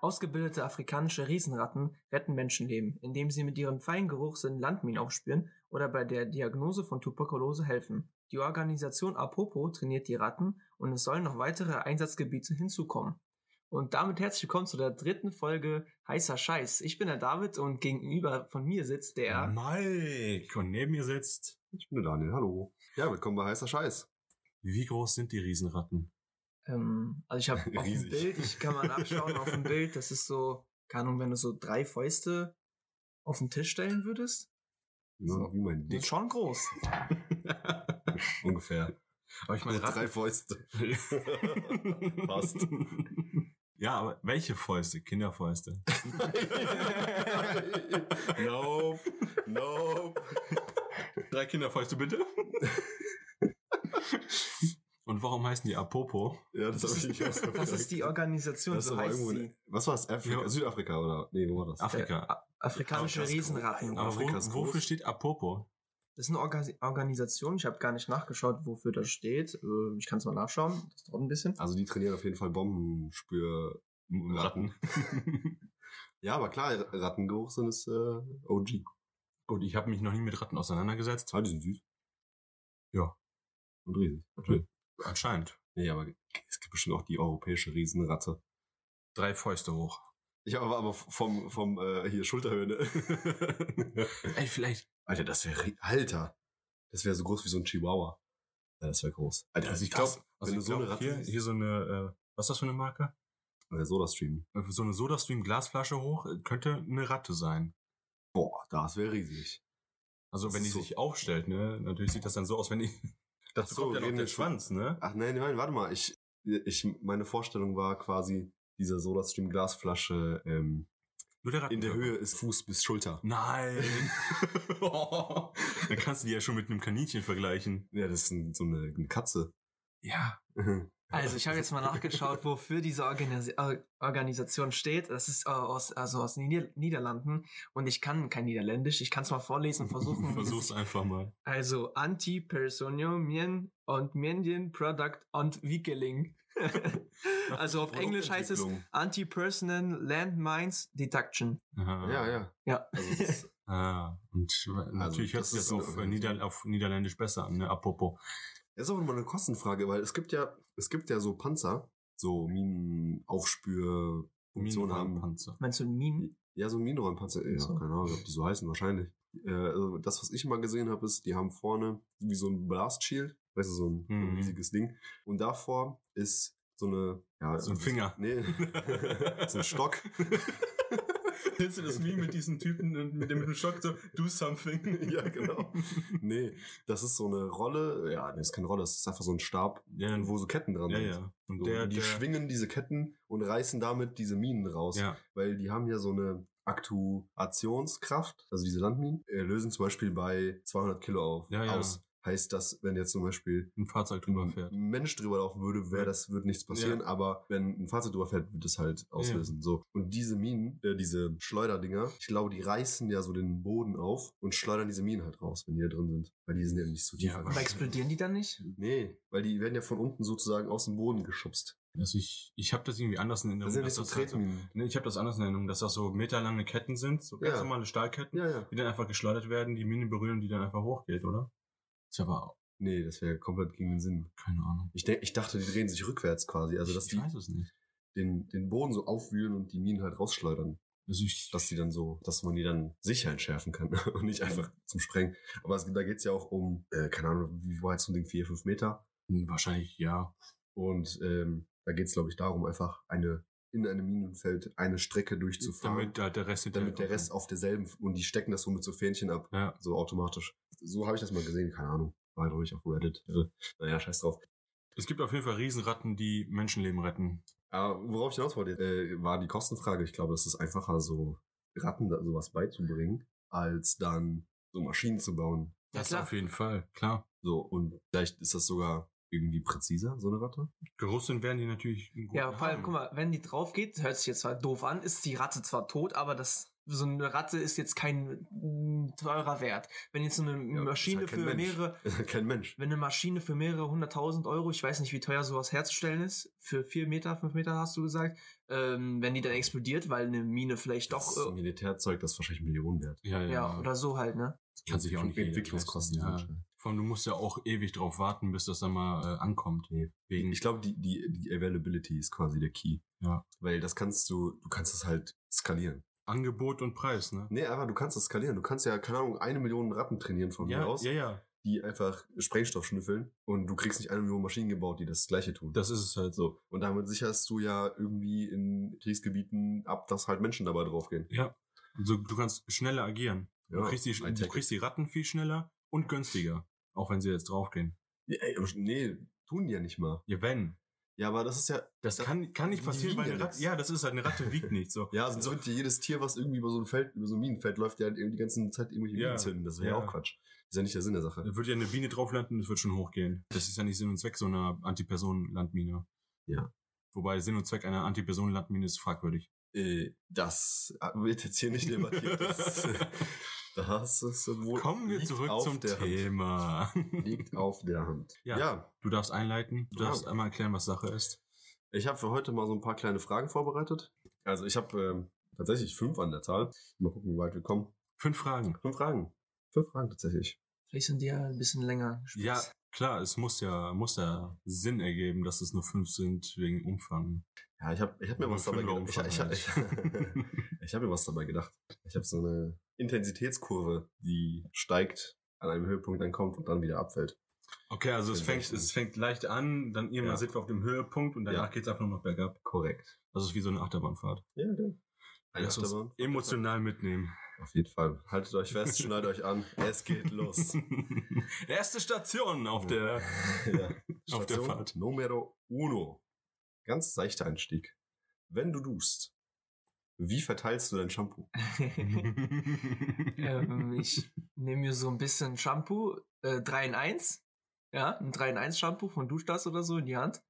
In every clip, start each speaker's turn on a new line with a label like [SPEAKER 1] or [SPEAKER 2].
[SPEAKER 1] Ausgebildete afrikanische Riesenratten retten Menschenleben, indem sie mit ihrem feinen Geruchssinn Landminen aufspüren oder bei der Diagnose von Tuberkulose helfen. Die Organisation Apopo trainiert die Ratten und es sollen noch weitere Einsatzgebiete hinzukommen. Und damit herzlich willkommen zu der dritten Folge Heißer Scheiß. Ich bin der David und gegenüber von mir sitzt der.
[SPEAKER 2] Mike und neben mir sitzt.
[SPEAKER 3] Ich bin der Daniel, hallo. Ja, willkommen bei Heißer Scheiß.
[SPEAKER 2] Wie groß sind die Riesenratten?
[SPEAKER 1] Ähm, also ich habe auf dem. Bild, ich kann mal nachschauen auf dem Bild, das ist so, keine Ahnung, wenn du so drei Fäuste auf den Tisch stellen würdest.
[SPEAKER 3] Ja,
[SPEAKER 1] So.
[SPEAKER 3] Wie mein
[SPEAKER 1] Das
[SPEAKER 3] Dick.
[SPEAKER 1] ist schon groß.
[SPEAKER 3] Ungefähr.
[SPEAKER 2] Aber ich meine,
[SPEAKER 3] drei Fäuste. Passt.
[SPEAKER 2] Ja, aber welche Fäuste? Kinderfäuste.
[SPEAKER 3] nope. Nope.
[SPEAKER 2] Drei Kinderfäuste bitte. Und warum heißen die Apopo?
[SPEAKER 3] Ja, das,
[SPEAKER 1] Das
[SPEAKER 3] habe ich
[SPEAKER 1] ist,
[SPEAKER 3] nicht ausgepackt.
[SPEAKER 1] das ist die Organisation,
[SPEAKER 3] Das
[SPEAKER 1] so heißt
[SPEAKER 3] irgendwo
[SPEAKER 1] sie.
[SPEAKER 3] in, Was war das? Afrika,
[SPEAKER 2] Ja.
[SPEAKER 3] Südafrika oder? Nee, wo war das?
[SPEAKER 2] Afrika.
[SPEAKER 1] A- Afrikanische
[SPEAKER 3] Afrika
[SPEAKER 1] Riesenratten.
[SPEAKER 2] Aber wo, wofür steht Apopo?
[SPEAKER 1] Das ist eine Orga Organisation, ich habe gar nicht nachgeschaut, wofür das steht. Äh, Ich kann es mal nachschauen, das dauert ein bisschen.
[SPEAKER 3] Also die trainieren auf jeden Fall Bombenspür. Ratten. Ja, aber klar, Rattengeruch sind es äh, OG.
[SPEAKER 2] Gut, ich habe mich noch nie mit Ratten auseinandergesetzt.
[SPEAKER 3] Ah, die sind süß.
[SPEAKER 2] Ja.
[SPEAKER 3] Und riesig. Okay.
[SPEAKER 2] Anscheinend.
[SPEAKER 3] Nee, aber es gibt bestimmt auch die europäische Riesenratte.
[SPEAKER 2] Drei Fäuste hoch.
[SPEAKER 3] Ich habe aber vom, vom äh, hier Schulterhöhe.
[SPEAKER 2] Ey, vielleicht.
[SPEAKER 3] Alter, das wäre Alter. Das wäre so groß wie so ein Chihuahua. Ja, das wäre groß. Alter,
[SPEAKER 2] Also ich glaube, also
[SPEAKER 3] wenn
[SPEAKER 2] ich
[SPEAKER 3] so
[SPEAKER 2] glaub,
[SPEAKER 3] eine Ratte
[SPEAKER 2] hier, hier so eine, äh, was ist das für eine Marke?
[SPEAKER 3] Äh, Soda-Stream.
[SPEAKER 2] So eine Sodastream Glasflasche hoch, äh, könnte eine Ratte sein.
[SPEAKER 3] Boah, das wäre riesig.
[SPEAKER 2] Also
[SPEAKER 3] Das
[SPEAKER 2] wenn die
[SPEAKER 3] so-
[SPEAKER 2] sich aufstellt, ne? Natürlich sieht das dann so aus, wenn die. Dazu
[SPEAKER 3] so,
[SPEAKER 2] kommt ja noch der Schwanz, ne?
[SPEAKER 3] Ach nein, nein, warte mal. Ich, ich, meine Vorstellung war quasi, diese Soda-Stream Glasflasche ähm,
[SPEAKER 2] Nur der
[SPEAKER 3] in der. Höhe ist Fuß bis Schulter.
[SPEAKER 2] Nein. dann kannst du die ja schon mit einem Kaninchen vergleichen.
[SPEAKER 3] Ja, das ist ein, so eine, eine Katze.
[SPEAKER 2] Ja.
[SPEAKER 1] Also ich habe jetzt mal nachgeschaut, wofür diese Organis Or- Organisation steht. Das ist äh, aus, also aus Nieder Niederlanden und ich kann kein Niederländisch. Ich kann es mal vorlesen und versuchen.
[SPEAKER 2] Versuch's einfach mal.
[SPEAKER 1] Also Anti-Personien und Medien Product und Wickeling. also auf Englisch heißt es. Anti-Personal Landmines Detection.
[SPEAKER 2] Aha.
[SPEAKER 3] Ja, ja.
[SPEAKER 1] Ja.
[SPEAKER 3] Also das,
[SPEAKER 2] Ah, und natürlich hört sich
[SPEAKER 3] ist
[SPEAKER 2] das auf, äh, Nieder auf Niederländisch besser an, ne? Apropos.
[SPEAKER 3] Das ist aber mal eine Kostenfrage, weil es gibt ja, es gibt ja so Panzer, so Minenaufspür-Funktionen haben.
[SPEAKER 2] Minenpanzer.
[SPEAKER 1] Meinst du Minen?
[SPEAKER 3] Ja, so Minenräumpanzer, ja,
[SPEAKER 1] So.
[SPEAKER 3] keine Ahnung, ob die so heißen, wahrscheinlich. Äh, also das, was ich mal gesehen habe, ist, die haben vorne wie so ein Blast Shield, weißt du, so ein, so ein
[SPEAKER 2] Mhm.
[SPEAKER 3] riesiges Ding. Und davor ist so eine, ja,
[SPEAKER 2] So ein Finger.
[SPEAKER 3] Nee, so ein Stock.
[SPEAKER 2] Kennst du das Meme mit diesem Typen mit dem, mit dem Stock so, do something?
[SPEAKER 3] ja, genau. Nee, das ist so eine Rolle, ja, nee, ist keine Rolle, das ist einfach so ein Stab,
[SPEAKER 2] Ja,
[SPEAKER 3] wo so Ketten dran
[SPEAKER 2] ja,
[SPEAKER 3] sind.
[SPEAKER 2] ja. Und
[SPEAKER 3] So,
[SPEAKER 2] der,
[SPEAKER 3] die
[SPEAKER 2] der,
[SPEAKER 3] schwingen diese Ketten und reißen damit diese Minen raus.
[SPEAKER 2] ja,
[SPEAKER 3] Weil die haben ja so eine Aktuationskraft, also diese Landminen, äh, lösen zum Beispiel bei 200 Kilo auf,
[SPEAKER 2] Ja, ja.
[SPEAKER 3] aus. Heißt das, wenn jetzt zum Beispiel
[SPEAKER 2] ein Fahrzeug drüber fährt.
[SPEAKER 3] ein Mensch drüber laufen würde, wäre das, würde nichts passieren, aber wenn ein Fahrzeug drüber fährt, wird das halt auslösen. So. Und diese Minen, äh, diese Schleuderdinger, ich glaube, die reißen ja so den Boden auf und schleudern diese Minen halt raus, wenn die da drin sind. Weil die sind ja nicht so tief.
[SPEAKER 2] Ja,
[SPEAKER 3] einfach.
[SPEAKER 2] aber
[SPEAKER 1] explodieren die dann nicht?
[SPEAKER 3] Nee, weil die werden ja von unten sozusagen aus dem Boden geschubst.
[SPEAKER 2] Also ich, ich habe das irgendwie anders in
[SPEAKER 3] Das
[SPEAKER 2] Erinnerung.
[SPEAKER 3] sind ja nicht so
[SPEAKER 2] das halt so,
[SPEAKER 3] Tretminen.
[SPEAKER 2] nee, ich habe das anders in Erinnerung, dass das so meterlange Ketten sind, so ganz
[SPEAKER 3] Ja.
[SPEAKER 2] normale Stahlketten,
[SPEAKER 3] Ja, ja.
[SPEAKER 2] die dann einfach geschleudert werden, die Mine berühren, die dann einfach hochgeht, oder? Ist aber
[SPEAKER 3] Nee, das wäre komplett gegen den Sinn.
[SPEAKER 2] keine Ahnung.
[SPEAKER 3] Ich, denk, ich dachte, die drehen sich rückwärts quasi. Also, dass
[SPEAKER 2] ich
[SPEAKER 3] die
[SPEAKER 2] weiß es nicht.
[SPEAKER 3] den, den Boden so aufwühlen und die Minen halt rausschleudern.
[SPEAKER 2] Also ich,
[SPEAKER 3] Dass die dann so, dass man die dann sicher entschärfen kann und nicht einfach zum Sprengen. Aber es, da geht's ja auch um, äh, keine Ahnung, wie weit so ein Ding? Vier, fünf Meter.
[SPEAKER 2] wahrscheinlich ja.
[SPEAKER 3] Und ähm, da geht's, glaube ich, darum, einfach eine in einem Minenfeld eine Strecke durchzufahren.
[SPEAKER 2] Damit halt der Rest
[SPEAKER 3] damit der. Rest auf derselben und die stecken das so mit so Fähnchen ab,
[SPEAKER 2] Ja.
[SPEAKER 3] so automatisch. So habe ich das mal gesehen, keine Ahnung. War glaube ich auf Reddit. Äh, Naja, scheiß drauf.
[SPEAKER 2] Es gibt auf jeden Fall Riesenratten, die Menschenleben retten.
[SPEAKER 3] Aber worauf ich hinaus wollte, äh, war die Kostenfrage. Ich glaube, es ist einfacher, so Ratten sowas beizubringen, als dann so Maschinen zu bauen.
[SPEAKER 1] Ja,
[SPEAKER 2] Das
[SPEAKER 1] klar.
[SPEAKER 2] auf jeden Fall, klar.
[SPEAKER 3] So, und vielleicht ist das sogar irgendwie präziser, so eine Ratte.
[SPEAKER 2] Gerüstet werden die natürlich
[SPEAKER 1] Ja, vor allem, guck mal, wenn die drauf geht, hört sich jetzt zwar doof an, ist die Ratte zwar tot, aber das so eine Ratte ist jetzt kein mm, teurer Wert. Wenn jetzt so eine
[SPEAKER 3] Ja,
[SPEAKER 1] Maschine
[SPEAKER 3] halt
[SPEAKER 1] für
[SPEAKER 3] Mensch.
[SPEAKER 1] mehrere,
[SPEAKER 3] Ist halt kein Mensch.
[SPEAKER 1] wenn eine Maschine für mehrere hunderttausend Euro, ich weiß nicht, wie teuer sowas herzustellen ist, für vier Meter, fünf Meter hast du gesagt, ähm, wenn die dann explodiert, weil eine Mine vielleicht
[SPEAKER 3] Das
[SPEAKER 1] doch,
[SPEAKER 3] ist ein Militärzeug, das ist wahrscheinlich Millionen wert.
[SPEAKER 2] Ja,
[SPEAKER 1] äh, ja, oder so halt, ne?
[SPEAKER 2] Kann sich auch nicht
[SPEAKER 3] Entwicklungskosten.
[SPEAKER 2] Ja. Vor allem, du musst ja auch ewig drauf warten, bis das dann mal äh, ankommt.
[SPEAKER 3] Nee.
[SPEAKER 2] Wegen,
[SPEAKER 3] Ich glaube, die, die, die Availability ist quasi der Key.
[SPEAKER 2] Ja.
[SPEAKER 3] Weil das kannst du, du kannst es halt skalieren.
[SPEAKER 2] Angebot und Preis, ne?
[SPEAKER 3] Nee, aber du kannst es skalieren. Du kannst ja, keine Ahnung, eine Million Ratten trainieren von
[SPEAKER 2] Ja,
[SPEAKER 3] mir aus,
[SPEAKER 2] ja, ja.
[SPEAKER 3] die einfach Sprengstoff schnüffeln und du kriegst nicht eine Million Maschinen gebaut, die das gleiche tun.
[SPEAKER 2] Das ist es halt so.
[SPEAKER 3] Und damit sicherst du ja irgendwie in Kriegsgebieten ab, dass halt Menschen dabei draufgehen.
[SPEAKER 2] Ja. Also, du kannst schneller agieren. Du,
[SPEAKER 3] Ja,
[SPEAKER 2] kriegst die, du kriegst die Ratten viel schneller und günstiger. Auch wenn sie jetzt draufgehen.
[SPEAKER 3] Ja, ey, nee, tun die ja nicht mal.
[SPEAKER 2] Ja, wenn.
[SPEAKER 3] Ja, aber das ist ja.
[SPEAKER 2] Das,
[SPEAKER 3] Das-
[SPEAKER 2] kann, kann nicht passieren, weil eine Ratte, ja, das ist halt, eine Ratte wiegt nicht so.
[SPEAKER 3] Ja, sonst wird ja jedes Tier, was irgendwie über so ein Feld, über so ein Minenfeld läuft, ja halt die ganze Zeit irgendwelche
[SPEAKER 2] Ja.
[SPEAKER 3] Minen zünden. Das wäre ja.
[SPEAKER 2] Ja.
[SPEAKER 3] auch Quatsch. ist ja nicht der Sinn der Sache.
[SPEAKER 2] Da wird ja eine Biene drauf landen, das wird schon hochgehen. Das ist ja nicht Sinn und Zweck so einer Antipersonen-Landmine.
[SPEAKER 3] Ja.
[SPEAKER 2] Wobei Sinn und Zweck einer Antipersonen-Landmine ist fragwürdig.
[SPEAKER 3] Äh, das wird jetzt hier nicht debattiert. Das, das ist wohl.
[SPEAKER 2] Kommen wir zurück
[SPEAKER 3] auf
[SPEAKER 2] zum
[SPEAKER 3] der
[SPEAKER 2] Thema.
[SPEAKER 3] Hand. Liegt auf der Hand.
[SPEAKER 2] Ja.
[SPEAKER 3] ja.
[SPEAKER 2] Du darfst einleiten, du
[SPEAKER 3] Ja.
[SPEAKER 2] darfst einmal erklären, was Sache ist.
[SPEAKER 3] Ich habe für heute mal so ein paar kleine Fragen vorbereitet. Also ich habe ähm, tatsächlich fünf an der Zahl. Mal gucken, wie weit wir kommen.
[SPEAKER 2] Fünf Fragen.
[SPEAKER 3] Fünf Fragen. Fünf Fragen tatsächlich.
[SPEAKER 1] Vielleicht sind die ja ein bisschen länger.
[SPEAKER 2] Ja, klar, es muss ja, muss ja Sinn ergeben, dass es nur fünf sind wegen Umfang.
[SPEAKER 3] Ja, ich habe ich hab mir was dabei gedacht. Ich, ich, ich, ich habe mir was dabei gedacht. Ich habe so eine Intensitätskurve, die steigt, an einem Höhepunkt dann kommt und dann wieder abfällt.
[SPEAKER 2] Okay, also es fängt, es fängt leicht an, dann irgendwann
[SPEAKER 3] Ja.
[SPEAKER 2] sind wir auf dem Höhepunkt und danach
[SPEAKER 3] Ja.
[SPEAKER 2] geht's einfach nur noch bergab.
[SPEAKER 3] Korrekt.
[SPEAKER 2] Das ist wie so eine Achterbahnfahrt.
[SPEAKER 3] Ja, genau.
[SPEAKER 2] Lass uns emotional mitnehmen.
[SPEAKER 3] Auf jeden Fall. Haltet euch fest, schneidet euch an. Es geht los.
[SPEAKER 2] Erste Station auf der.
[SPEAKER 3] ja.
[SPEAKER 2] Auf der
[SPEAKER 3] Station
[SPEAKER 2] Fahrt.
[SPEAKER 3] Numero uno. Ganz seichter Einstieg. Wenn du duschst, wie verteilst du dein Shampoo?
[SPEAKER 1] ähm, ich nehme mir so ein bisschen Shampoo, äh, 3 in 1. Ja, ein 3 in 1 Shampoo von Duschdas oder so in die Hand.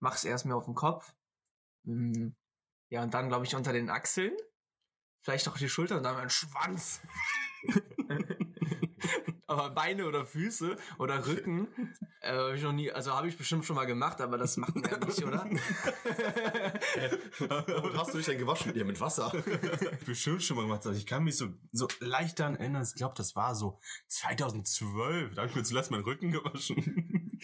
[SPEAKER 1] Mach's erst mir auf den Kopf. Mm, Ja, und dann, glaube ich, unter den Achseln. Vielleicht auch die Schulter und dann mein Schwanz. aber Beine oder Füße oder Rücken, äh, hab ich noch nie, also habe ich bestimmt schon mal gemacht, aber das macht man ja nicht, oder?
[SPEAKER 3] Und hast du dich denn gewaschen? Ja, mit Wasser.
[SPEAKER 2] Bestimmt schon mal gemacht. Also ich kann mich so, so leicht daran erinnern. Ich glaube, das war so 2012. Da habe ich mir zuletzt meinen Rücken gewaschen.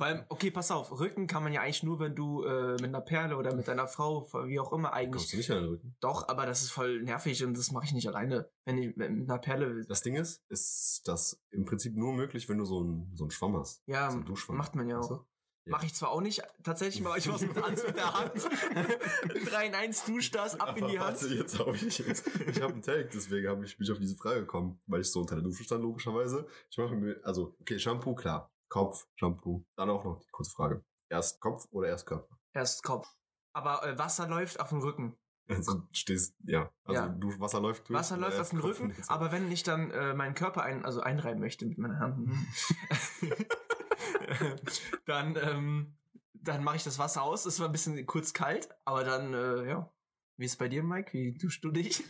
[SPEAKER 1] Vor allem, okay, pass auf, Rücken kann man ja eigentlich nur, wenn du äh, mit einer Perle oder mit deiner Frau, wie auch immer eigentlich.
[SPEAKER 3] Kommst du nicht an den Rücken?
[SPEAKER 1] Doch, aber das ist voll nervig und das mache ich nicht alleine. Wenn ich mit einer Perle.
[SPEAKER 3] Das Ding ist, ist das im Prinzip nur möglich, wenn du so einen so einen Schwamm hast.
[SPEAKER 1] ja,
[SPEAKER 3] so Duschschwamm.
[SPEAKER 1] macht man ja auch.
[SPEAKER 3] du? Ja.
[SPEAKER 1] Mache ich zwar auch nicht, tatsächlich mache ich was mit, alles mit der Hand. 3 in 1 dusch das ab in die
[SPEAKER 3] Aber
[SPEAKER 1] Hand.
[SPEAKER 3] warte, jetzt habe ich jetzt. Ich habe einen Take, deswegen habe ich mich auf diese Frage gekommen, weil ich so unter der Dusche stand, logischerweise. Ich mache mir, also, okay, Shampoo, klar. Kopf, Shampoo. Dann auch noch die kurze Frage. Erst Kopf oder erst Körper?
[SPEAKER 1] Erst Kopf. Aber äh, Wasser läuft auf dem Rücken.
[SPEAKER 3] Also, du stehst, ja. Also,
[SPEAKER 1] Ja.
[SPEAKER 3] du, Wasser läuft durch.
[SPEAKER 1] Wasser läuft auf dem Rücken,
[SPEAKER 3] so.
[SPEAKER 1] aber wenn ich dann äh, meinen Körper ein, also einreiben möchte mit meiner Hand, dann, ähm, dann mache ich das Wasser aus. Es war ein bisschen kurz kalt, aber dann, äh, ja. Wie ist es bei dir, Mike? Wie duschst du dich?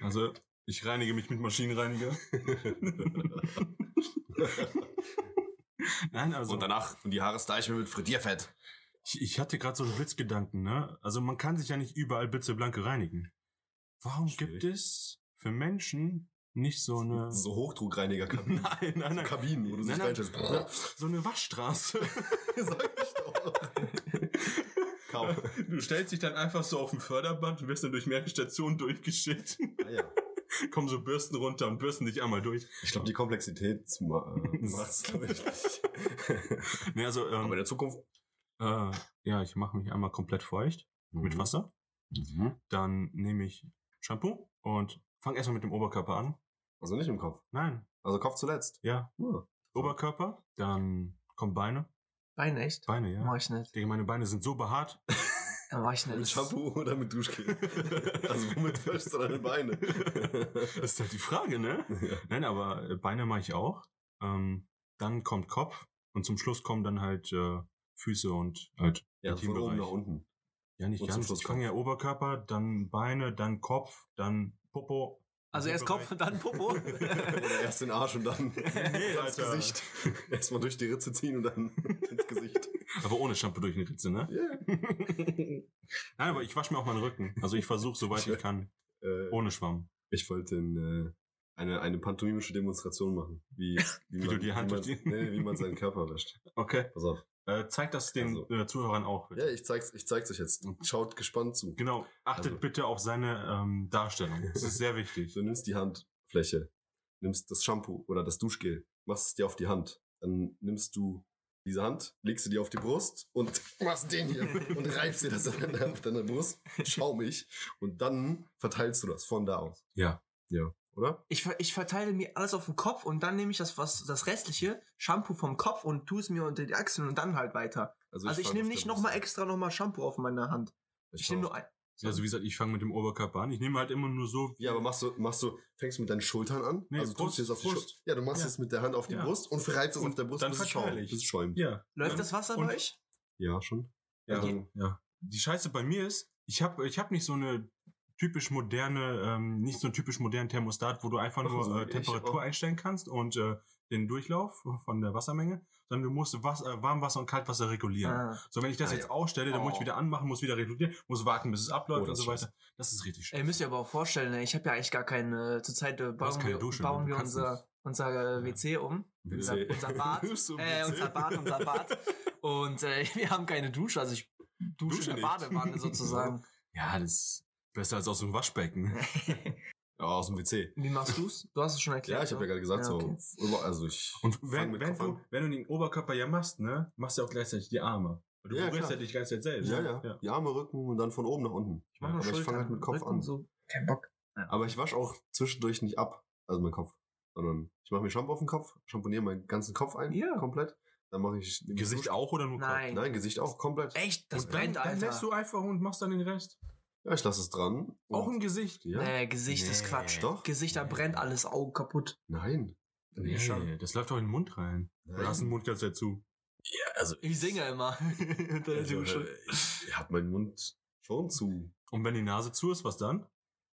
[SPEAKER 2] Also, ich reinige mich mit Maschinenreiniger. Nein, also.
[SPEAKER 3] und danach, und die Haare style ich mir mit Frittierfett.
[SPEAKER 2] Ich, ich hatte gerade so einen Blitzgedanken, ne? Also man kann sich ja nicht überall blitzeblanke reinigen. Warum
[SPEAKER 3] Schwierig.
[SPEAKER 2] gibt es für Menschen nicht so eine.
[SPEAKER 3] So Hochdruckreiniger-Kabinen.
[SPEAKER 2] Nein, nein,
[SPEAKER 3] So
[SPEAKER 2] nein.
[SPEAKER 3] Kabinen, wo du
[SPEAKER 2] Nein,
[SPEAKER 3] dich
[SPEAKER 2] nein.
[SPEAKER 3] reinstellst.
[SPEAKER 2] So eine Waschstraße.
[SPEAKER 3] Sag ich doch. Kaum.
[SPEAKER 2] Du stellst dich dann einfach so auf dem Förderband und wirst dann durch mehrere Stationen durchgeschickt.
[SPEAKER 3] Ah, ja.
[SPEAKER 2] Kommen so Bürsten runter und bürsten dich einmal durch.
[SPEAKER 3] Ich glaube, die Komplexität macht es, glaube ich, nicht.
[SPEAKER 2] Nee, also, ähm,
[SPEAKER 3] Aber in der Zukunft.
[SPEAKER 2] äh, ja, ich mache mich einmal komplett feucht mit
[SPEAKER 3] Mhm.
[SPEAKER 2] Wasser.
[SPEAKER 3] Mhm.
[SPEAKER 2] Dann nehme ich Shampoo und fange erstmal mit dem Oberkörper an.
[SPEAKER 3] Also nicht im Kopf.
[SPEAKER 2] Nein,
[SPEAKER 3] Also Kopf zuletzt.
[SPEAKER 2] ja,
[SPEAKER 3] Ja.
[SPEAKER 2] Oberkörper, dann kommen Beine.
[SPEAKER 1] Bein echt?
[SPEAKER 2] Beine, ja.
[SPEAKER 1] Mach ich nicht.
[SPEAKER 2] Digga, meine Beine sind so behaart.
[SPEAKER 1] Ja, mach ich.
[SPEAKER 3] Mit Shampoo oder mit Duschgel? also womit wäschst du deine Beine?
[SPEAKER 2] Das ist halt die Frage, ne?
[SPEAKER 3] ja.
[SPEAKER 2] Nein, aber äh, Beine mache ich auch. Ähm, dann kommt Kopf und zum Schluss kommen dann halt äh, Füße und halt
[SPEAKER 3] ja, von oben nach unten.
[SPEAKER 2] Ja, nicht
[SPEAKER 3] Und
[SPEAKER 2] ganz. Ich fange ja Oberkörper, dann Beine, dann Kopf, dann Popo.
[SPEAKER 1] Also erst Kopf, dann Popo.
[SPEAKER 3] Oder erst den Arsch und dann
[SPEAKER 2] Nee,
[SPEAKER 3] ins
[SPEAKER 2] Alter.
[SPEAKER 3] Gesicht. Erstmal durch die Ritze ziehen und dann ins Gesicht.
[SPEAKER 2] Aber ohne Shampoo durch eine Ritze, ne?
[SPEAKER 3] Yeah.
[SPEAKER 2] Nein, aber ich wasche mir auch meinen Rücken. Also ich versuche, soweit ich kann.
[SPEAKER 3] Äh,
[SPEAKER 2] Ohne Schwamm.
[SPEAKER 3] ich wollte äh, eine, eine pantomimische Demonstration machen. Wie, wie,
[SPEAKER 2] Wie du die Hand
[SPEAKER 3] wie man, nee, wie man seinen Körper wäscht.
[SPEAKER 2] Okay.
[SPEAKER 3] Pass auf.
[SPEAKER 2] Äh, zeig das den
[SPEAKER 3] Also-
[SPEAKER 2] äh, Zuhörern auch. Bitte.
[SPEAKER 3] Ja, ich zeig's, ich zeig's euch jetzt. Schaut gespannt zu.
[SPEAKER 2] Genau. Achtet
[SPEAKER 3] Also-
[SPEAKER 2] bitte auf seine ähm, Darstellung. Das ist sehr wichtig.
[SPEAKER 3] Du nimmst die Handfläche, nimmst das Shampoo oder das Duschgel, machst es dir auf die Hand. Dann nimmst du diese Hand, legst sie dir auf die Brust und machst den hier und reibst dir das auf deiner Brust, schaumig. Und dann verteilst du das von da aus.
[SPEAKER 2] Ja.
[SPEAKER 3] Ja, oder?
[SPEAKER 1] Ich, ich verteile mir alles auf den Kopf und dann nehme ich das, was, das restliche Shampoo vom Kopf und tue es mir unter die Achseln und dann halt weiter. Also ich
[SPEAKER 3] fang
[SPEAKER 1] nehme
[SPEAKER 3] auf
[SPEAKER 1] nicht nochmal extra nochmal Shampoo auf meiner Hand.
[SPEAKER 3] an.
[SPEAKER 1] Ich nehme nur ein.
[SPEAKER 2] Also wie gesagt, ich fange mit dem Oberkörper an. Ich nehme halt immer nur so.
[SPEAKER 3] Ja, aber machst du, machst du, fängst du mit deinen Schultern an?
[SPEAKER 2] Nee,
[SPEAKER 3] also
[SPEAKER 2] Brust,
[SPEAKER 3] tust du jetzt auf die
[SPEAKER 2] Brust.
[SPEAKER 3] Ja, du machst
[SPEAKER 2] Ja.
[SPEAKER 3] es mit der Hand auf die
[SPEAKER 2] Ja.
[SPEAKER 3] Brust und reibst es
[SPEAKER 2] Und
[SPEAKER 3] auf der Brust,
[SPEAKER 2] dann
[SPEAKER 3] bis es schäumt.
[SPEAKER 2] ich.
[SPEAKER 3] Bis es schäumt.
[SPEAKER 2] Ja.
[SPEAKER 1] Läuft
[SPEAKER 2] Ja.
[SPEAKER 1] das Wasser
[SPEAKER 2] Und-
[SPEAKER 1] bei euch?
[SPEAKER 3] Ja, schon.
[SPEAKER 2] Ja,
[SPEAKER 3] Also-
[SPEAKER 2] ja. Die Scheiße bei mir ist, ich habe ich hab nicht so eine typisch moderne, ähm, nicht so einen typisch modernen Thermostat, wo du einfach
[SPEAKER 3] Ach,
[SPEAKER 2] nur äh, Temperatur einstellen kannst und äh, den Durchlauf von der Wassermenge, sondern du musst Wasser, äh, Warmwasser und Kaltwasser regulieren.
[SPEAKER 1] Ah.
[SPEAKER 2] So, wenn ich das
[SPEAKER 3] Ah,
[SPEAKER 2] jetzt ausstelle, dann muss ich
[SPEAKER 1] Oh.
[SPEAKER 2] wieder anmachen, muss wieder regulieren, muss warten, bis es abläuft
[SPEAKER 3] Oh,
[SPEAKER 2] und so weiter. Das ist richtig
[SPEAKER 1] Ey,
[SPEAKER 2] scheiße.
[SPEAKER 1] müsst ihr aber auch vorstellen, ne, ich habe ja eigentlich gar keine, zurzeit äh, bauen
[SPEAKER 2] keine
[SPEAKER 1] wir,
[SPEAKER 2] Dusche,
[SPEAKER 1] bauen
[SPEAKER 2] du
[SPEAKER 1] wir
[SPEAKER 2] kannst
[SPEAKER 1] unser,
[SPEAKER 2] nicht.
[SPEAKER 1] unser äh, WC um. Unser,
[SPEAKER 3] WC.
[SPEAKER 1] unser Bad. Äh, unser Bad, unser Bad. Und äh, wir haben keine Dusche, also ich dusche,
[SPEAKER 3] Dusche
[SPEAKER 1] in der
[SPEAKER 3] nicht.
[SPEAKER 1] Badewanne sozusagen.
[SPEAKER 2] Ja, das ist besser als aus dem Waschbecken.
[SPEAKER 3] Ja, aus dem WC.
[SPEAKER 1] Wie machst du's? Du hast es schon erklärt.
[SPEAKER 3] Ja, ich habe ja
[SPEAKER 1] ne?
[SPEAKER 3] gerade gesagt,
[SPEAKER 1] Ja, okay.
[SPEAKER 3] so, über- also ich
[SPEAKER 2] Und wenn,
[SPEAKER 3] mit
[SPEAKER 2] wenn,
[SPEAKER 3] Kopf
[SPEAKER 2] du,
[SPEAKER 3] an.
[SPEAKER 2] wenn du den Oberkörper ja machst, ne, machst du auch gleichzeitig die Arme. Du
[SPEAKER 3] Ja,
[SPEAKER 2] berührst ja dich die ganze Zeit selbst.
[SPEAKER 3] Ja, ja, Die Arme, Rücken und dann von oben nach unten.
[SPEAKER 1] Ich mach nur
[SPEAKER 3] aber ich fange halt mit Kopf
[SPEAKER 1] Rücken,
[SPEAKER 3] an.
[SPEAKER 1] So. Kein Bock.
[SPEAKER 3] Aber ich wasche auch zwischendurch nicht ab, also mein Kopf, sondern ich mache mir Shampoo auf den Kopf, schamponiere meinen ganzen Kopf ein,
[SPEAKER 1] Ja.
[SPEAKER 3] komplett. Dann mache ich
[SPEAKER 2] Gesicht
[SPEAKER 3] Dusch-
[SPEAKER 2] auch oder nur Kopf?
[SPEAKER 1] Nein.
[SPEAKER 3] Nein, Gesicht auch komplett.
[SPEAKER 1] Echt? Das
[SPEAKER 2] und dann,
[SPEAKER 1] brennt,
[SPEAKER 2] dann
[SPEAKER 1] Alter.
[SPEAKER 2] lässt du einfach und machst dann den Rest.
[SPEAKER 3] Ja, ich lasse es dran.
[SPEAKER 2] Auch im Gesicht.
[SPEAKER 3] ja.
[SPEAKER 1] Nee, Gesicht ist
[SPEAKER 2] Nee.
[SPEAKER 1] Quatsch.
[SPEAKER 3] Doch.
[SPEAKER 1] Gesicht, da
[SPEAKER 2] Nee.
[SPEAKER 1] brennt alles Augen kaputt.
[SPEAKER 3] Nein.
[SPEAKER 2] Nee,
[SPEAKER 1] schon.
[SPEAKER 2] das läuft doch in den Mund rein.
[SPEAKER 3] Nein.
[SPEAKER 2] Oder hast du den Mund ganz Zeit zu?
[SPEAKER 3] Ja, also
[SPEAKER 1] Ich singe immer. Unter der
[SPEAKER 3] also,
[SPEAKER 1] Dusche.
[SPEAKER 3] äh, ich habe meinen Mund schon zu.
[SPEAKER 2] Und wenn die Nase zu ist, was dann?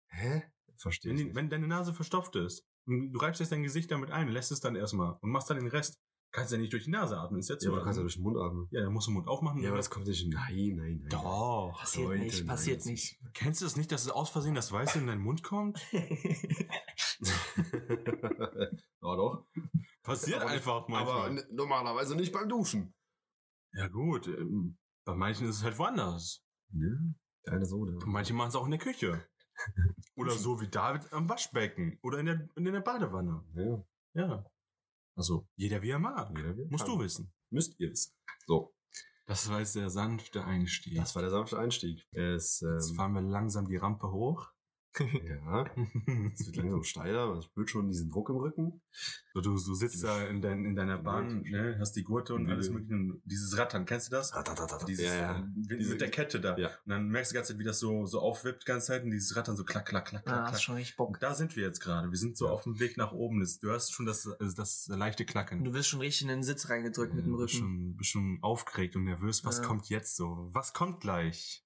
[SPEAKER 3] Hä? Verstehe
[SPEAKER 2] Wenn,
[SPEAKER 3] ich
[SPEAKER 2] die,
[SPEAKER 3] nicht.
[SPEAKER 2] wenn deine Nase verstopft ist und du reibst jetzt dein Gesicht damit ein, lässt es dann erstmal und machst dann den Rest. Kannst ja nicht durch die Nase atmen, ist jetzt
[SPEAKER 3] ja,
[SPEAKER 2] so.
[SPEAKER 3] aber du kannst ja durch den Mund atmen.
[SPEAKER 2] ja, dann musst du den Mund aufmachen.
[SPEAKER 3] Ja, aber das kommt nicht. Nein, nein, nein.
[SPEAKER 2] Doch.
[SPEAKER 1] Passiert
[SPEAKER 3] Leute,
[SPEAKER 1] nicht,
[SPEAKER 3] nein,
[SPEAKER 1] passiert
[SPEAKER 3] das
[SPEAKER 1] nicht.
[SPEAKER 2] Kennst du das nicht, dass es aus Versehen das Weiße in deinen Mund kommt?
[SPEAKER 3] ja, doch.
[SPEAKER 2] Passiert
[SPEAKER 3] Aber-
[SPEAKER 2] einfach manchmal.
[SPEAKER 3] Aber normalerweise nicht beim Duschen.
[SPEAKER 2] ja gut, ähm, bei manchen ist es halt woanders.
[SPEAKER 3] Ne? Keine Soda.
[SPEAKER 2] Manche machen es auch in der Küche. Oder so wie David am Waschbecken. Oder in der, in der Badewanne.
[SPEAKER 3] Ja,
[SPEAKER 2] Ja. Also, jeder wie er mag.
[SPEAKER 3] jeder wie er
[SPEAKER 2] Musst
[SPEAKER 3] kann.
[SPEAKER 2] du wissen.
[SPEAKER 3] Müsst ihr wissen. So,
[SPEAKER 2] Das war jetzt der sanfte Einstieg.
[SPEAKER 3] das war der sanfte Einstieg. Es,
[SPEAKER 2] jetzt
[SPEAKER 3] ähm,
[SPEAKER 2] fahren wir langsam die Rampe hoch.
[SPEAKER 3] Ja, es wird langsam steiler. Man spürt schon diesen Druck im Rücken.
[SPEAKER 2] So, du, du sitzt da in, dein, in deiner Bahn, ne, hast die Gurte und alles mögliche. Und dieses Rattern, kennst du das? Dieses,
[SPEAKER 3] Ja, ja.
[SPEAKER 2] äh, mit,
[SPEAKER 3] Diese-
[SPEAKER 2] mit der Kette da.
[SPEAKER 3] Ja.
[SPEAKER 2] Und dann merkst du die ganze Zeit, wie das so, so aufwippt, die ganze Zeit. Und dieses Rattern so klack, klack, klack, klack,
[SPEAKER 1] Ah, hast
[SPEAKER 2] klack.
[SPEAKER 1] schon richtig Bock.
[SPEAKER 2] Da sind wir jetzt gerade. Wir sind so
[SPEAKER 3] Ja.
[SPEAKER 2] auf dem Weg nach oben. Das- Du hast schon das, also das leichte Knacken.
[SPEAKER 1] Du wirst schon richtig in den Sitz reingedrückt mit dem
[SPEAKER 2] Du bist
[SPEAKER 1] Rücken.
[SPEAKER 2] schon, bist schon aufgeregt und nervös. Was
[SPEAKER 1] Ja.
[SPEAKER 2] kommt jetzt so? Was kommt gleich?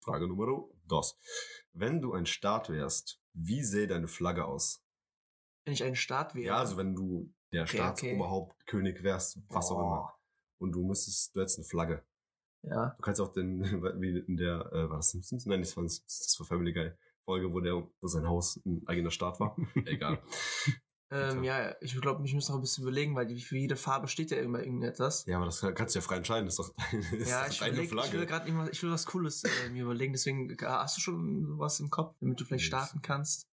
[SPEAKER 3] Frage Nummer dos. Wenn du ein Staat wärst, wie sähe deine Flagge aus?
[SPEAKER 1] Wenn ich ein Staat wäre.
[SPEAKER 3] Ja, also wenn du der
[SPEAKER 1] Okay,
[SPEAKER 3] Staatsoberhaupt, König wärst, was auch
[SPEAKER 1] Oh.
[SPEAKER 3] immer. Und du müsstest, du hättest eine Flagge.
[SPEAKER 1] Ja.
[SPEAKER 3] Du kannst auch den, wie in der, äh, war das Simpsons? Nein, das war, das war Family Guy. Folge, wo der, wo sein Haus ein eigener Staat war. Egal.
[SPEAKER 1] Ähm, ja, ich glaube, ich muss noch ein bisschen überlegen, weil die- für jede Farbe steht ja immer irgendetwas.
[SPEAKER 3] Ja, aber das kannst du ja frei entscheiden. Das ist doch deine,
[SPEAKER 1] Ja,
[SPEAKER 3] ist
[SPEAKER 1] ich,
[SPEAKER 3] deine
[SPEAKER 1] überleg, ich will
[SPEAKER 3] Flagge.
[SPEAKER 1] gerade irgendwas, ich will was Cooles äh, mir überlegen, deswegen äh, hast du schon was im Kopf, damit du vielleicht starten kannst?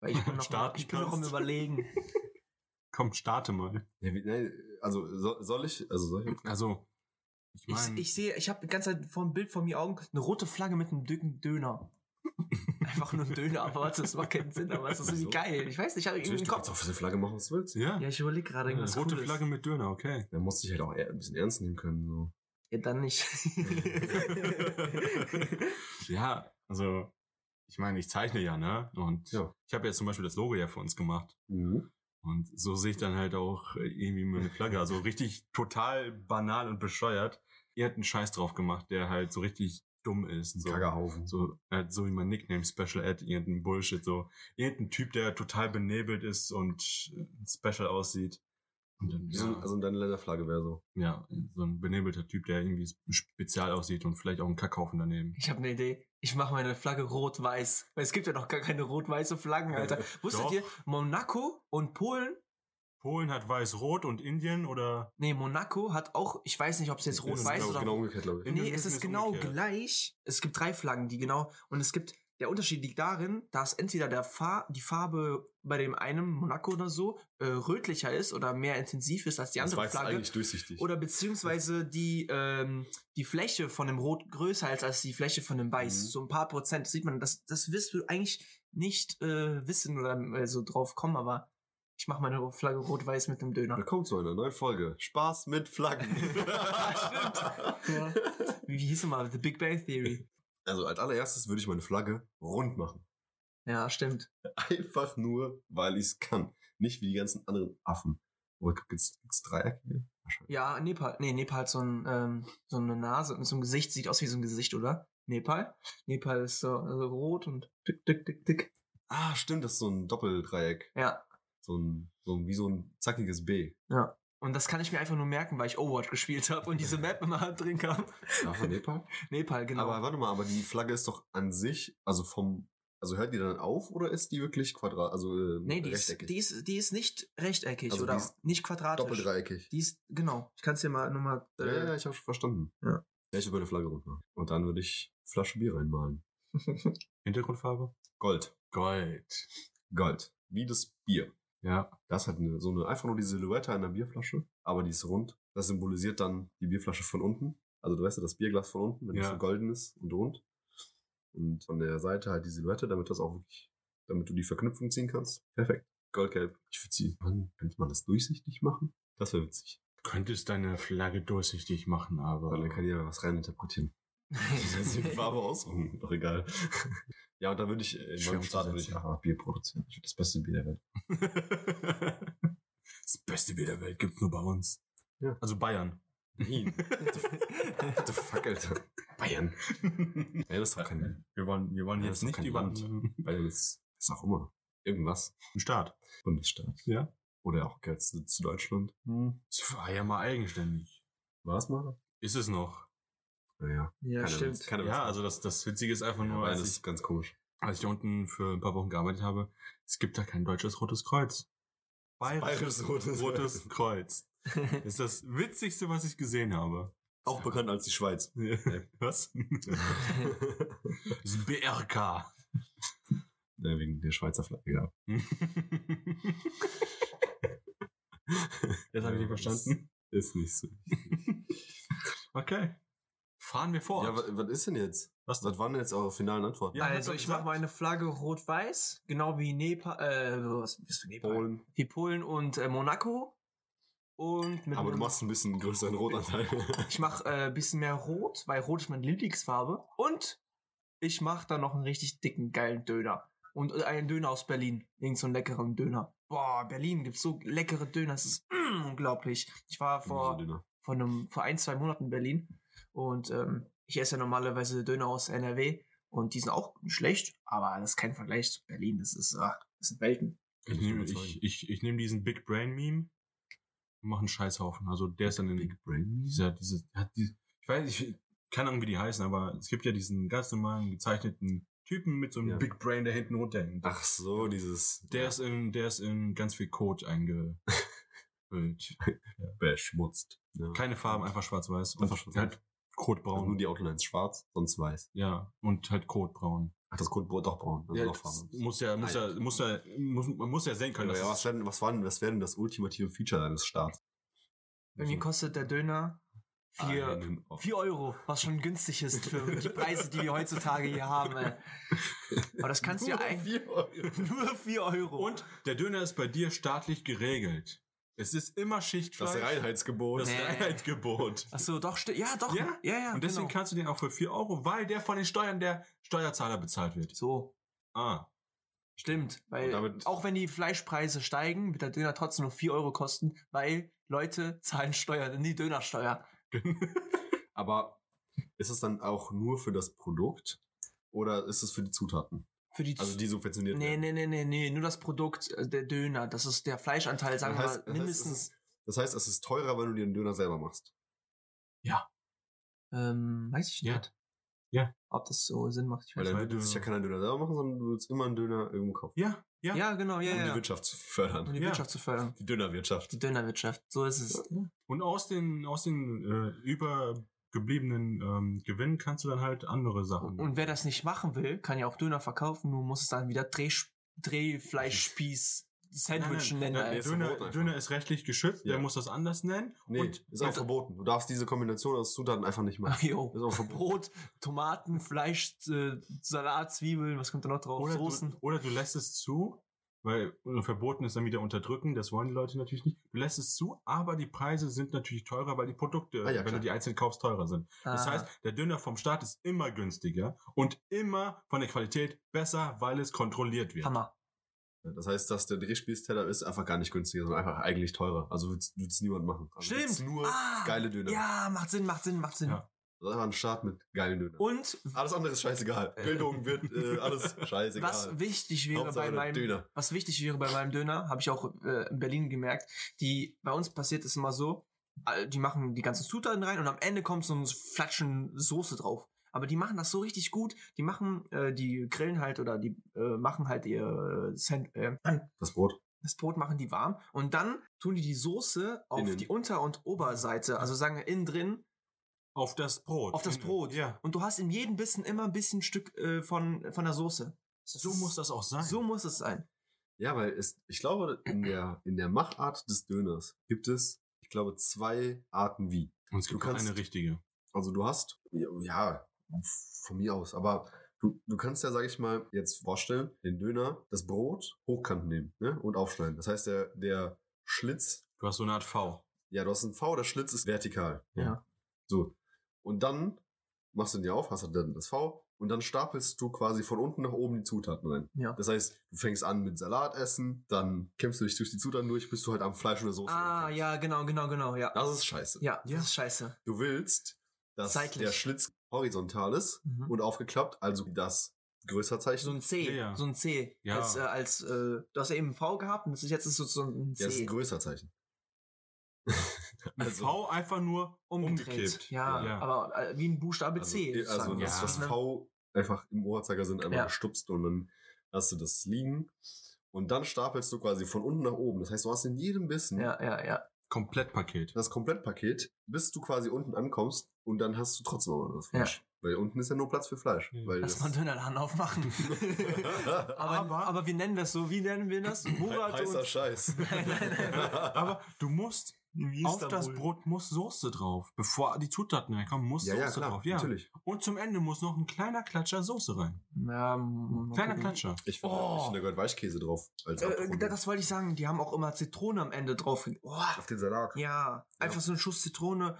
[SPEAKER 1] Weil ich bin noch,
[SPEAKER 2] Starten
[SPEAKER 1] ich bin noch am überlegen.
[SPEAKER 2] Komm, starte mal.
[SPEAKER 3] Ja, wie, nein, also so, soll ich? Also soll ich?
[SPEAKER 2] Also, ich
[SPEAKER 1] Ich,
[SPEAKER 2] meine,
[SPEAKER 1] ich sehe, ich habe die ganze Zeit vor dem Bild vor mir Augen eine rote Flagge mit einem dicken Döner. Einfach nur ein Döner, aber das macht keinen Sinn, aber es ist irgendwie
[SPEAKER 3] So.
[SPEAKER 1] geil. Ich weiß nicht, ich habe irgendwie im
[SPEAKER 3] du kannst auch
[SPEAKER 1] Kopf.
[SPEAKER 3] für eine Flagge machen, was du willst.
[SPEAKER 2] ja,
[SPEAKER 1] Ja, ich überlege gerade irgendwas
[SPEAKER 2] rote
[SPEAKER 1] Cooles.
[SPEAKER 2] Flagge mit Döner, okay.
[SPEAKER 3] Dann musst du dich halt auch ein bisschen ernst nehmen können. So.
[SPEAKER 1] Ja, dann nicht.
[SPEAKER 2] Ja, also, ich meine, ich zeichne ja, ne? Und
[SPEAKER 3] Ja.
[SPEAKER 2] ich habe ja zum Beispiel das Logo ja für uns gemacht.
[SPEAKER 3] Mhm.
[SPEAKER 2] Und so sehe ich dann halt auch irgendwie meine Flagge. Also richtig total banal und bescheuert. Ihr habt einen Scheiß drauf gemacht, der halt so richtig dumm ist. So,
[SPEAKER 3] Kackerhaufen.
[SPEAKER 2] so, äh, so wie mein Nickname Special Ed, irgendein Bullshit, so. Irgendein Typ, der total benebelt ist und äh, special aussieht. Und dann,
[SPEAKER 3] so
[SPEAKER 2] ja,
[SPEAKER 3] Also deine Länderflagge wäre so.
[SPEAKER 2] ja, so ein benebelter Typ, der irgendwie spezial aussieht und vielleicht auch einen Kackhaufen daneben.
[SPEAKER 1] Ich habe eine Idee. Ich mache meine Flagge rot-weiß. Weil es gibt ja noch gar keine rot-weiße Flaggen, Alter. Wusstet
[SPEAKER 2] Doch.
[SPEAKER 1] ihr, Monaco und Polen?
[SPEAKER 2] Polen hat weiß-rot und Indien oder
[SPEAKER 1] Nee, Monaco hat auch, ich weiß nicht, ob es jetzt
[SPEAKER 3] Das ist,
[SPEAKER 1] rot-weiß oder
[SPEAKER 3] genau umgekehrt, glaube ich.
[SPEAKER 1] Nee, es ist
[SPEAKER 2] ist
[SPEAKER 1] genau
[SPEAKER 2] umgekehrt.
[SPEAKER 1] gleich. Es gibt drei Flaggen, die genau. Und es gibt. Der Unterschied liegt darin, dass entweder der Far die Farbe bei dem einen Monaco oder so äh, rötlicher ist oder mehr intensiv ist als die
[SPEAKER 3] Das
[SPEAKER 1] andere
[SPEAKER 3] weiß
[SPEAKER 1] Flagge.
[SPEAKER 3] eigentlich durchsichtig.
[SPEAKER 1] Oder beziehungsweise die, ähm, die Fläche von dem Rot größer ist als die Fläche von dem Weiß.
[SPEAKER 3] Mhm.
[SPEAKER 1] So ein paar Prozent. Das sieht man, das, das wirst du eigentlich nicht äh, wissen oder äh, so drauf kommen, aber ich mache meine Flagge rot-weiß mit einem Döner.
[SPEAKER 3] Willkommen zu einer neuen Folge. Spaß mit Flaggen.
[SPEAKER 1] Ja. Wie hieß es mal? The Big Bang Theory.
[SPEAKER 3] Also als allererstes würde ich meine Flagge rund machen.
[SPEAKER 1] Ja, stimmt.
[SPEAKER 3] Einfach nur, weil ich es kann. Nicht wie die ganzen anderen Affen. Oder gibt's, gibt's Dreieckige?
[SPEAKER 1] Ja, Nepal. Nee, Nepal hat so, ein, ähm, so eine Nase und so ein Gesicht. Sieht aus wie so ein Gesicht, oder? Nepal? Nepal ist so also rot und dick, dick, dick, dick.
[SPEAKER 3] Ah, stimmt, das ist so ein Doppeldreieck.
[SPEAKER 1] Ja.
[SPEAKER 3] So ein, so ein, wie so ein zackiges B.
[SPEAKER 1] Und das kann ich mir einfach nur merken, weil ich Overwatch gespielt habe und diese Map immer drin kam.
[SPEAKER 3] Ja, von Nepal?
[SPEAKER 1] Nepal, genau.
[SPEAKER 3] Aber warte mal, aber die Flagge ist doch an sich, also vom, also hört die dann auf oder ist die wirklich quadrat, also äh,
[SPEAKER 1] nee, die ist,
[SPEAKER 3] rechteckig?
[SPEAKER 1] die, ist, die ist nicht rechteckig
[SPEAKER 3] Also die
[SPEAKER 1] oder
[SPEAKER 3] ist
[SPEAKER 1] nicht quadratisch.
[SPEAKER 3] Doppeldreieckig.
[SPEAKER 1] Die ist, genau. Ich kann es dir mal nochmal.
[SPEAKER 3] Ja, ja, ja, ich habe schon verstanden.
[SPEAKER 1] Ja.
[SPEAKER 3] Ja, ich würde meine Flagge runter. Und dann würde ich Flasche Bier reinmalen.
[SPEAKER 2] Hintergrundfarbe?
[SPEAKER 3] Gold.
[SPEAKER 2] Gold.
[SPEAKER 3] Gold. Wie das Bier.
[SPEAKER 2] Ja.
[SPEAKER 3] Das hat eine, so eine, einfach nur die Silhouette einer Bierflasche, aber die ist rund. Das symbolisiert dann die Bierflasche von unten. Also du weißt ja, das Bierglas von unten, wenn es
[SPEAKER 2] Ja.
[SPEAKER 3] so golden ist und rund. Und von der Seite halt die Silhouette, damit das auch wirklich, damit du die Verknüpfung ziehen kannst. Perfekt. Goldgelb. Ich würde sie, Mann, könnte man das durchsichtig machen? Das wäre witzig.
[SPEAKER 2] Du könntest deine Flagge durchsichtig machen, aber.
[SPEAKER 3] Weil dann kann jeder was reininterpretieren. Das die Farbe ausruhen, doch egal. ja, und dann würde ich, äh, in
[SPEAKER 2] Schwer
[SPEAKER 3] meinem Staat würde ich einfach Bier produzieren. Ich würde das beste Bier der Welt.
[SPEAKER 2] das beste Bier der Welt gibt's nur bei uns.
[SPEAKER 3] Ja.
[SPEAKER 2] Also Bayern.
[SPEAKER 3] Wien. What the fuck, Alter? Bayern. Ja, das ist doch kein,
[SPEAKER 2] Wir wollen, wir wollen
[SPEAKER 3] Ja,
[SPEAKER 2] jetzt
[SPEAKER 3] das
[SPEAKER 2] nicht über
[SPEAKER 3] Land. weil das ist auch immer irgendwas.
[SPEAKER 2] Staat.
[SPEAKER 3] Bundesstaat.
[SPEAKER 2] Ja.
[SPEAKER 3] Oder auch Grenze zu Deutschland.
[SPEAKER 2] Es war ja mal eigenständig.
[SPEAKER 3] War es mal?
[SPEAKER 2] Ist es noch?
[SPEAKER 3] Naja.
[SPEAKER 1] ja,
[SPEAKER 3] keiner
[SPEAKER 1] stimmt.
[SPEAKER 3] keiner
[SPEAKER 2] Ja, also das, das Witzige ist einfach
[SPEAKER 3] Ja,
[SPEAKER 2] nur, als
[SPEAKER 3] ist
[SPEAKER 2] ich,
[SPEAKER 3] ganz komisch.
[SPEAKER 2] als ich da unten für ein paar Wochen gearbeitet habe, es gibt da kein deutsches Rotes Kreuz.
[SPEAKER 3] Bayerisches Rotes
[SPEAKER 2] Rotes Kreuz. Das ist das Witzigste, was ich gesehen habe.
[SPEAKER 3] Auch bekannt als die Schweiz.
[SPEAKER 2] Was? Das BRK.
[SPEAKER 3] Ja, wegen der Schweizer Flagge, ja.
[SPEAKER 2] Jetzt habe ich nicht verstanden.
[SPEAKER 3] Ist nicht so.
[SPEAKER 2] Okay. Fahren wir fort.
[SPEAKER 3] Ja, wa- was ist denn jetzt?
[SPEAKER 2] Was
[SPEAKER 3] Was waren denn jetzt eure finalen Antworten?
[SPEAKER 2] Ja,
[SPEAKER 1] also ich mache meine Flagge rot-weiß, genau wie Nepal, äh, was bist du Nepal?
[SPEAKER 3] Polen.
[SPEAKER 1] Wie Polen und äh, Monaco. Und mit
[SPEAKER 3] Aber du machst ein bisschen größeren Rotanteil.
[SPEAKER 1] Ich mache ein äh, bisschen mehr rot, weil rot ist meine Lieblingsfarbe. Und ich mache dann noch einen richtig dicken, geilen Döner. Und einen Döner aus Berlin. Irgend so einen leckeren Döner. Boah, Berlin gibt's so leckere Döner. Das ist mm, unglaublich. Ich war vor, vor, einem, vor ein, zwei Monaten in Berlin. Und ähm, ich esse ja normalerweise Döner aus NRW. Und die sind auch nicht schlecht. Aber das ist kein Vergleich zu Berlin. Das ist, ah, das sind Welten.
[SPEAKER 2] Ich nehme ich, ich, ich nehm diesen Big Brain Meme und mache einen Scheißhaufen. Also der ist dann in
[SPEAKER 3] Big Brain.
[SPEAKER 2] dieser, diese, hat die, ich weiß, ich keine Ahnung, wie die heißen, aber es gibt ja diesen ganz normalen gezeichneten Typen mit so einem
[SPEAKER 3] Ja.
[SPEAKER 2] Big Brain, der hinten runterhängt.
[SPEAKER 3] Ach so, dieses.
[SPEAKER 2] Der ist in, der ist in ganz viel Code eingefüllt.
[SPEAKER 3] beschmutzt. Ja.
[SPEAKER 2] Keine Farben, einfach schwarz-weiß.
[SPEAKER 3] Einfach
[SPEAKER 2] Und
[SPEAKER 3] schwarz-weiß.
[SPEAKER 2] halt
[SPEAKER 3] Also
[SPEAKER 2] Kotbraun.
[SPEAKER 3] nur die Outlines schwarz, sonst weiß.
[SPEAKER 2] ja, und halt Kotbraun.
[SPEAKER 3] Ach, das Code doch braun. Also
[SPEAKER 2] Ja, muss ja, muss ja, muss ja, muss, man muss ja sehen können,
[SPEAKER 3] Ja,
[SPEAKER 2] dass
[SPEAKER 3] was, werden, was, war denn, was wäre denn das ultimative Feature deines Starts?
[SPEAKER 1] Bei mir kostet der Döner vier,
[SPEAKER 3] Einen-
[SPEAKER 1] 4 Euro, was schon günstig ist für die Preise, die wir heutzutage hier haben. Ey. Aber das kannst du ja eigentlich nur 4 Euro.
[SPEAKER 2] Und der Döner ist bei dir staatlich geregelt. Es ist immer Schichtfleisch.
[SPEAKER 3] Das Reinheitsgebot.
[SPEAKER 2] Das
[SPEAKER 1] Nee.
[SPEAKER 2] Reinheitsgebot.
[SPEAKER 1] Ach so, doch, ja, doch.
[SPEAKER 2] Ja,
[SPEAKER 1] ja, ja
[SPEAKER 2] Und deswegen
[SPEAKER 1] genau.
[SPEAKER 2] kannst du den auch für 4 Euro, weil der von den Steuern der Steuerzahler bezahlt wird.
[SPEAKER 1] So,
[SPEAKER 2] Ah.
[SPEAKER 1] stimmt. Weil auch wenn die Fleischpreise steigen, wird der Döner trotzdem nur 4 Euro kosten, weil Leute zahlen Steuern, die Dönersteuer.
[SPEAKER 3] Aber Ist es dann auch nur für das Produkt oder ist es für die Zutaten?
[SPEAKER 1] Für die
[SPEAKER 3] Also die subventioniert
[SPEAKER 1] Nee,
[SPEAKER 3] werden?
[SPEAKER 1] nee, nee, nee, nee, nur das Produkt, äh, der Döner, das ist der Fleischanteil, sagen
[SPEAKER 3] Das heißt-
[SPEAKER 1] wir
[SPEAKER 3] das
[SPEAKER 1] mal,
[SPEAKER 3] heißt,
[SPEAKER 1] mindestens.
[SPEAKER 3] es ist- Das heißt, es ist teurer, wenn du dir einen Döner selber machst.
[SPEAKER 1] ähm, weiß ich
[SPEAKER 2] Ja.
[SPEAKER 1] nicht.
[SPEAKER 2] Ja.
[SPEAKER 1] Ob das so Sinn macht, ich
[SPEAKER 3] Weil
[SPEAKER 1] weiß
[SPEAKER 3] dann
[SPEAKER 2] Weil
[SPEAKER 3] willst du sich ja keinen Döner selber machen, sondern du willst immer einen Döner irgendwo kaufen.
[SPEAKER 2] Ja, ja.
[SPEAKER 1] Ja, genau, ja,
[SPEAKER 3] um
[SPEAKER 1] ja.
[SPEAKER 3] die Wirtschaft zu fördern.
[SPEAKER 1] Um die
[SPEAKER 2] Ja.
[SPEAKER 1] Wirtschaft zu fördern.
[SPEAKER 3] Die Dönerwirtschaft.
[SPEAKER 1] Die Dönerwirtschaft, so ist es.
[SPEAKER 2] Und aus den, aus den äh, übergebliebenen ähm, Gewinnen kannst du dann halt andere Sachen.
[SPEAKER 1] Und wer das nicht machen will, kann ja auch Döner verkaufen, nur muss es dann wieder Dreh, Drehfleischspieß Sandwich
[SPEAKER 2] Nein, nein,
[SPEAKER 1] nennen.
[SPEAKER 3] nein,
[SPEAKER 2] Der
[SPEAKER 3] ist
[SPEAKER 2] Döner. Döner ist rechtlich geschützt,
[SPEAKER 3] Ja.
[SPEAKER 2] der muss das anders nennen.
[SPEAKER 3] Nee,
[SPEAKER 2] und
[SPEAKER 3] ist auch
[SPEAKER 2] und-
[SPEAKER 3] verboten. Du darfst diese Kombination aus Zutaten einfach nicht
[SPEAKER 1] Ach,
[SPEAKER 3] machen.
[SPEAKER 1] jo.
[SPEAKER 3] Ist auch verboten.
[SPEAKER 1] Brot, Tomaten, Fleisch, äh, Salat, Zwiebeln, was kommt da noch drauf?
[SPEAKER 2] oder,
[SPEAKER 1] Soßen.
[SPEAKER 2] du, oder du lässt es zu, weil äh, verboten ist dann wieder unterdrücken, das wollen die Leute natürlich nicht. Du lässt es zu, aber die Preise sind natürlich teurer, weil die Produkte,
[SPEAKER 3] Ah, ja,
[SPEAKER 2] wenn
[SPEAKER 3] klar.
[SPEAKER 2] du die einzeln kaufst, teurer sind. Das
[SPEAKER 1] Ah.
[SPEAKER 2] heißt, der Döner vom Staat ist immer günstiger und immer von der Qualität besser, weil es kontrolliert wird.
[SPEAKER 1] Hammer.
[SPEAKER 3] Das heißt, dass der Drehspießteller ist einfach gar nicht günstiger, sondern einfach eigentlich teurer. Also wird es niemand machen. Also
[SPEAKER 1] Stimmt.
[SPEAKER 3] nur
[SPEAKER 1] Ah,
[SPEAKER 3] geile Döner.
[SPEAKER 1] Ja, macht Sinn, macht Sinn, macht Sinn.
[SPEAKER 2] Ja.
[SPEAKER 3] Das ist einfach ein Start mit geilen Döner.
[SPEAKER 1] Und
[SPEAKER 3] alles andere ist scheißegal. Bildung wird äh, alles scheißegal.
[SPEAKER 1] was wichtig wäre
[SPEAKER 3] Hauptsache
[SPEAKER 1] bei meinem
[SPEAKER 3] Döner.
[SPEAKER 1] was wichtig wäre bei meinem Döner, habe ich auch äh, in Berlin gemerkt, die bei uns passiert es immer so, äh, die machen die ganzen Zutaten rein und am Ende kommt so ein Flatschen Soße drauf. Aber die machen das so richtig gut. Die machen, äh, die grillen halt oder die äh, machen halt ihr äh, Sand, äh,
[SPEAKER 3] Das Brot.
[SPEAKER 1] das Brot machen die warm und dann tun die die Soße auf
[SPEAKER 3] Innen.
[SPEAKER 1] die Unter- und Oberseite, also sagen wir innen drin,
[SPEAKER 2] Auf das Brot.
[SPEAKER 1] auf das Brot.
[SPEAKER 2] Ja.
[SPEAKER 1] Und du hast in jedem Bissen immer ein bisschen Stück äh, von, von der Soße.
[SPEAKER 2] So muss das auch sein.
[SPEAKER 1] So muss es sein.
[SPEAKER 3] Ja, weil es, ich glaube, in der, in der Machart des Döners gibt es, ich glaube, zwei Arten wie.
[SPEAKER 2] Und es gibt
[SPEAKER 3] Du
[SPEAKER 2] auch
[SPEAKER 3] kannst-
[SPEAKER 2] eine richtige.
[SPEAKER 3] Also du hast, ja, ja, von mir aus, aber du, du kannst ja, sag ich mal, jetzt vorstellen, den Döner, das Brot hochkant nehmen ne? und aufschneiden. Das heißt, der, der Schlitz,
[SPEAKER 2] Du hast so eine Art V.
[SPEAKER 3] ja, du hast einen V, der Schlitz ist vertikal.
[SPEAKER 1] Ja.
[SPEAKER 3] So. Und dann machst du den ja auf, hast du dann das V und dann stapelst du quasi von unten nach oben die Zutaten rein.
[SPEAKER 1] Ja.
[SPEAKER 3] Das heißt, du fängst an mit Salat essen, dann kämpfst du dich durch die Zutaten durch, bis du halt am Fleisch oder Soße
[SPEAKER 1] Ah,
[SPEAKER 3] ankommst.
[SPEAKER 1] ja, genau, genau, genau, ja.
[SPEAKER 3] Das ist scheiße.
[SPEAKER 1] Ja,
[SPEAKER 2] Ja.
[SPEAKER 1] das ist scheiße.
[SPEAKER 3] Du willst, dass
[SPEAKER 1] Seitlich.
[SPEAKER 3] der Schlitz horizontal ist
[SPEAKER 1] Mhm.
[SPEAKER 3] und aufgeklappt, also das größer Zeichen.
[SPEAKER 1] So ein C,
[SPEAKER 2] Ja, ja.
[SPEAKER 1] so ein C.
[SPEAKER 2] Ja.
[SPEAKER 1] Als, äh, als äh, du hast ja eben ein V gehabt und das ist jetzt ist so, so ein
[SPEAKER 3] ja, das ist
[SPEAKER 1] C.
[SPEAKER 3] ein größer Zeichen. Also-
[SPEAKER 2] V einfach nur
[SPEAKER 1] umgedreht.
[SPEAKER 2] umgekippt.
[SPEAKER 1] Ja,
[SPEAKER 2] Ja.
[SPEAKER 1] aber äh, wie ein Buchstabe
[SPEAKER 3] Also,
[SPEAKER 1] C.
[SPEAKER 3] also
[SPEAKER 1] sozusagen.
[SPEAKER 3] das,
[SPEAKER 2] Ja.
[SPEAKER 3] das
[SPEAKER 1] Ne?
[SPEAKER 3] V einfach im Uhrzeigersinn einmal
[SPEAKER 1] Ja.
[SPEAKER 3] gestupst und dann hast du das liegen. Und dann stapelst du quasi von unten nach oben. Das heißt, du hast in jedem Bissen
[SPEAKER 1] Ja, ja, ja.
[SPEAKER 2] Komplettpaket.
[SPEAKER 3] das Komplettpaket, bis du quasi unten ankommst und dann hast du trotzdem noch das Fleisch. Weil unten ist ja nur Platz für Fleisch.
[SPEAKER 2] Ja.
[SPEAKER 3] Weil
[SPEAKER 1] Lass
[SPEAKER 3] das
[SPEAKER 1] mal einen Dönerladen aufmachen. aber,
[SPEAKER 2] Aber-
[SPEAKER 1] aber, wir nennen das so. Wie nennen wir das? Murat
[SPEAKER 3] heißer
[SPEAKER 1] und...
[SPEAKER 3] Scheiß.
[SPEAKER 1] Nein, nein, nein.
[SPEAKER 2] Aber du musst auf das Brot muss Soße drauf. Bevor die Zutaten reinkommen, muss
[SPEAKER 3] ja, ja,
[SPEAKER 2] Soße
[SPEAKER 3] klar,
[SPEAKER 2] drauf. Ja.
[SPEAKER 3] natürlich.
[SPEAKER 2] Und zum Ende muss noch ein kleiner Klatscher Soße rein.
[SPEAKER 1] Ja,
[SPEAKER 2] Kleiner
[SPEAKER 1] gucken.
[SPEAKER 2] Klatscher.
[SPEAKER 3] Ich finde,
[SPEAKER 1] Oh.
[SPEAKER 3] ich finde, da gehört Weichkäse drauf. Als
[SPEAKER 1] Äh, das wollte ich sagen. Die haben auch immer Zitrone am Ende drauf. Oh,
[SPEAKER 3] auf den Salat.
[SPEAKER 1] ja, einfach so ein Schuss Zitrone,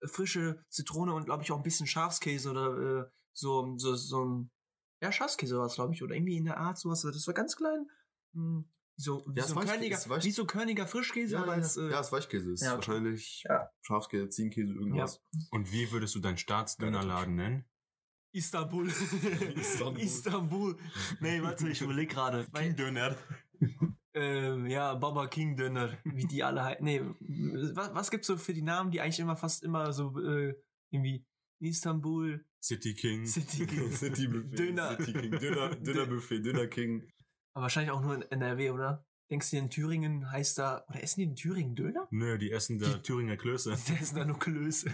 [SPEAKER 1] äh, frische Zitrone und glaube ich auch ein bisschen Schafskäse oder äh, so, so, so ein, ja, Schafskäse war es, glaube ich, oder irgendwie in der Art sowas. Das war ganz klein. Hm, so, wie,
[SPEAKER 3] Ja,
[SPEAKER 1] so, Körniger, wie so Körniger Frischkäse,
[SPEAKER 3] Ja,
[SPEAKER 1] aber als, äh,
[SPEAKER 3] ja, ist Weichkäse. Ist
[SPEAKER 1] ja.
[SPEAKER 3] wahrscheinlich
[SPEAKER 1] Ja.
[SPEAKER 3] Schafskäse, Ziegenkäse, irgendwas.
[SPEAKER 2] Und wie würdest du deinen Staatsdönerladen nennen?
[SPEAKER 1] Istanbul.
[SPEAKER 3] Istanbul.
[SPEAKER 1] Istanbul. Nee, warte, ich überlege gerade. Weil-
[SPEAKER 2] Döner.
[SPEAKER 1] Ähm, ja, Baba King Döner, wie die alle heißen. Nee, was, was gibt's so für die Namen, die eigentlich immer fast immer so äh, irgendwie Istanbul,
[SPEAKER 2] City King.
[SPEAKER 1] City King.
[SPEAKER 3] City Buffet,
[SPEAKER 1] Döner.
[SPEAKER 3] City King, Döner, Döner Buffet, Döner King.
[SPEAKER 1] Aber wahrscheinlich auch nur in NRW, oder? Denkst du, in Thüringen heißt da, oder essen die in Thüringen Döner?
[SPEAKER 2] Nö, die essen da Thüringer Klöße.
[SPEAKER 1] Die essen da nur Klöße.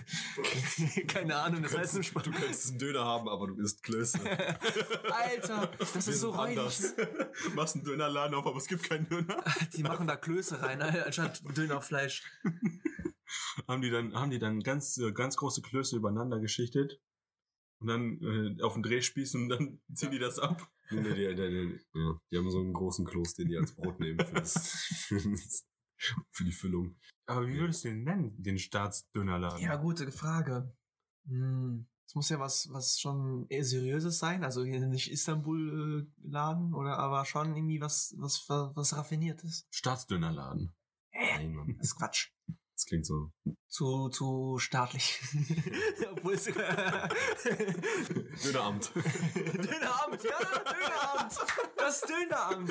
[SPEAKER 1] Keine Ahnung, das heißt nur Spaß.
[SPEAKER 3] Du könntest einen Döner haben, aber du isst Klöße.
[SPEAKER 1] Alter, das
[SPEAKER 3] Wir
[SPEAKER 1] ist so räudig. ne?
[SPEAKER 2] Machst einen Dönerladen auf, aber es gibt keinen Döner.
[SPEAKER 1] Die machen da Klöße rein, anstatt Dönerfleisch.
[SPEAKER 2] haben die dann, haben die dann ganz, äh, ganz große Klöße übereinander geschichtet. Und dann äh, auf den Drehspieß und dann ziehen die das ab.
[SPEAKER 3] Nee, nee, die, die, die, ja, die haben so einen großen Kloß, den die als Brot nehmen für, das, für, die Füllung.
[SPEAKER 2] Aber wie würdest du den nennen, den Staatsdönerladen?
[SPEAKER 1] Ja, gute Frage. Hm. Es muss ja was, was schon eher seriöses sein, also nicht Istanbul-Laden oder aber schon irgendwie was, was, was raffiniertes.
[SPEAKER 2] Staatsdönerladen.
[SPEAKER 1] Äh,
[SPEAKER 3] Nein, Mann.
[SPEAKER 1] das ist Quatsch.
[SPEAKER 3] Das klingt so.
[SPEAKER 1] Zu, zu staatlich. Obwohl es.
[SPEAKER 3] Döneramt.
[SPEAKER 1] Döneramt, ja, Döneramt. Das Döneramt.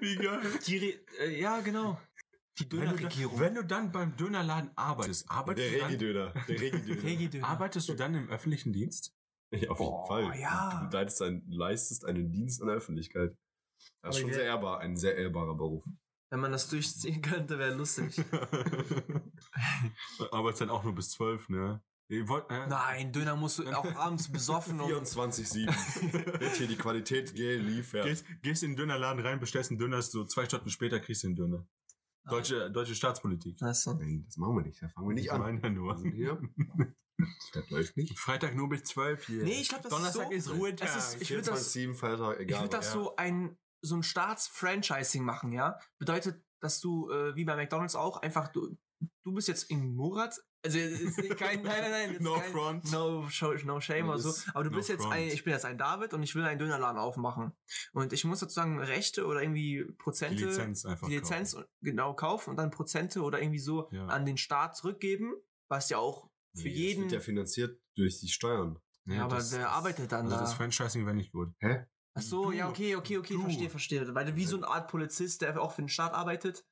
[SPEAKER 2] Wie geil.
[SPEAKER 1] Die Re äh, ja, genau. Die
[SPEAKER 2] Wenn
[SPEAKER 1] Dönerregierung.
[SPEAKER 2] dann, wenn du dann beim Dönerladen arbeitest, arbeitest,
[SPEAKER 3] Der
[SPEAKER 2] du, dann,
[SPEAKER 3] Regi-Döner. Der Regi-Döner.
[SPEAKER 1] Regi-Döner.
[SPEAKER 2] arbeitest du dann im öffentlichen Dienst?
[SPEAKER 3] Ja, auf jeden
[SPEAKER 1] Boah,
[SPEAKER 3] Fall.
[SPEAKER 1] ja.
[SPEAKER 3] Du leistest, ein, leistest einen Dienst an der Öffentlichkeit. Das ist
[SPEAKER 1] Aber
[SPEAKER 3] schon sehr ehrbar, ein sehr ehrbarer Beruf.
[SPEAKER 1] Wenn man das durchziehen könnte, wäre lustig.
[SPEAKER 2] Arbeitest dann auch nur bis zwölf, ne? Wollt, äh,
[SPEAKER 1] Nein, Döner musst du auch abends besoffen und
[SPEAKER 3] 24-7 wird hier die Qualität geliefert.
[SPEAKER 2] Gehst, gehst in den Dönerladen rein, bestellst einen Döner, so zwei Stunden später kriegst du einen Döner. Deutsche, deutsche Staatspolitik.
[SPEAKER 1] Du?
[SPEAKER 3] Nein, das machen wir nicht. Da fangen wir nicht
[SPEAKER 2] Ich
[SPEAKER 3] an.
[SPEAKER 2] meine ja nur.
[SPEAKER 3] Hier. Das läuft nicht.
[SPEAKER 2] Freitag nur bis zwölf hier.
[SPEAKER 1] Nee, ich glaube, das
[SPEAKER 2] Donnerstag
[SPEAKER 1] ist
[SPEAKER 2] ist,
[SPEAKER 1] so,
[SPEAKER 2] Ruhetag.
[SPEAKER 1] es ist- ich würd das-
[SPEAKER 3] 24-7 Feiertag,
[SPEAKER 1] Ich
[SPEAKER 3] egal.
[SPEAKER 1] würde das
[SPEAKER 3] was.
[SPEAKER 1] so ein so ein Staatsfranchising machen, ja? Bedeutet, dass du äh, wie bei McDonald's auch einfach du du bist jetzt in Murat, also es ist nicht kein nein nein nein,
[SPEAKER 2] No
[SPEAKER 1] kein,
[SPEAKER 2] front.
[SPEAKER 1] no show, no shame oder so, aber du
[SPEAKER 2] no
[SPEAKER 1] bist jetzt
[SPEAKER 2] front.
[SPEAKER 1] ein ich bin jetzt ein David und ich will einen Dönerladen aufmachen und ich muss sozusagen Rechte oder irgendwie
[SPEAKER 2] Die
[SPEAKER 1] Prozente
[SPEAKER 2] Lizenz einfach.
[SPEAKER 1] die Lizenz
[SPEAKER 2] kaufen.
[SPEAKER 1] genau kaufen und dann Prozente oder irgendwie so
[SPEAKER 2] Ja.
[SPEAKER 1] an den Staat zurückgeben, was ja auch für
[SPEAKER 3] Nee,
[SPEAKER 1] jeden
[SPEAKER 3] Das wird ja finanziert durch die Steuern.
[SPEAKER 2] Nee,
[SPEAKER 1] ja, aber
[SPEAKER 2] das-
[SPEAKER 1] wer arbeitet dann
[SPEAKER 2] Also
[SPEAKER 1] da?
[SPEAKER 2] das Franchising wäre nicht gut.
[SPEAKER 3] Hä?
[SPEAKER 1] Ach so,
[SPEAKER 2] Du,
[SPEAKER 1] ja, okay, okay, okay,
[SPEAKER 2] du.
[SPEAKER 1] verstehe, verstehe. Weil wie so eine Art Polizist, der auch für den Staat arbeitet,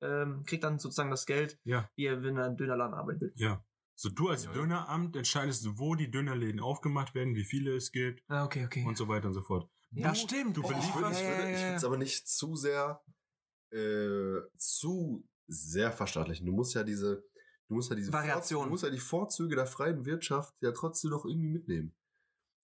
[SPEAKER 1] ähm, kriegt dann sozusagen das Geld,
[SPEAKER 2] Ja,
[SPEAKER 1] wie er, wenn er im Dönerladen arbeitet.
[SPEAKER 2] ja. So du als
[SPEAKER 3] Ja.
[SPEAKER 2] Döneramt entscheidest, wo die Dönerläden aufgemacht werden, wie viele es gibt
[SPEAKER 1] Ah, okay, okay.
[SPEAKER 2] und so weiter und so fort.
[SPEAKER 1] Ja,
[SPEAKER 2] Du-
[SPEAKER 1] stimmt.
[SPEAKER 2] Du
[SPEAKER 1] Oh,
[SPEAKER 3] Ich würde es aber nicht zu sehr äh, zu sehr verstaatlichen. Du musst ja diese du musst ja diese
[SPEAKER 1] Variation.
[SPEAKER 3] Vor, du musst ja die Vorzüge der freien Wirtschaft ja trotzdem noch irgendwie mitnehmen.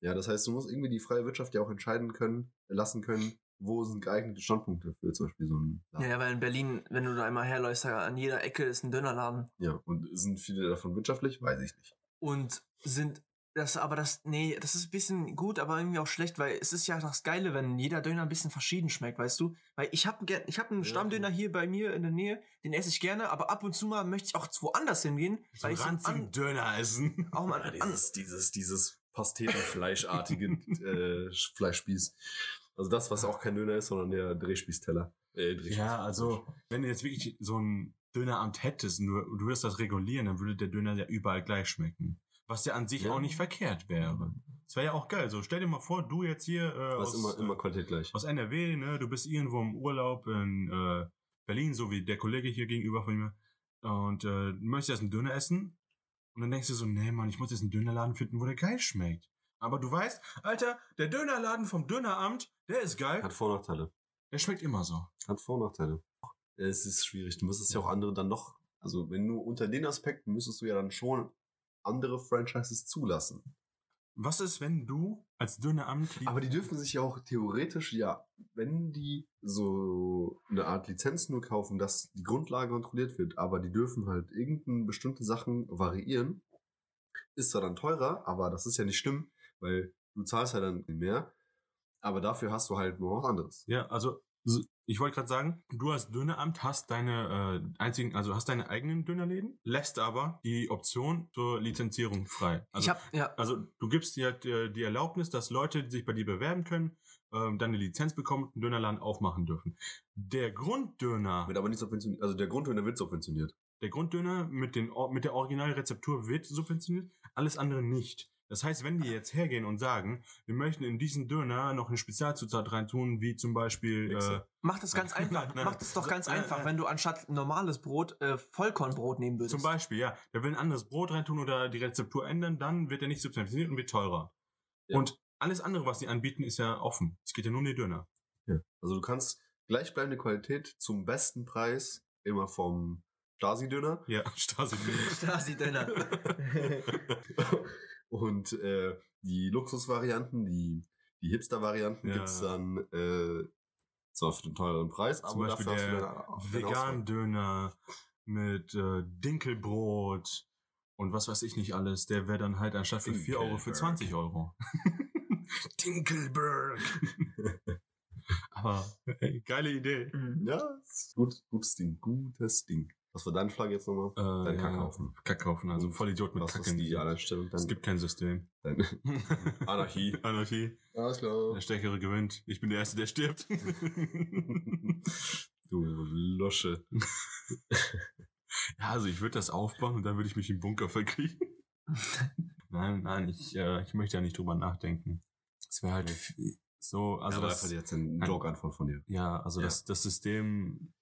[SPEAKER 3] Ja, das heißt, du musst irgendwie die freie Wirtschaft ja auch entscheiden können, lassen können, wo sind geeignete Standpunkte für zum Beispiel so ein
[SPEAKER 1] ja, ja, weil in Berlin, wenn du da einmal herläufst, an jeder Ecke ist ein Dönerladen.
[SPEAKER 3] ja, und sind viele davon wirtschaftlich? Weiß ich nicht.
[SPEAKER 1] Und sind das, aber das, nee, das ist ein bisschen gut, aber irgendwie auch schlecht, weil es ist ja das Geile, wenn jeder Döner ein bisschen verschieden schmeckt, weißt du? Weil ich habe ich hab einen
[SPEAKER 3] Ja,
[SPEAKER 1] Stammdöner hier bei mir in der Nähe, den esse ich gerne, aber ab und zu mal möchte ich auch woanders hingehen,
[SPEAKER 2] so
[SPEAKER 1] weil ich so einen
[SPEAKER 2] Döner essen.
[SPEAKER 1] auch mal
[SPEAKER 3] Ja, dieses, dieses, dieses Pastetenfleischartige äh, Fleischspieß. Also das, was auch kein Döner ist, sondern der Drehspießteller. Äh, Drehspieß.
[SPEAKER 2] Ja, also wenn du jetzt wirklich so ein Döneramt hättest und du, du würdest das regulieren, dann würde der Döner ja überall gleich schmecken. Was ja an sich
[SPEAKER 3] Ja.
[SPEAKER 2] auch nicht verkehrt wäre. Das wäre ja auch geil. So, stell dir mal vor, du jetzt hier äh,
[SPEAKER 3] Was
[SPEAKER 2] aus,
[SPEAKER 3] immer, immer Qualität gleich.
[SPEAKER 2] aus NRW, ne, du bist irgendwo im Urlaub in äh, Berlin, so wie der Kollege hier gegenüber von mir, und äh, du möchtest jetzt einen Döner essen und dann denkst du so, nee, Mann, ich muss jetzt einen Dönerladen finden, wo der geil schmeckt. Aber du weißt, Alter, der Dönerladen vom Döneramt, der ist geil,
[SPEAKER 3] Hat Vor- und Nachteile.
[SPEAKER 2] der schmeckt immer so.
[SPEAKER 3] Hat Vor- und Nachteile. Es ist schwierig. Du müsstest ja auch andere dann noch, also wenn du unter den Aspekten müsstest du ja dann schon andere Franchises zulassen.
[SPEAKER 2] Was ist, wenn du als Döneramt
[SPEAKER 3] Aber die dürfen sich ja auch theoretisch, ja, wenn die so eine Art Lizenz nur kaufen, dass die Grundlage kontrolliert wird, aber die dürfen halt irgendeine bestimmte Sachen variieren, ist zwar dann teurer, aber das ist ja nicht schlimm, weil du zahlst ja dann mehr, aber dafür hast du halt nur was anderes.
[SPEAKER 2] Ja, also so- ich wollte gerade sagen, du als Döneramt hast deine äh, einzigen, also hast deine eigenen Dönerläden, lässt aber die Option zur Lizenzierung frei. Also,
[SPEAKER 1] ich hab, ja,
[SPEAKER 2] also du gibst dir die, die Erlaubnis, dass Leute, die sich bei dir bewerben können, ähm, dann eine Lizenz bekommen und einen Dönerladen aufmachen dürfen. Der Grunddöner,
[SPEAKER 3] Wird aber nicht subventioniert, also der Grundtöner wird subventioniert.
[SPEAKER 2] der Grunddöner mit, den, mit der Originalrezeptur wird subventioniert, alles andere nicht. Das heißt, wenn die jetzt hergehen und sagen, wir möchten in diesen Döner noch eine Spezialzutat reintun, wie zum Beispiel äh,
[SPEAKER 1] mach das ganz einfach. Mach das doch ganz einfach, wenn du anstatt normales Brot äh, Vollkornbrot nehmen würdest.
[SPEAKER 2] Zum Beispiel, ja. Der will ein anderes Brot reintun oder die Rezeptur ändern, dann wird er nicht subventioniert und wird teurer.
[SPEAKER 3] Ja.
[SPEAKER 2] Und alles andere, was sie anbieten, ist ja offen. Es geht ja nur um die Döner.
[SPEAKER 3] Ja. Also du kannst gleichbleibende Qualität zum besten Preis immer vom Stasi-Döner
[SPEAKER 2] Ja, Stasi.
[SPEAKER 1] Stasi-Döner.
[SPEAKER 3] und äh, die Luxusvarianten, die, die Hipster-Varianten
[SPEAKER 2] Ja.
[SPEAKER 3] gibt's dann äh, zwar für den teureren Preis,
[SPEAKER 2] Zum
[SPEAKER 3] aber
[SPEAKER 2] Beispiel
[SPEAKER 3] dafür hast du
[SPEAKER 2] Vegan-Döner mit äh, Dinkelbrot und was weiß ich nicht alles. Der wäre dann halt anstatt für 4 Euro für 20 Euro. Dinkelberg. Aber ey, geile Idee.
[SPEAKER 1] Mhm.
[SPEAKER 3] Ja, gut, gutes Ding, gutes Ding. Was war deine Flagge jetzt nochmal?
[SPEAKER 2] Äh,
[SPEAKER 3] Dein
[SPEAKER 2] ja,
[SPEAKER 3] Kackhaufen.
[SPEAKER 2] Also voll Idiot mit Kacke.
[SPEAKER 3] die Einstellung dann?
[SPEAKER 2] Es gibt kein System.
[SPEAKER 3] Anarchie.
[SPEAKER 2] Anarchie.
[SPEAKER 3] Alles klar.
[SPEAKER 2] Der Stärkere gewinnt. Ich bin der Erste, der stirbt.
[SPEAKER 3] Du Losche.
[SPEAKER 2] Ja, also ich würde das aufbauen und dann würde ich mich im Bunker verkriechen. nein, nein, ich, äh, ich möchte ja nicht drüber nachdenken. Es wäre halt so, also
[SPEAKER 3] Also
[SPEAKER 2] das,
[SPEAKER 3] das jetzt eine Joke-Antwort von dir.
[SPEAKER 2] ja, also
[SPEAKER 3] Ja.
[SPEAKER 2] Das, das System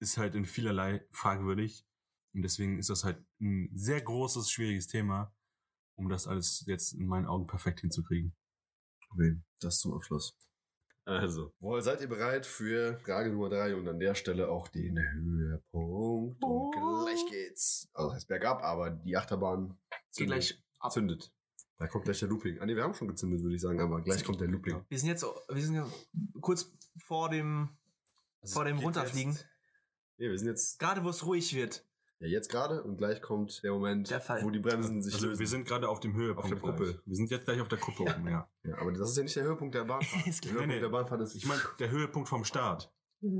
[SPEAKER 2] ist halt in vielerlei fragwürdig und deswegen ist das halt ein sehr großes, schwieriges Thema, um das alles jetzt in meinen Augen perfekt hinzukriegen.
[SPEAKER 3] Okay, das zum Abschluss. Also, wohl seid ihr bereit für Frage Nummer drei und an der Stelle auch den Höhepunkt? Und gleich geht's. Also das heißt bergab, aber die Achterbahn zündet.
[SPEAKER 1] gleich ab.
[SPEAKER 3] zündet. Da kommt gleich der Looping. Ah, nee, wir haben schon gezündet, würde ich sagen, aber gleich kommt der Looping.
[SPEAKER 1] Wir sind jetzt, wir sind ja kurz vor dem,
[SPEAKER 3] Also
[SPEAKER 1] vor dem Runterfliegen.
[SPEAKER 3] Jetzt, nee, wir sind jetzt,
[SPEAKER 1] Gerade wo es ruhig wird.
[SPEAKER 3] ja, jetzt gerade und gleich kommt der Moment,
[SPEAKER 1] Der Fall.
[SPEAKER 3] wo die Bremsen sich
[SPEAKER 2] Also
[SPEAKER 3] lösen.
[SPEAKER 2] wir sind gerade auf dem Höhepunkt.
[SPEAKER 3] Auf der Kuppel.
[SPEAKER 2] gleich. Wir sind jetzt gleich auf der Kuppe oben, ja.
[SPEAKER 3] ja, aber das ist ja nicht der Höhepunkt der Bahnfahrt. Der. Höhepunkt
[SPEAKER 2] Nee,
[SPEAKER 3] der Bahnfahrt ist,
[SPEAKER 2] Ich meine, der Höhepunkt vom Start.
[SPEAKER 3] ja.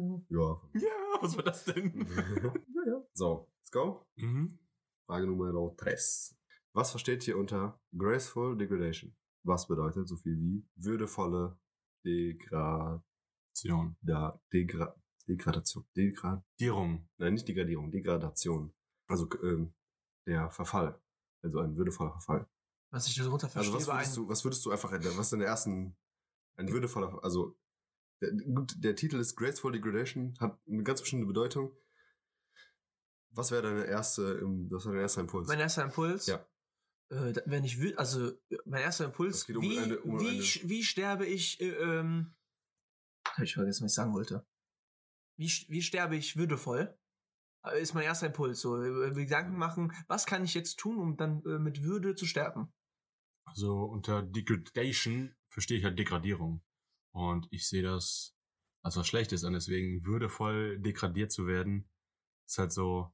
[SPEAKER 2] Ja, was war das denn?
[SPEAKER 3] so, let's go.
[SPEAKER 2] mhm.
[SPEAKER 3] Frage Nummer 3. Was versteht ihr unter graceful degradation? Was bedeutet so viel wie würdevolle Degra
[SPEAKER 2] Zion.
[SPEAKER 3] da, Degra Degradation? Degra
[SPEAKER 2] Dierung.
[SPEAKER 3] Nein, nicht Degradierung, Degradation. Also ähm, der Verfall. Also ein würdevoller Verfall.
[SPEAKER 1] Was ich darunter
[SPEAKER 3] Also
[SPEAKER 1] verstehe,
[SPEAKER 3] was
[SPEAKER 1] über
[SPEAKER 3] würdest, du, was würdest du einfach, was ist deine ersten, ein würdevoller, also der, gut, der Titel ist Graceful Degradation, hat eine ganz bestimmte Bedeutung. Was wäre deine erste, ähm, was war dein erster Impuls?
[SPEAKER 1] mein erster Impuls.
[SPEAKER 3] Ja.
[SPEAKER 1] Äh, wenn ich will, also mein erster Impuls,
[SPEAKER 3] um
[SPEAKER 1] wie,
[SPEAKER 3] eine- um
[SPEAKER 1] wie,
[SPEAKER 3] eine-
[SPEAKER 1] wie sterbe ich, äh, ähm, hab ich vergessen, was ich sagen wollte. Wie, wie sterbe ich würdevoll? Äh, Ist mein erster Impuls. So, äh, Gedanken machen, was kann ich jetzt tun, um dann äh, mit Würde zu sterben?
[SPEAKER 2] Also unter Degradation verstehe ich halt Degradierung. Und ich sehe das als was Schlechtes an. Deswegen würdevoll degradiert zu werden, ist halt so,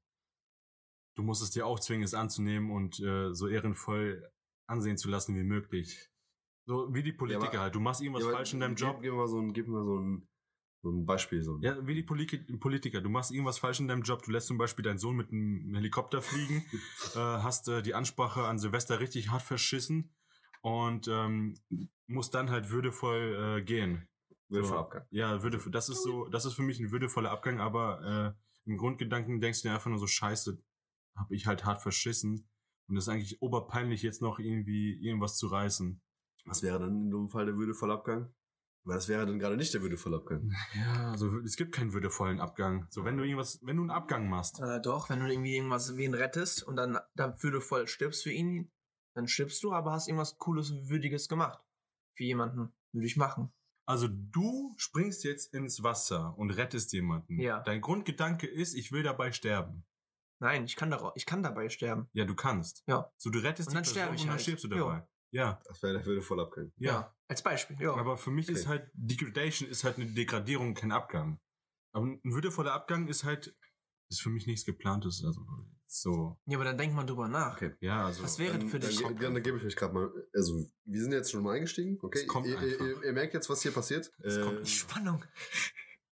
[SPEAKER 2] du musst es dir auch zwingen, es anzunehmen und äh, so ehrenvoll ansehen zu lassen wie möglich. So wie die Politiker
[SPEAKER 3] aber-
[SPEAKER 2] halt. Du machst irgendwas
[SPEAKER 3] Ja,
[SPEAKER 2] falsch in deinem
[SPEAKER 3] gib-
[SPEAKER 2] Job.
[SPEAKER 3] Gib mir mal so ein, gib mir mal so ein, so ein Beispiel. So
[SPEAKER 2] Ja, wie die Poli- Politiker. Du machst irgendwas falsch in deinem Job. Du lässt zum Beispiel deinen Sohn mit einem Helikopter fliegen, äh, hast äh, die Ansprache an Silvester richtig hart verschissen und ähm, musst dann halt würdevoll äh, gehen.
[SPEAKER 3] würdevoller
[SPEAKER 2] So.
[SPEAKER 3] Abgang.
[SPEAKER 2] Ja, würde, das ist so, das ist für mich ein würdevoller Abgang, aber äh, im Grundgedanken denkst du dir einfach nur so, scheiße, habe ich halt hart verschissen. Und das ist eigentlich oberpeinlich, jetzt noch irgendwie irgendwas zu reißen.
[SPEAKER 3] Was wäre dann in dem Fall der würdevolle Abgang? Weil das wäre dann gerade nicht der würdevolle Abgang.
[SPEAKER 2] Ja, also es gibt keinen würdevollen Abgang. So, wenn du irgendwas, wenn du einen Abgang machst,
[SPEAKER 1] Äh, doch, wenn du irgendwie irgendwas wen rettest und dann, dann würdevoll stirbst für ihn, dann stirbst du, aber hast irgendwas Cooles, Würdiges gemacht. Für jemanden. Würde ich machen.
[SPEAKER 2] Also du springst jetzt ins Wasser und rettest jemanden.
[SPEAKER 1] Ja.
[SPEAKER 2] Dein Grundgedanke ist, ich will dabei sterben.
[SPEAKER 1] Nein, ich kann, darauf, ich kann dabei sterben.
[SPEAKER 2] Ja, du kannst.
[SPEAKER 1] Ja.
[SPEAKER 2] So, du rettest
[SPEAKER 1] Und dann
[SPEAKER 2] die
[SPEAKER 1] sterbe
[SPEAKER 2] Person
[SPEAKER 1] ich
[SPEAKER 2] und dann
[SPEAKER 1] halt.
[SPEAKER 2] stirbst du
[SPEAKER 1] Ja.
[SPEAKER 2] dabei. Ja.
[SPEAKER 3] Das wäre der würdevolle Abgang.
[SPEAKER 2] Ja.
[SPEAKER 1] Als Beispiel, ja.
[SPEAKER 2] Aber für mich ist
[SPEAKER 3] Okay.
[SPEAKER 2] halt, Degradation ist halt eine Degradierung, kein Abgang. Aber ein würdevoller Abgang ist halt, ist für mich nichts geplantes. Also so,
[SPEAKER 1] ja, aber dann denkt man drüber nach.
[SPEAKER 3] Okay.
[SPEAKER 2] ja, also.
[SPEAKER 1] Was wäre
[SPEAKER 3] Dann,
[SPEAKER 1] für dich?
[SPEAKER 3] Dann, dann, dann gebe ich euch gerade mal, also wir sind jetzt schon mal eingestiegen, okay?
[SPEAKER 2] Es kommt
[SPEAKER 3] ihr, ihr,
[SPEAKER 2] einfach.
[SPEAKER 3] ihr, ihr merkt jetzt, was hier passiert.
[SPEAKER 2] Es kommt
[SPEAKER 3] Äh,
[SPEAKER 1] Die Spannung.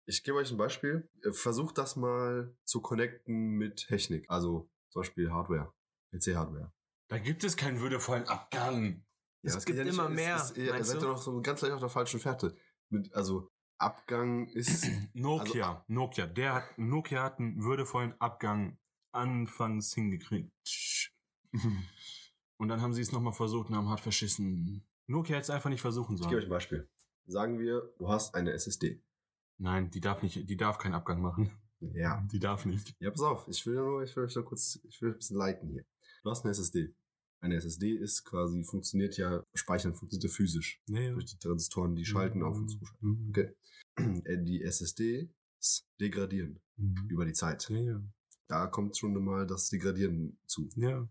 [SPEAKER 3] ich gebe euch ein Beispiel. Äh, Versucht das mal zu connecten mit Technik. Also zum Beispiel Hardware, PC-Hardware.
[SPEAKER 2] Da gibt es keinen würdevollen Abgang.
[SPEAKER 1] Es
[SPEAKER 3] das
[SPEAKER 1] gibt
[SPEAKER 3] geht
[SPEAKER 1] immer
[SPEAKER 3] es-
[SPEAKER 1] mehr,
[SPEAKER 3] es- ihr
[SPEAKER 1] meinst
[SPEAKER 3] seid
[SPEAKER 1] du?
[SPEAKER 3] doch so ganz leicht auf der falschen Fährte. Mit, also Abgang ist
[SPEAKER 2] Nokia, Nokia, der hat, Nokia hat einen würdevollen Abgang anfangs hingekriegt. Und dann haben sie es nochmal versucht und haben hart verschissen. Nokia hätte es einfach nicht versuchen
[SPEAKER 3] Ich gebe euch
[SPEAKER 2] sollen.
[SPEAKER 3] ein Beispiel. Sagen wir, du hast eine SSD.
[SPEAKER 2] Nein, die darf nicht, die darf keinen Abgang machen.
[SPEAKER 3] Ja.
[SPEAKER 2] Die darf nicht.
[SPEAKER 3] Ja, pass auf. Ich will ja nur, ich will euch da kurz, ich will ein bisschen leiten hier. Du hast eine SSD. Eine SSD ist quasi, funktioniert ja, Speichern funktioniert ja physisch.
[SPEAKER 2] Nee.
[SPEAKER 3] Durch die Transistoren, die schalten auf und zu.
[SPEAKER 2] Mhm.
[SPEAKER 3] Okay. Äh, Die SSD degradieren
[SPEAKER 2] Mhm.
[SPEAKER 3] über die Zeit.
[SPEAKER 2] Ja, ja.
[SPEAKER 3] Da kommt schon mal das Degradieren zu.
[SPEAKER 2] Ja.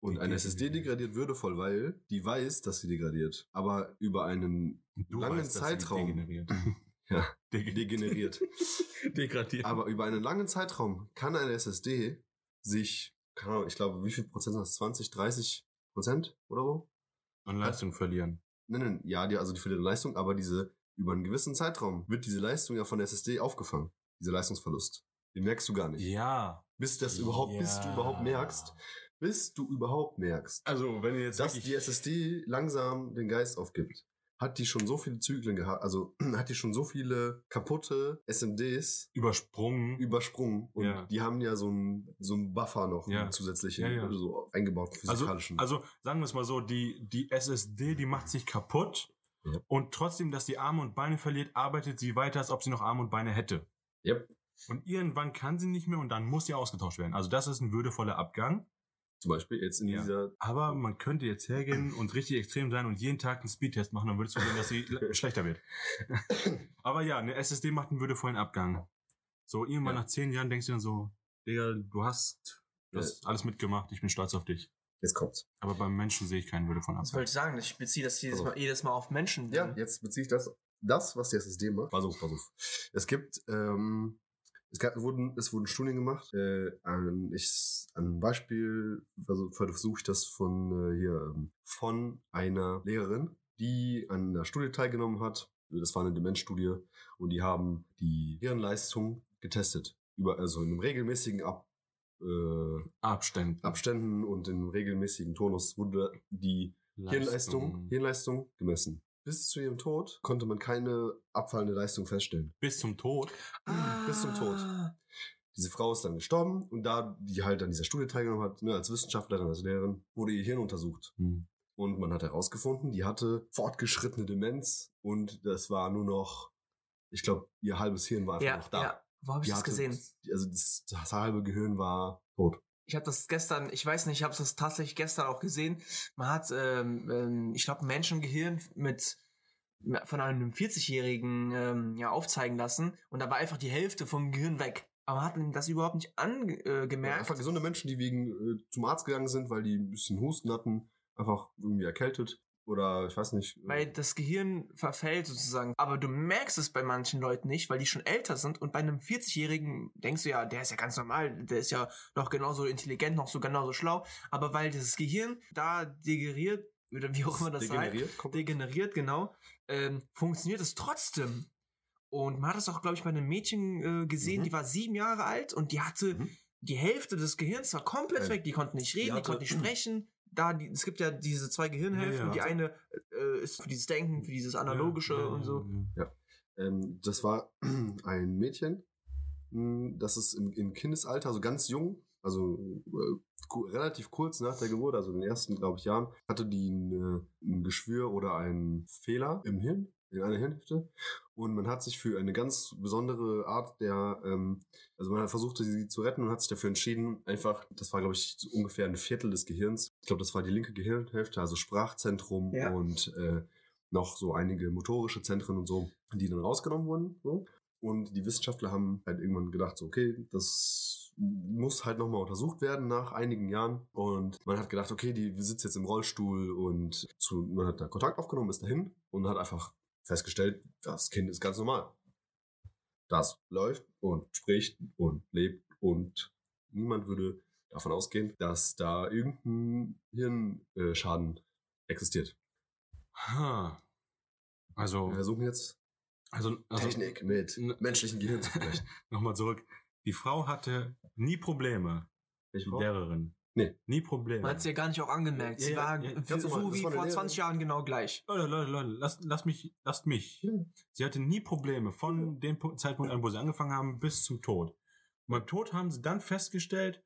[SPEAKER 3] Und
[SPEAKER 2] Die
[SPEAKER 3] eine SSD degradiert würdevoll, weil die weiß, dass sie degradiert. Aber über einen
[SPEAKER 2] Du
[SPEAKER 3] langen
[SPEAKER 2] weißt,
[SPEAKER 3] Zeitraum
[SPEAKER 2] Degeneriert.
[SPEAKER 3] Ja.
[SPEAKER 2] Deg-
[SPEAKER 3] degeneriert.
[SPEAKER 2] Degradiert.
[SPEAKER 3] Aber über einen langen Zeitraum kann eine SSD sich, keine Ahnung, ich glaube, wie viel Prozent sind das? 20, 30 Prozent oder so?
[SPEAKER 2] An Leistung verlieren.
[SPEAKER 3] Nein, nein, ja, die, also die verlieren Leistung, aber diese, über einen gewissen Zeitraum wird diese Leistung ja von der SSD aufgefangen. Dieser Leistungsverlust. Den merkst du gar nicht.
[SPEAKER 2] Ja.
[SPEAKER 3] Bis das überhaupt, bis du
[SPEAKER 2] Ja.
[SPEAKER 3] überhaupt merkst, bis du überhaupt merkst,
[SPEAKER 2] Also, wenn ihr jetzt
[SPEAKER 3] dass die SSD langsam den Geist aufgibt. Hat die schon so viele Zyklen gehabt, also hat die schon so viele kaputte SMDs
[SPEAKER 2] Übersprungen.
[SPEAKER 3] übersprungen und
[SPEAKER 2] Ja.
[SPEAKER 3] die haben ja so einen so einen Buffer noch
[SPEAKER 2] Ja.
[SPEAKER 3] einen zusätzlichen
[SPEAKER 2] Ja, ja.
[SPEAKER 3] so eingebaut
[SPEAKER 2] also,
[SPEAKER 3] physikalischen.
[SPEAKER 2] also sagen wir es mal so, die, die SSD, die macht sich kaputt
[SPEAKER 3] Ja.
[SPEAKER 2] und trotzdem, dass sie Arme und Beine verliert, arbeitet sie weiter, als ob sie noch Arme und Beine hätte.
[SPEAKER 3] Yep.
[SPEAKER 2] Und irgendwann kann sie nicht mehr und dann muss sie ausgetauscht werden. Also das ist ein würdevoller Abgang.
[SPEAKER 3] Zum Beispiel jetzt in
[SPEAKER 2] Ja.
[SPEAKER 3] dieser
[SPEAKER 2] Aber man könnte jetzt hergehen und richtig extrem sein und jeden Tag einen Speedtest machen, dann würdest du sehen, dass sie le- schlechter wird. Aber ja, eine SSD macht einen würdevollen Abgang. So, irgendwann
[SPEAKER 3] Ja.
[SPEAKER 2] nach zehn Jahren denkst du dann so, Digga, du hast, du hast alles mitgemacht, ich bin stolz auf dich.
[SPEAKER 3] jetzt kommt's.
[SPEAKER 2] Aber beim Menschen sehe ich keinen würdevollen
[SPEAKER 1] Das
[SPEAKER 2] Abgang.
[SPEAKER 1] wollte ich sagen. Ich beziehe das jedes
[SPEAKER 3] Also.
[SPEAKER 1] Mal, jedes Mal auf Menschen.
[SPEAKER 3] Ja, jetzt beziehe ich das das was die SSD macht. Pass auf. Es gibt ähm, es, gab, wurden, es wurden Studien gemacht. Äh, an, ich, an Beispiel versuche versuch ich das von äh, hier ähm, von einer Lehrerin, die an einer Studie teilgenommen hat. Das war eine Demenzstudie und die haben die Hirnleistung getestet über also in einem regelmäßigen Ab, äh,
[SPEAKER 2] Abständen.
[SPEAKER 3] Abständen und in einem regelmäßigen Tonus wurde die Hirnleistung, Hirnleistung gemessen. Bis zu ihrem Tod konnte man keine abfallende Leistung feststellen.
[SPEAKER 2] Bis zum Tod.
[SPEAKER 3] Bis zum Tod.
[SPEAKER 1] Ah.
[SPEAKER 3] Diese Frau ist dann gestorben und da die halt an dieser Studie teilgenommen hat, ne, als Wissenschaftlerin, als Lehrerin, wurde ihr Hirn untersucht.
[SPEAKER 2] Hm.
[SPEAKER 3] Und man hat herausgefunden, die hatte fortgeschrittene Demenz und das war nur noch, ich glaube, ihr halbes Hirn war einfach
[SPEAKER 1] Ja,
[SPEAKER 3] noch da.
[SPEAKER 1] ja. Wo habe ich das
[SPEAKER 3] hatte-
[SPEAKER 1] gesehen?
[SPEAKER 3] Also das, das halbe Gehirn war tot.
[SPEAKER 1] Ich habe das gestern, ich weiß nicht, ich habe das tatsächlich gestern auch gesehen. Man hat, ähm, ähm, ich glaube, ein Menschengehirn mit von einem 40-Jährigen ähm, ja, aufzeigen lassen und da war einfach die Hälfte vom Gehirn weg. Aber man hat ihm das überhaupt nicht angemerkt. Äh, gemerkt.
[SPEAKER 3] Einfach gesunde Menschen, die wegen äh, zum Arzt gegangen sind, weil die ein bisschen Husten hatten, einfach irgendwie erkältet oder ich weiß nicht. äh,
[SPEAKER 1] weil das Gehirn verfällt sozusagen. Aber du merkst es bei manchen Leuten nicht, weil die schon älter sind. Und bei einem 40-Jährigen denkst du ja, der ist ja ganz normal, der ist ja noch genauso intelligent, noch so genauso schlau. Aber weil das Gehirn da degeneriert, oder wie auch immer das heißt,
[SPEAKER 3] degeneriert. kommt-
[SPEAKER 1] degeneriert, genau, ähm, funktioniert es trotzdem. Und man hat das auch, glaube ich, bei einem Mädchen äh, gesehen,
[SPEAKER 3] Mhm.
[SPEAKER 1] die war sieben Jahre alt und die hatte
[SPEAKER 3] Mhm.
[SPEAKER 1] die Hälfte des Gehirns war komplett
[SPEAKER 3] Ja.
[SPEAKER 1] weg. Die konnte nicht reden, die,
[SPEAKER 3] hatte-
[SPEAKER 1] konnte nicht sprechen. Da, die, es gibt ja diese zwei Gehirnhälften.
[SPEAKER 2] Ja, ja.
[SPEAKER 1] Die eine äh, ist für dieses Denken, für dieses Analogische
[SPEAKER 2] Ja, ja,
[SPEAKER 1] und so.
[SPEAKER 2] ja.
[SPEAKER 3] Ähm, das war ein Mädchen, mh, das ist im, im Kindesalter, also ganz jung, also äh, relativ kurz nach der Geburt, also in den ersten, glaube ich, Jahren, hatte die ein, äh, ein Geschwür oder einen Fehler im Hirn, in einer Hirnhälfte. Und man hat sich für eine ganz besondere Art der, ähm, also man hat versucht, sie zu retten und hat sich dafür entschieden, einfach, das war, glaube ich, so ungefähr ein Viertel des Gehirns. Ich glaube, das war die linke Gehirnhälfte, also Sprachzentrum
[SPEAKER 1] Ja.
[SPEAKER 3] und äh, noch so einige motorische Zentren und so, die dann rausgenommen wurden. So. Und die Wissenschaftler haben halt irgendwann gedacht, so, okay, das muss halt nochmal untersucht werden nach einigen Jahren. Und man hat gedacht, okay, die sitzt jetzt im Rollstuhl und zu, man hat da Kontakt aufgenommen, ist dahin und hat einfach festgestellt, das Kind ist ganz normal. Das läuft und spricht und lebt und niemand würde davon ausgehen, dass da irgendein Hirnschaden existiert.
[SPEAKER 2] Ha. Also,
[SPEAKER 3] Wir versuchen jetzt
[SPEAKER 2] also, also
[SPEAKER 3] Technik mit menschlichen Gehirn zu sprechen.
[SPEAKER 2] nochmal zurück. Die Frau hatte nie Probleme.
[SPEAKER 3] Welche
[SPEAKER 2] Die? Lehrerin.
[SPEAKER 3] Nee.
[SPEAKER 2] Nie Probleme.
[SPEAKER 1] Man hat es ja gar nicht auch angemerkt.
[SPEAKER 2] Ja,
[SPEAKER 1] Sie
[SPEAKER 2] ja,
[SPEAKER 1] war
[SPEAKER 2] ja,
[SPEAKER 1] so
[SPEAKER 3] das
[SPEAKER 1] wie
[SPEAKER 3] war
[SPEAKER 1] vor
[SPEAKER 3] Lehrerin.
[SPEAKER 1] 20 Jahren genau gleich.
[SPEAKER 2] Leute, Leute, Leute, lasst, lasst mich, lasst mich.
[SPEAKER 3] Ja.
[SPEAKER 2] Sie hatte nie Probleme von dem Punkt- Zeitpunkt an, wo sie angefangen haben, bis zum Tod. Und beim Tod haben sie dann festgestellt,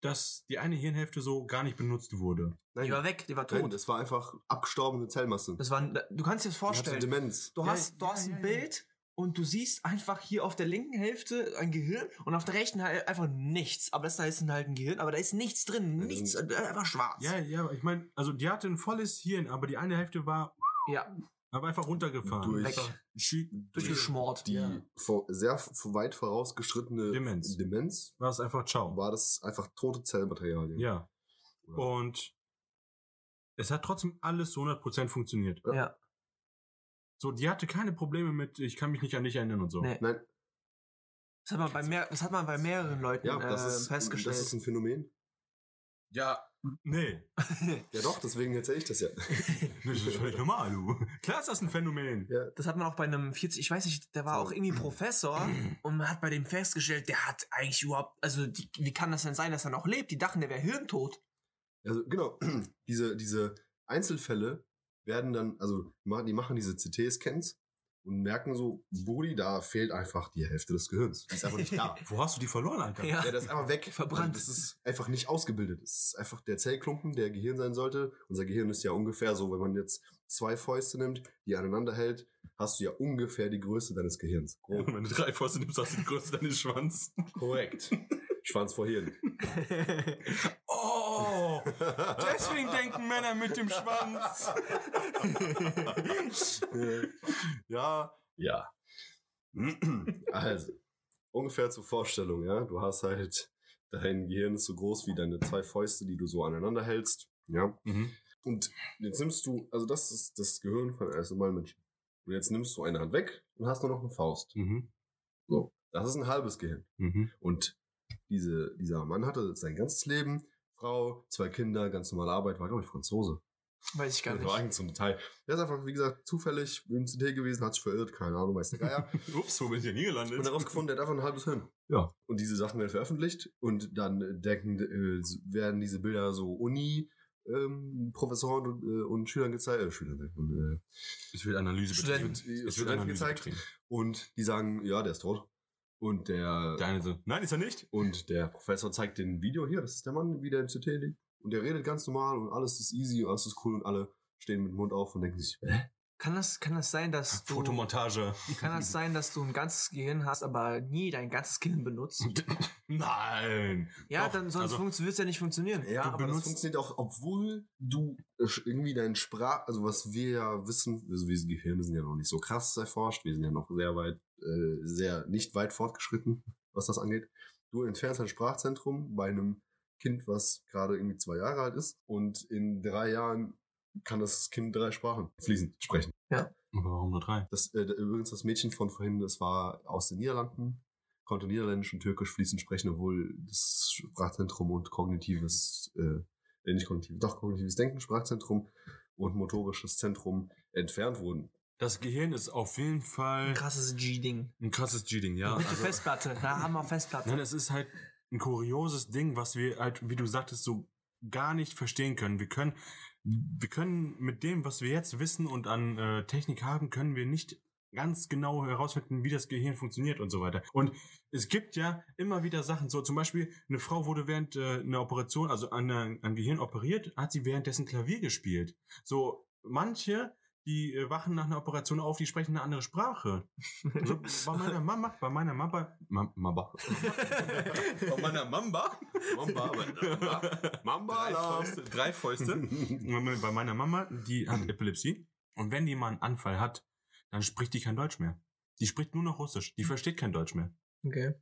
[SPEAKER 2] dass die eine Hirnhälfte so gar nicht benutzt wurde.
[SPEAKER 3] Nein,
[SPEAKER 1] Die war weg, die war
[SPEAKER 3] nein,
[SPEAKER 1] tot.
[SPEAKER 3] das war einfach abgestorbene Zellmasse.
[SPEAKER 1] Das war, du kannst dir das
[SPEAKER 3] Die hatte
[SPEAKER 1] vorstellen.
[SPEAKER 3] Demenz.
[SPEAKER 1] Du
[SPEAKER 2] Ja,
[SPEAKER 1] hast, du hast
[SPEAKER 2] ja,
[SPEAKER 1] ein
[SPEAKER 2] ja.
[SPEAKER 1] Bild und du siehst einfach hier auf der linken Hälfte ein Gehirn und auf der rechten halt einfach nichts. Aber das da ist halt ein Gehirn, aber da ist nichts drin.
[SPEAKER 3] Ja,
[SPEAKER 1] Nichts,
[SPEAKER 3] das
[SPEAKER 1] äh, einfach schwarz.
[SPEAKER 2] Ja, ja, ich meine, also die hatte ein volles Hirn, aber die eine Hälfte war
[SPEAKER 1] ja
[SPEAKER 2] aber einfach runtergefahren.
[SPEAKER 3] Durch-
[SPEAKER 2] schi-
[SPEAKER 1] durchgeschmort.
[SPEAKER 3] Die
[SPEAKER 2] Ja.
[SPEAKER 3] vor, sehr weit vorausgeschrittene
[SPEAKER 2] Demenz.
[SPEAKER 3] Demenz
[SPEAKER 2] war es einfach ciao.
[SPEAKER 3] war das einfach tote Zellmaterialien.
[SPEAKER 2] Ja.
[SPEAKER 3] Oder-
[SPEAKER 2] Und es hat trotzdem alles zu 100% funktioniert.
[SPEAKER 1] Ja.
[SPEAKER 2] So, die hatte keine Probleme mit, ich kann mich nicht an dich erinnern und so.
[SPEAKER 1] Nee.
[SPEAKER 3] Nein,
[SPEAKER 1] Das hat man bei, mehr, das hat man bei mehreren Leuten
[SPEAKER 3] ja, das,
[SPEAKER 1] äh,
[SPEAKER 3] ist,
[SPEAKER 1] festgestellt.
[SPEAKER 3] das ist ein Phänomen.
[SPEAKER 2] Ja, nee.
[SPEAKER 3] Ja doch, deswegen erzähle ich das ja.
[SPEAKER 2] Das ist völlig normal, du. Klar ist das ein Phänomen.
[SPEAKER 3] ja.
[SPEAKER 1] Das hat man auch bei einem 40, ich weiß nicht, der war auch irgendwie Professor und man hat bei dem festgestellt, der hat eigentlich überhaupt, also die, wie kann das denn sein, dass er noch lebt? Die dachten, der wäre hirntot.
[SPEAKER 3] Also genau, diese, diese Einzelfälle werden dann, also die machen diese CT-Scans und merken so, Brudi, da fehlt einfach die Hälfte des Gehirns. Die ist einfach nicht da.
[SPEAKER 2] Wo hast du die verloren, Alter?
[SPEAKER 1] Ja.
[SPEAKER 3] Ja, das ist einfach weg.
[SPEAKER 1] Verbrannt.
[SPEAKER 3] Das ist einfach nicht ausgebildet. Das ist einfach der Zellklumpen, der Gehirn sein sollte. Unser Gehirn ist ja ungefähr so, wenn man jetzt zwei Fäuste nimmt, die aneinander hält, hast du ja ungefähr die Größe deines Gehirns. Grob.
[SPEAKER 2] Und wenn du drei Fäuste nimmst, hast du die Größe deines Schwanz.
[SPEAKER 3] Korrekt. Schwanz vor Hirn.
[SPEAKER 2] Deswegen denken Männer mit dem Schwanz.
[SPEAKER 3] ja, ja. Also, ungefähr zur Vorstellung, ja. Du hast halt, dein Gehirn ist so groß wie deine zwei Fäuste, die du so aneinander hältst, ja.
[SPEAKER 2] Mhm.
[SPEAKER 3] Und jetzt nimmst du, also das ist das Gehirn von einem normalen Menschen. Und jetzt nimmst du eine Hand weg und hast nur noch eine Faust.
[SPEAKER 2] Mhm.
[SPEAKER 3] So. Das ist ein halbes Gehirn.
[SPEAKER 2] Mhm.
[SPEAKER 3] Und diese, dieser Mann hatte sein ganzes Leben, Frau, zwei Kinder, ganz normale Arbeit, war, glaube ich, Franzose.
[SPEAKER 1] Weiß ich gar
[SPEAKER 3] Das war
[SPEAKER 1] nicht.
[SPEAKER 3] eigentlich so ein Detail. Der ist einfach, wie gesagt, zufällig im CT gewesen, hat sich verirrt, keine Ahnung, weiß der Geier.
[SPEAKER 2] Ups, wo bin ich denn hier gelandet?
[SPEAKER 3] und herausgefunden, der hat einfach ein halbes Hirn.
[SPEAKER 2] Ja.
[SPEAKER 3] Und diese Sachen werden veröffentlicht und dann denken, äh, werden diese Bilder so Uni, ähm, Professoren und, äh, und Schülern gezeigt, äh, Schülern, äh, und, äh,
[SPEAKER 2] Es wird Analyse betrieben. Es wird
[SPEAKER 3] Studenten
[SPEAKER 2] Analyse
[SPEAKER 3] gezeigt
[SPEAKER 2] betrieben.
[SPEAKER 3] und die sagen, ja, der ist tot. Und der,
[SPEAKER 2] Der eine so, nein, ist er nicht.
[SPEAKER 3] und der Professor zeigt den Video hier, das ist der Mann, wie der im CT liegt. Und der redet ganz normal und alles ist easy, alles ist cool und alle stehen mit dem Mund auf und denken sich, hä?
[SPEAKER 1] Kann das, kann das sein, dass du,
[SPEAKER 2] Fotomontage.
[SPEAKER 1] kann das sein, dass du ein ganzes Gehirn hast, aber nie dein ganzes Gehirn benutzt?
[SPEAKER 2] Nein.
[SPEAKER 1] Ja,
[SPEAKER 2] Doch,
[SPEAKER 1] dann sonst
[SPEAKER 2] also-
[SPEAKER 1] funktio- wird's ja nicht funktionieren.
[SPEAKER 3] Ja,
[SPEAKER 2] Du
[SPEAKER 3] aber das
[SPEAKER 2] benutzt-
[SPEAKER 3] funktioniert auch, obwohl du äh, irgendwie dein Sprach, also was wir ja wissen, also wir Gehirne sind ja noch nicht so krass erforscht, wir sind ja noch sehr weit, äh, sehr nicht weit fortgeschritten, was das angeht. Du entfernst ein Sprachzentrum bei einem Kind, was gerade irgendwie zwei Jahre alt ist und in drei Jahren kann das Kind drei Sprachen fließend sprechen.
[SPEAKER 2] Aber warum nur drei?
[SPEAKER 3] Das, äh, übrigens das Mädchen von vorhin, das war aus den Niederlanden, konnte Niederländisch und Türkisch fließend sprechen, obwohl das Sprachzentrum und kognitives, äh, äh, nicht kognitives, doch kognitives Denken, Sprachzentrum und motorisches Zentrum entfernt wurden.
[SPEAKER 2] Das Gehirn ist auf jeden Fall
[SPEAKER 1] Ein krasses G-Ding.
[SPEAKER 2] ein krasses G-Ding, ja.
[SPEAKER 1] Gute
[SPEAKER 2] Also-
[SPEAKER 1] Festplatte. Da haben wir Festplatte.
[SPEAKER 2] Nein, es ist halt ein kurioses Ding, was wir halt, wie du sagtest, so gar nicht verstehen können. Wir können, wir können mit dem, was wir jetzt wissen und an äh, Technik haben, können wir nicht ganz genau herausfinden, wie das Gehirn funktioniert und so weiter. Und es gibt ja immer wieder Sachen, so zum Beispiel, eine Frau wurde während äh, einer Operation, also an, einer- an Gehirn operiert, hat sie währenddessen Klavier gespielt. So, manche, die äh, wachen nach einer Operation auf, die sprechen eine andere Sprache. Also, bei meiner Mama, bei meiner Mama, Ma, Mama. bei meiner Mamba.
[SPEAKER 3] Mamba, Mamba,
[SPEAKER 2] drei Fäuste. Drei Fäuste. bei meiner Mama, die hat Epilepsie. Und wenn die mal einen Anfall hat, dann spricht die kein Deutsch mehr. Die spricht nur noch Russisch. Die versteht kein Deutsch mehr.
[SPEAKER 1] Okay.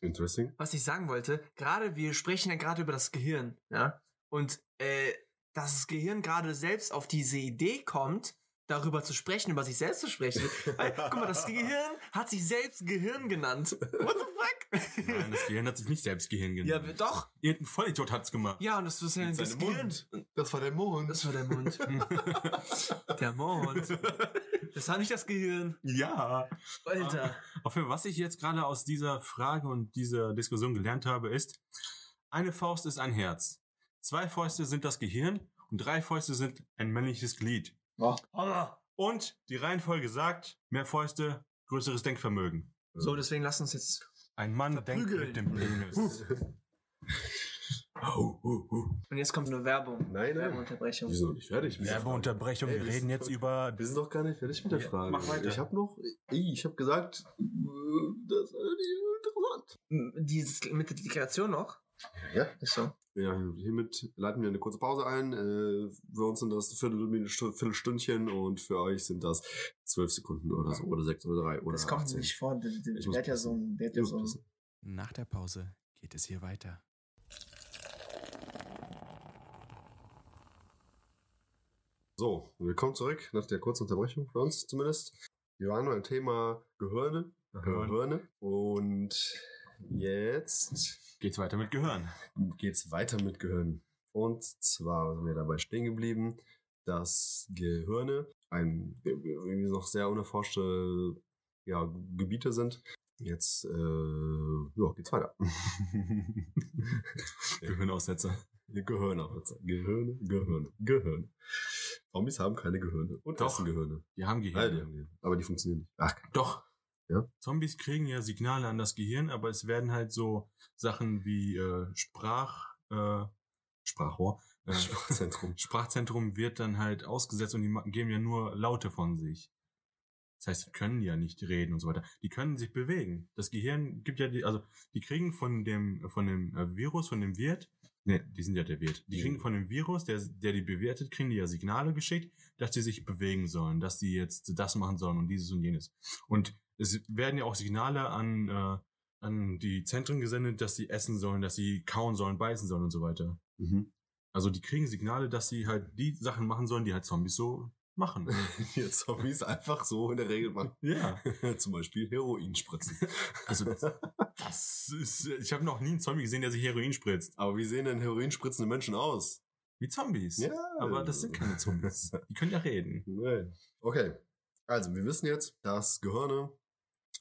[SPEAKER 3] Interesting.
[SPEAKER 1] Was ich sagen wollte, gerade wir sprechen ja gerade über das Gehirn, ja. Und äh, dass das Gehirn gerade selbst auf diese Idee kommt, darüber zu sprechen, über sich selbst zu sprechen. Ey, Guck mal, das Gehirn hat sich selbst Gehirn genannt. What the fuck?
[SPEAKER 2] Nein, das Gehirn hat sich nicht selbst Gehirn
[SPEAKER 1] ja,
[SPEAKER 2] genannt.
[SPEAKER 1] doch.
[SPEAKER 2] Irgendein Vollidiot hat's gemacht.
[SPEAKER 1] Ja, und das ist ja das Gehirn.
[SPEAKER 3] Mund. Das war der Mond.
[SPEAKER 1] Das war der Mund. der Mond. Das war nicht das Gehirn.
[SPEAKER 2] ja.
[SPEAKER 1] Alter.
[SPEAKER 2] Auf jeden Fall, was ich jetzt gerade aus dieser Frage und dieser Diskussion gelernt habe, ist, eine Faust ist ein Herz. Zwei Fäuste sind das Gehirn und drei Fäuste sind ein männliches Glied. Und die Reihenfolge sagt, mehr Fäuste, größeres Denkvermögen.
[SPEAKER 1] So, deswegen lass uns jetzt.
[SPEAKER 2] Ein Mann denkt
[SPEAKER 1] Verprügeln.
[SPEAKER 2] mit dem Penis.
[SPEAKER 1] Und jetzt kommt eine Werbung.
[SPEAKER 3] Nein, nein.
[SPEAKER 1] Werbeunterbrechung.
[SPEAKER 3] Wir sind noch nicht fertig.
[SPEAKER 2] Werbeunterbrechung,
[SPEAKER 3] Ey,
[SPEAKER 2] wir
[SPEAKER 3] wir
[SPEAKER 2] reden jetzt über...
[SPEAKER 3] Wir sind doch gar nicht fertig mit der Frage.
[SPEAKER 2] mach weiter.
[SPEAKER 3] Ich habe noch, ich habe gesagt, äh, das ist interessant.
[SPEAKER 1] Dieses mit der Deklaration noch?
[SPEAKER 3] Ja.
[SPEAKER 1] Ist so.
[SPEAKER 3] Ja, hiermit leiten wir eine kurze Pause ein. Äh, für uns sind das Viertelstündchen und für euch sind das zwölf Sekunden oder so, oder sechs oder drei oder
[SPEAKER 1] das kommt
[SPEAKER 3] 18.
[SPEAKER 1] nicht vor.
[SPEAKER 3] Ich
[SPEAKER 1] hat ja so ein. Ja so ein.
[SPEAKER 4] Nach der Pause geht es hier weiter.
[SPEAKER 3] So, willkommen zurück nach der kurzen Unterbrechung für uns zumindest. Wir waren beim Thema Gehirne.
[SPEAKER 2] Gehirn.
[SPEAKER 3] Gehirne. Und jetzt
[SPEAKER 2] Geht's weiter mit Gehirn.
[SPEAKER 3] geht's weiter mit Gehirn. Und zwar sind wir dabei stehen geblieben, dass Gehirne ein irgendwie noch sehr unerforschte ja, Gebiete sind. Jetzt äh, ja, geht's weiter.
[SPEAKER 2] Gehirnaussetzer.
[SPEAKER 3] Gehirne, Gehirne, Gehirne, Gehirne. Zombies haben keine Gehirne. Und
[SPEAKER 2] Doch.
[SPEAKER 3] essen Gehirne.
[SPEAKER 2] Die haben
[SPEAKER 3] Ja,
[SPEAKER 2] Gehirn.
[SPEAKER 3] die haben Gehirne. Aber die funktionieren nicht. Ach,
[SPEAKER 2] Doch.
[SPEAKER 3] Ja?
[SPEAKER 2] Zombies kriegen ja Signale an das Gehirn, aber es werden halt so Sachen wie äh, Sprach, äh, Sprachrohr, äh,
[SPEAKER 3] Sprachzentrum.
[SPEAKER 2] Sprachzentrum wird dann halt ausgesetzt und die geben ja nur Laute von sich. Das heißt, die können ja nicht reden und so weiter. Die können sich bewegen. Das Gehirn gibt ja die, also die kriegen von dem, von dem äh, Virus, von dem Wirt, ne, die sind ja der Wirt. Die kriegen von dem Virus, der, der die bewertet, kriegen die ja Signale geschickt, dass die sich bewegen sollen, dass die jetzt das machen sollen und dieses und jenes. Und es werden ja auch Signale an, äh, an die Zentren gesendet, dass sie essen sollen, dass sie kauen sollen, beißen sollen und so weiter.
[SPEAKER 3] Mhm.
[SPEAKER 2] Also die kriegen Signale, dass sie halt die Sachen machen sollen, die halt Zombies so machen.
[SPEAKER 3] Die Zombies einfach so in der Regel machen.
[SPEAKER 2] ja.
[SPEAKER 3] Zum Beispiel Heroin spritzen.
[SPEAKER 2] Also das ist, ich habe noch nie einen Zombie gesehen, der sich Heroin spritzt.
[SPEAKER 3] Aber wie sehen denn Heroin spritzende Menschen aus?
[SPEAKER 2] Wie Zombies. Aber das sind keine Zombies. Die können ja reden.
[SPEAKER 3] Nein. Okay. Also, wir wissen jetzt, dass Gehirne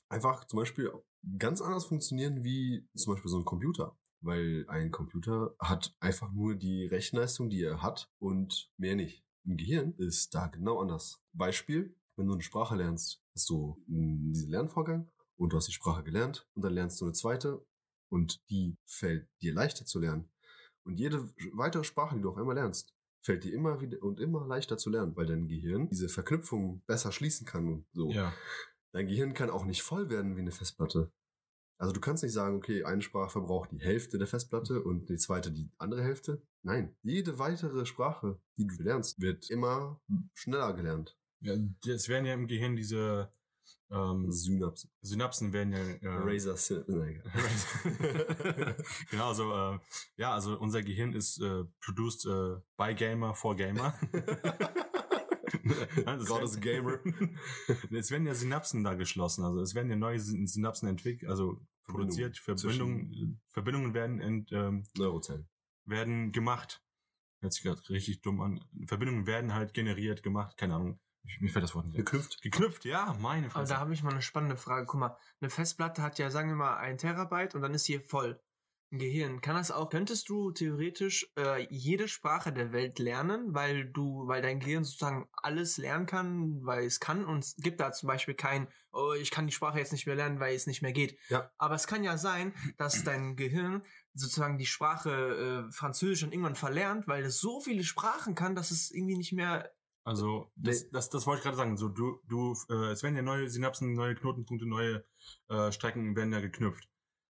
[SPEAKER 3] einfach zum Beispiel ganz anders funktionieren wie zum Beispiel so ein Computer. Weil ein Computer hat einfach nur die Rechenleistung, die er hat und mehr nicht. Im Gehirn ist da genau anders. Beispiel, wenn du eine Sprache lernst, hast du diesen Lernvorgang und du hast die Sprache gelernt und dann lernst du eine zweite und die fällt dir leichter zu lernen. Und jede weitere Sprache, die du auf einmal lernst, fällt dir immer wieder und immer leichter zu lernen, weil dein Gehirn diese Verknüpfungen besser schließen kann und so.
[SPEAKER 2] Ja.
[SPEAKER 3] Dein Gehirn kann auch nicht voll werden wie eine Festplatte. Also du kannst nicht sagen, okay, eine Sprache verbraucht die Hälfte der Festplatte und die zweite die andere Hälfte. Nein, jede weitere Sprache, die du lernst, wird immer schneller gelernt.
[SPEAKER 2] ja. Es werden ja im Gehirn diese ähm,
[SPEAKER 3] Synapsen.
[SPEAKER 2] Synapsen werden ja. Äh,
[SPEAKER 3] Razer Syn Nein, egal.
[SPEAKER 2] genau, also äh, ja, also unser Gehirn ist äh, produced äh, by Gamer for Gamer. Nein, das
[SPEAKER 3] God
[SPEAKER 2] werden-
[SPEAKER 3] is a gamer.
[SPEAKER 2] es werden ja Synapsen da geschlossen, also es werden ja neue Syn- Synapsen entwickelt, also produziert,
[SPEAKER 3] Verbindungen
[SPEAKER 2] Verbindungen, werden ent, ähm,
[SPEAKER 3] Neurozellen.
[SPEAKER 2] werden gemacht. Hört sich gerade richtig dumm an. Verbindungen werden halt generiert, gemacht, keine Ahnung. Ich, mir fällt das Wort nicht.
[SPEAKER 3] Geknüpft.
[SPEAKER 2] Geknüpft, ja, meine
[SPEAKER 1] Aber
[SPEAKER 2] Fresse.
[SPEAKER 1] da habe ich mal eine spannende Frage. Guck mal, eine Festplatte hat ja, sagen wir mal, ein Terabyte und dann ist sie voll. Gehirn. Kann das auch, könntest du theoretisch äh, jede Sprache der Welt lernen, weil du, weil dein Gehirn sozusagen alles lernen kann, weil es kann und es gibt da zum Beispiel kein, oh, ich kann die Sprache jetzt nicht mehr lernen, weil es nicht mehr geht.
[SPEAKER 3] Ja.
[SPEAKER 1] Aber es kann ja sein, dass dein Gehirn sozusagen die Sprache äh, Französisch dann irgendwann verlernt, weil es so viele Sprachen kann, dass es irgendwie nicht mehr
[SPEAKER 2] Also, das, das, das wollte ich gerade sagen. So, du, du, äh, es werden ja neue Synapsen, neue Knotenpunkte, neue äh, Strecken werden ja geknüpft.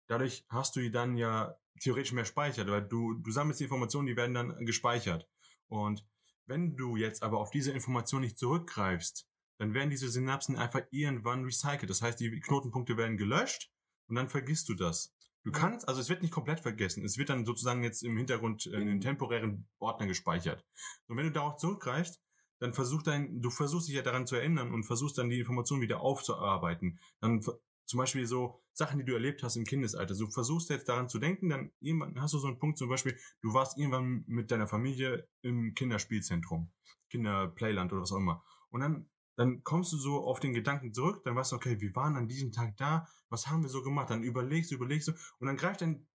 [SPEAKER 2] Dadurch hast du die dann ja theoretisch mehr speichert, weil du, du sammelst die Informationen, die werden dann gespeichert. Und wenn du jetzt aber auf diese Information nicht zurückgreifst, dann werden diese Synapsen einfach irgendwann recycelt. Das heißt, die Knotenpunkte werden gelöscht und dann vergisst du das. Du kannst, also es wird nicht komplett vergessen. Es wird dann sozusagen jetzt im Hintergrund in den temporären Ordner gespeichert. Und wenn du darauf zurückgreifst, dann versuch dein, du versuchst dich ja daran zu erinnern und versuchst dann die Informationen wieder aufzuarbeiten. Dann zum Beispiel so Sachen, die du erlebt hast im Kindesalter. Du versuchst jetzt daran zu denken, dann irgendwann hast du so einen Punkt, zum Beispiel, du warst irgendwann mit deiner Familie im Kinderspielzentrum, Kinderplayland oder was auch immer. Und dann, dann kommst du so auf den Gedanken zurück, dann weißt du, okay, wir waren an diesem Tag da, was haben wir so gemacht? Dann überlegst du, überlegst du und dann greift dein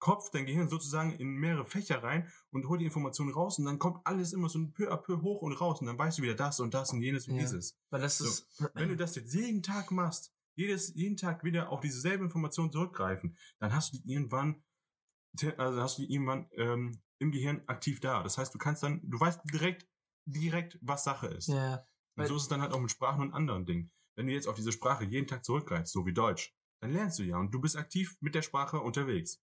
[SPEAKER 2] Kopf, dein Gehirn sozusagen in mehrere Fächer rein und holt die Informationen raus und dann kommt alles immer so ein peu à peu hoch und raus und dann weißt du wieder das und das und jenes und
[SPEAKER 1] Ja.
[SPEAKER 2] dieses.
[SPEAKER 1] weil das
[SPEAKER 2] So,
[SPEAKER 1] ist
[SPEAKER 2] Wenn du das jetzt jeden Tag machst, jedes, jeden Tag wieder auf dieselbe Information zurückgreifen, dann hast du die irgendwann, also hast du die irgendwann ähm, im Gehirn aktiv da. Das heißt, du kannst dann, du weißt direkt, direkt, was Sache ist.
[SPEAKER 1] ja
[SPEAKER 2] Und so ist es dann halt auch mit Sprachen und anderen Dingen. Wenn du jetzt auf diese Sprache jeden Tag zurückgreifst, so wie Deutsch, dann lernst du ja und du bist aktiv mit der Sprache unterwegs.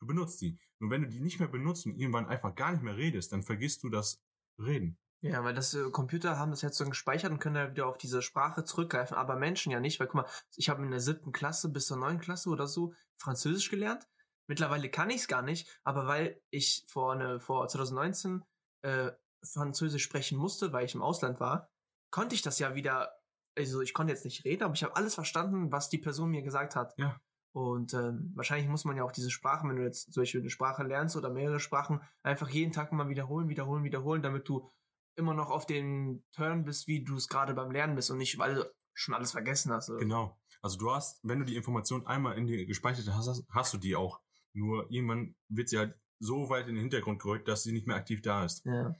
[SPEAKER 2] Du benutzt sie. Und wenn du die nicht mehr benutzt und irgendwann einfach gar nicht mehr redest, dann vergisst du das Reden.
[SPEAKER 1] Ja, weil das äh, Computer haben das jetzt so gespeichert und können da wieder auf diese Sprache zurückgreifen, aber Menschen ja nicht, weil guck mal, ich habe in der siebten Klasse bis zur neunten Klasse oder so Französisch gelernt. Mittlerweile kann ich es gar nicht, aber weil ich vor, eine, vor 2019 äh, Französisch sprechen musste, weil ich im Ausland war, konnte ich das ja wieder, also ich konnte jetzt nicht reden, aber ich habe alles verstanden, was die Person mir gesagt hat.
[SPEAKER 2] Ja.
[SPEAKER 1] Und ähm, wahrscheinlich muss man ja auch diese Sprachen, wenn du jetzt zum Beispiel eine Sprache lernst oder mehrere Sprachen, einfach jeden Tag mal wiederholen, wiederholen, wiederholen, damit du immer noch auf den Turn bist, wie du es gerade beim Lernen bist und nicht, weil du schon alles vergessen hast. oder?
[SPEAKER 2] Genau. Also du hast, wenn du die Information einmal in dir gespeichert hast, hast- hast du die auch. Nur irgendwann wird sie halt so weit in den Hintergrund gerückt, dass sie nicht mehr aktiv da ist.
[SPEAKER 1] Ja.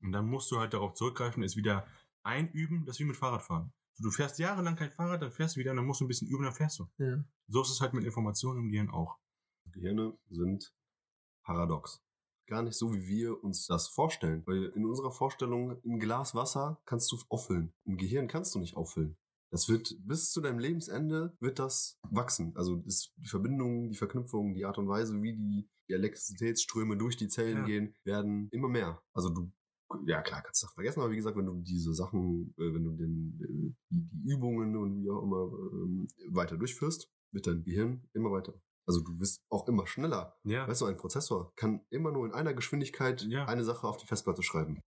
[SPEAKER 2] Und dann musst du halt darauf zurückgreifen, es wieder einüben, das ist wie mit Fahrradfahren. So, Du fährst jahrelang kein Fahrrad, dann fährst du wieder, und dann musst du ein bisschen üben, dann fährst du.
[SPEAKER 1] Ja.
[SPEAKER 2] So ist es halt mit Informationen im Gehirn auch.
[SPEAKER 3] Gehirne sind paradox. Gar nicht so, wie wir uns das vorstellen. Weil in unserer Vorstellung, ein Glas Wasser kannst du auffüllen. Ein Gehirn kannst du nicht auffüllen. Das wird bis zu deinem Lebensende wird das wachsen. Also das, die Verbindungen, die Verknüpfungen, die Art und Weise, wie die, die Elektrizitätsströme durch die Zellen
[SPEAKER 2] Ja.
[SPEAKER 3] gehen, werden immer mehr. Also du, ja klar, kannst du das vergessen, aber wie gesagt, wenn du diese Sachen, äh, wenn du den, äh, die, die Übungen und wie auch immer ähm, weiter durchführst, wird dein Gehirn immer weiter. Also du wirst auch immer schneller.
[SPEAKER 2] Ja.
[SPEAKER 3] Weißt du, ein Prozessor kann immer nur in einer Geschwindigkeit
[SPEAKER 2] Ja.
[SPEAKER 3] eine Sache auf die Festplatte schreiben.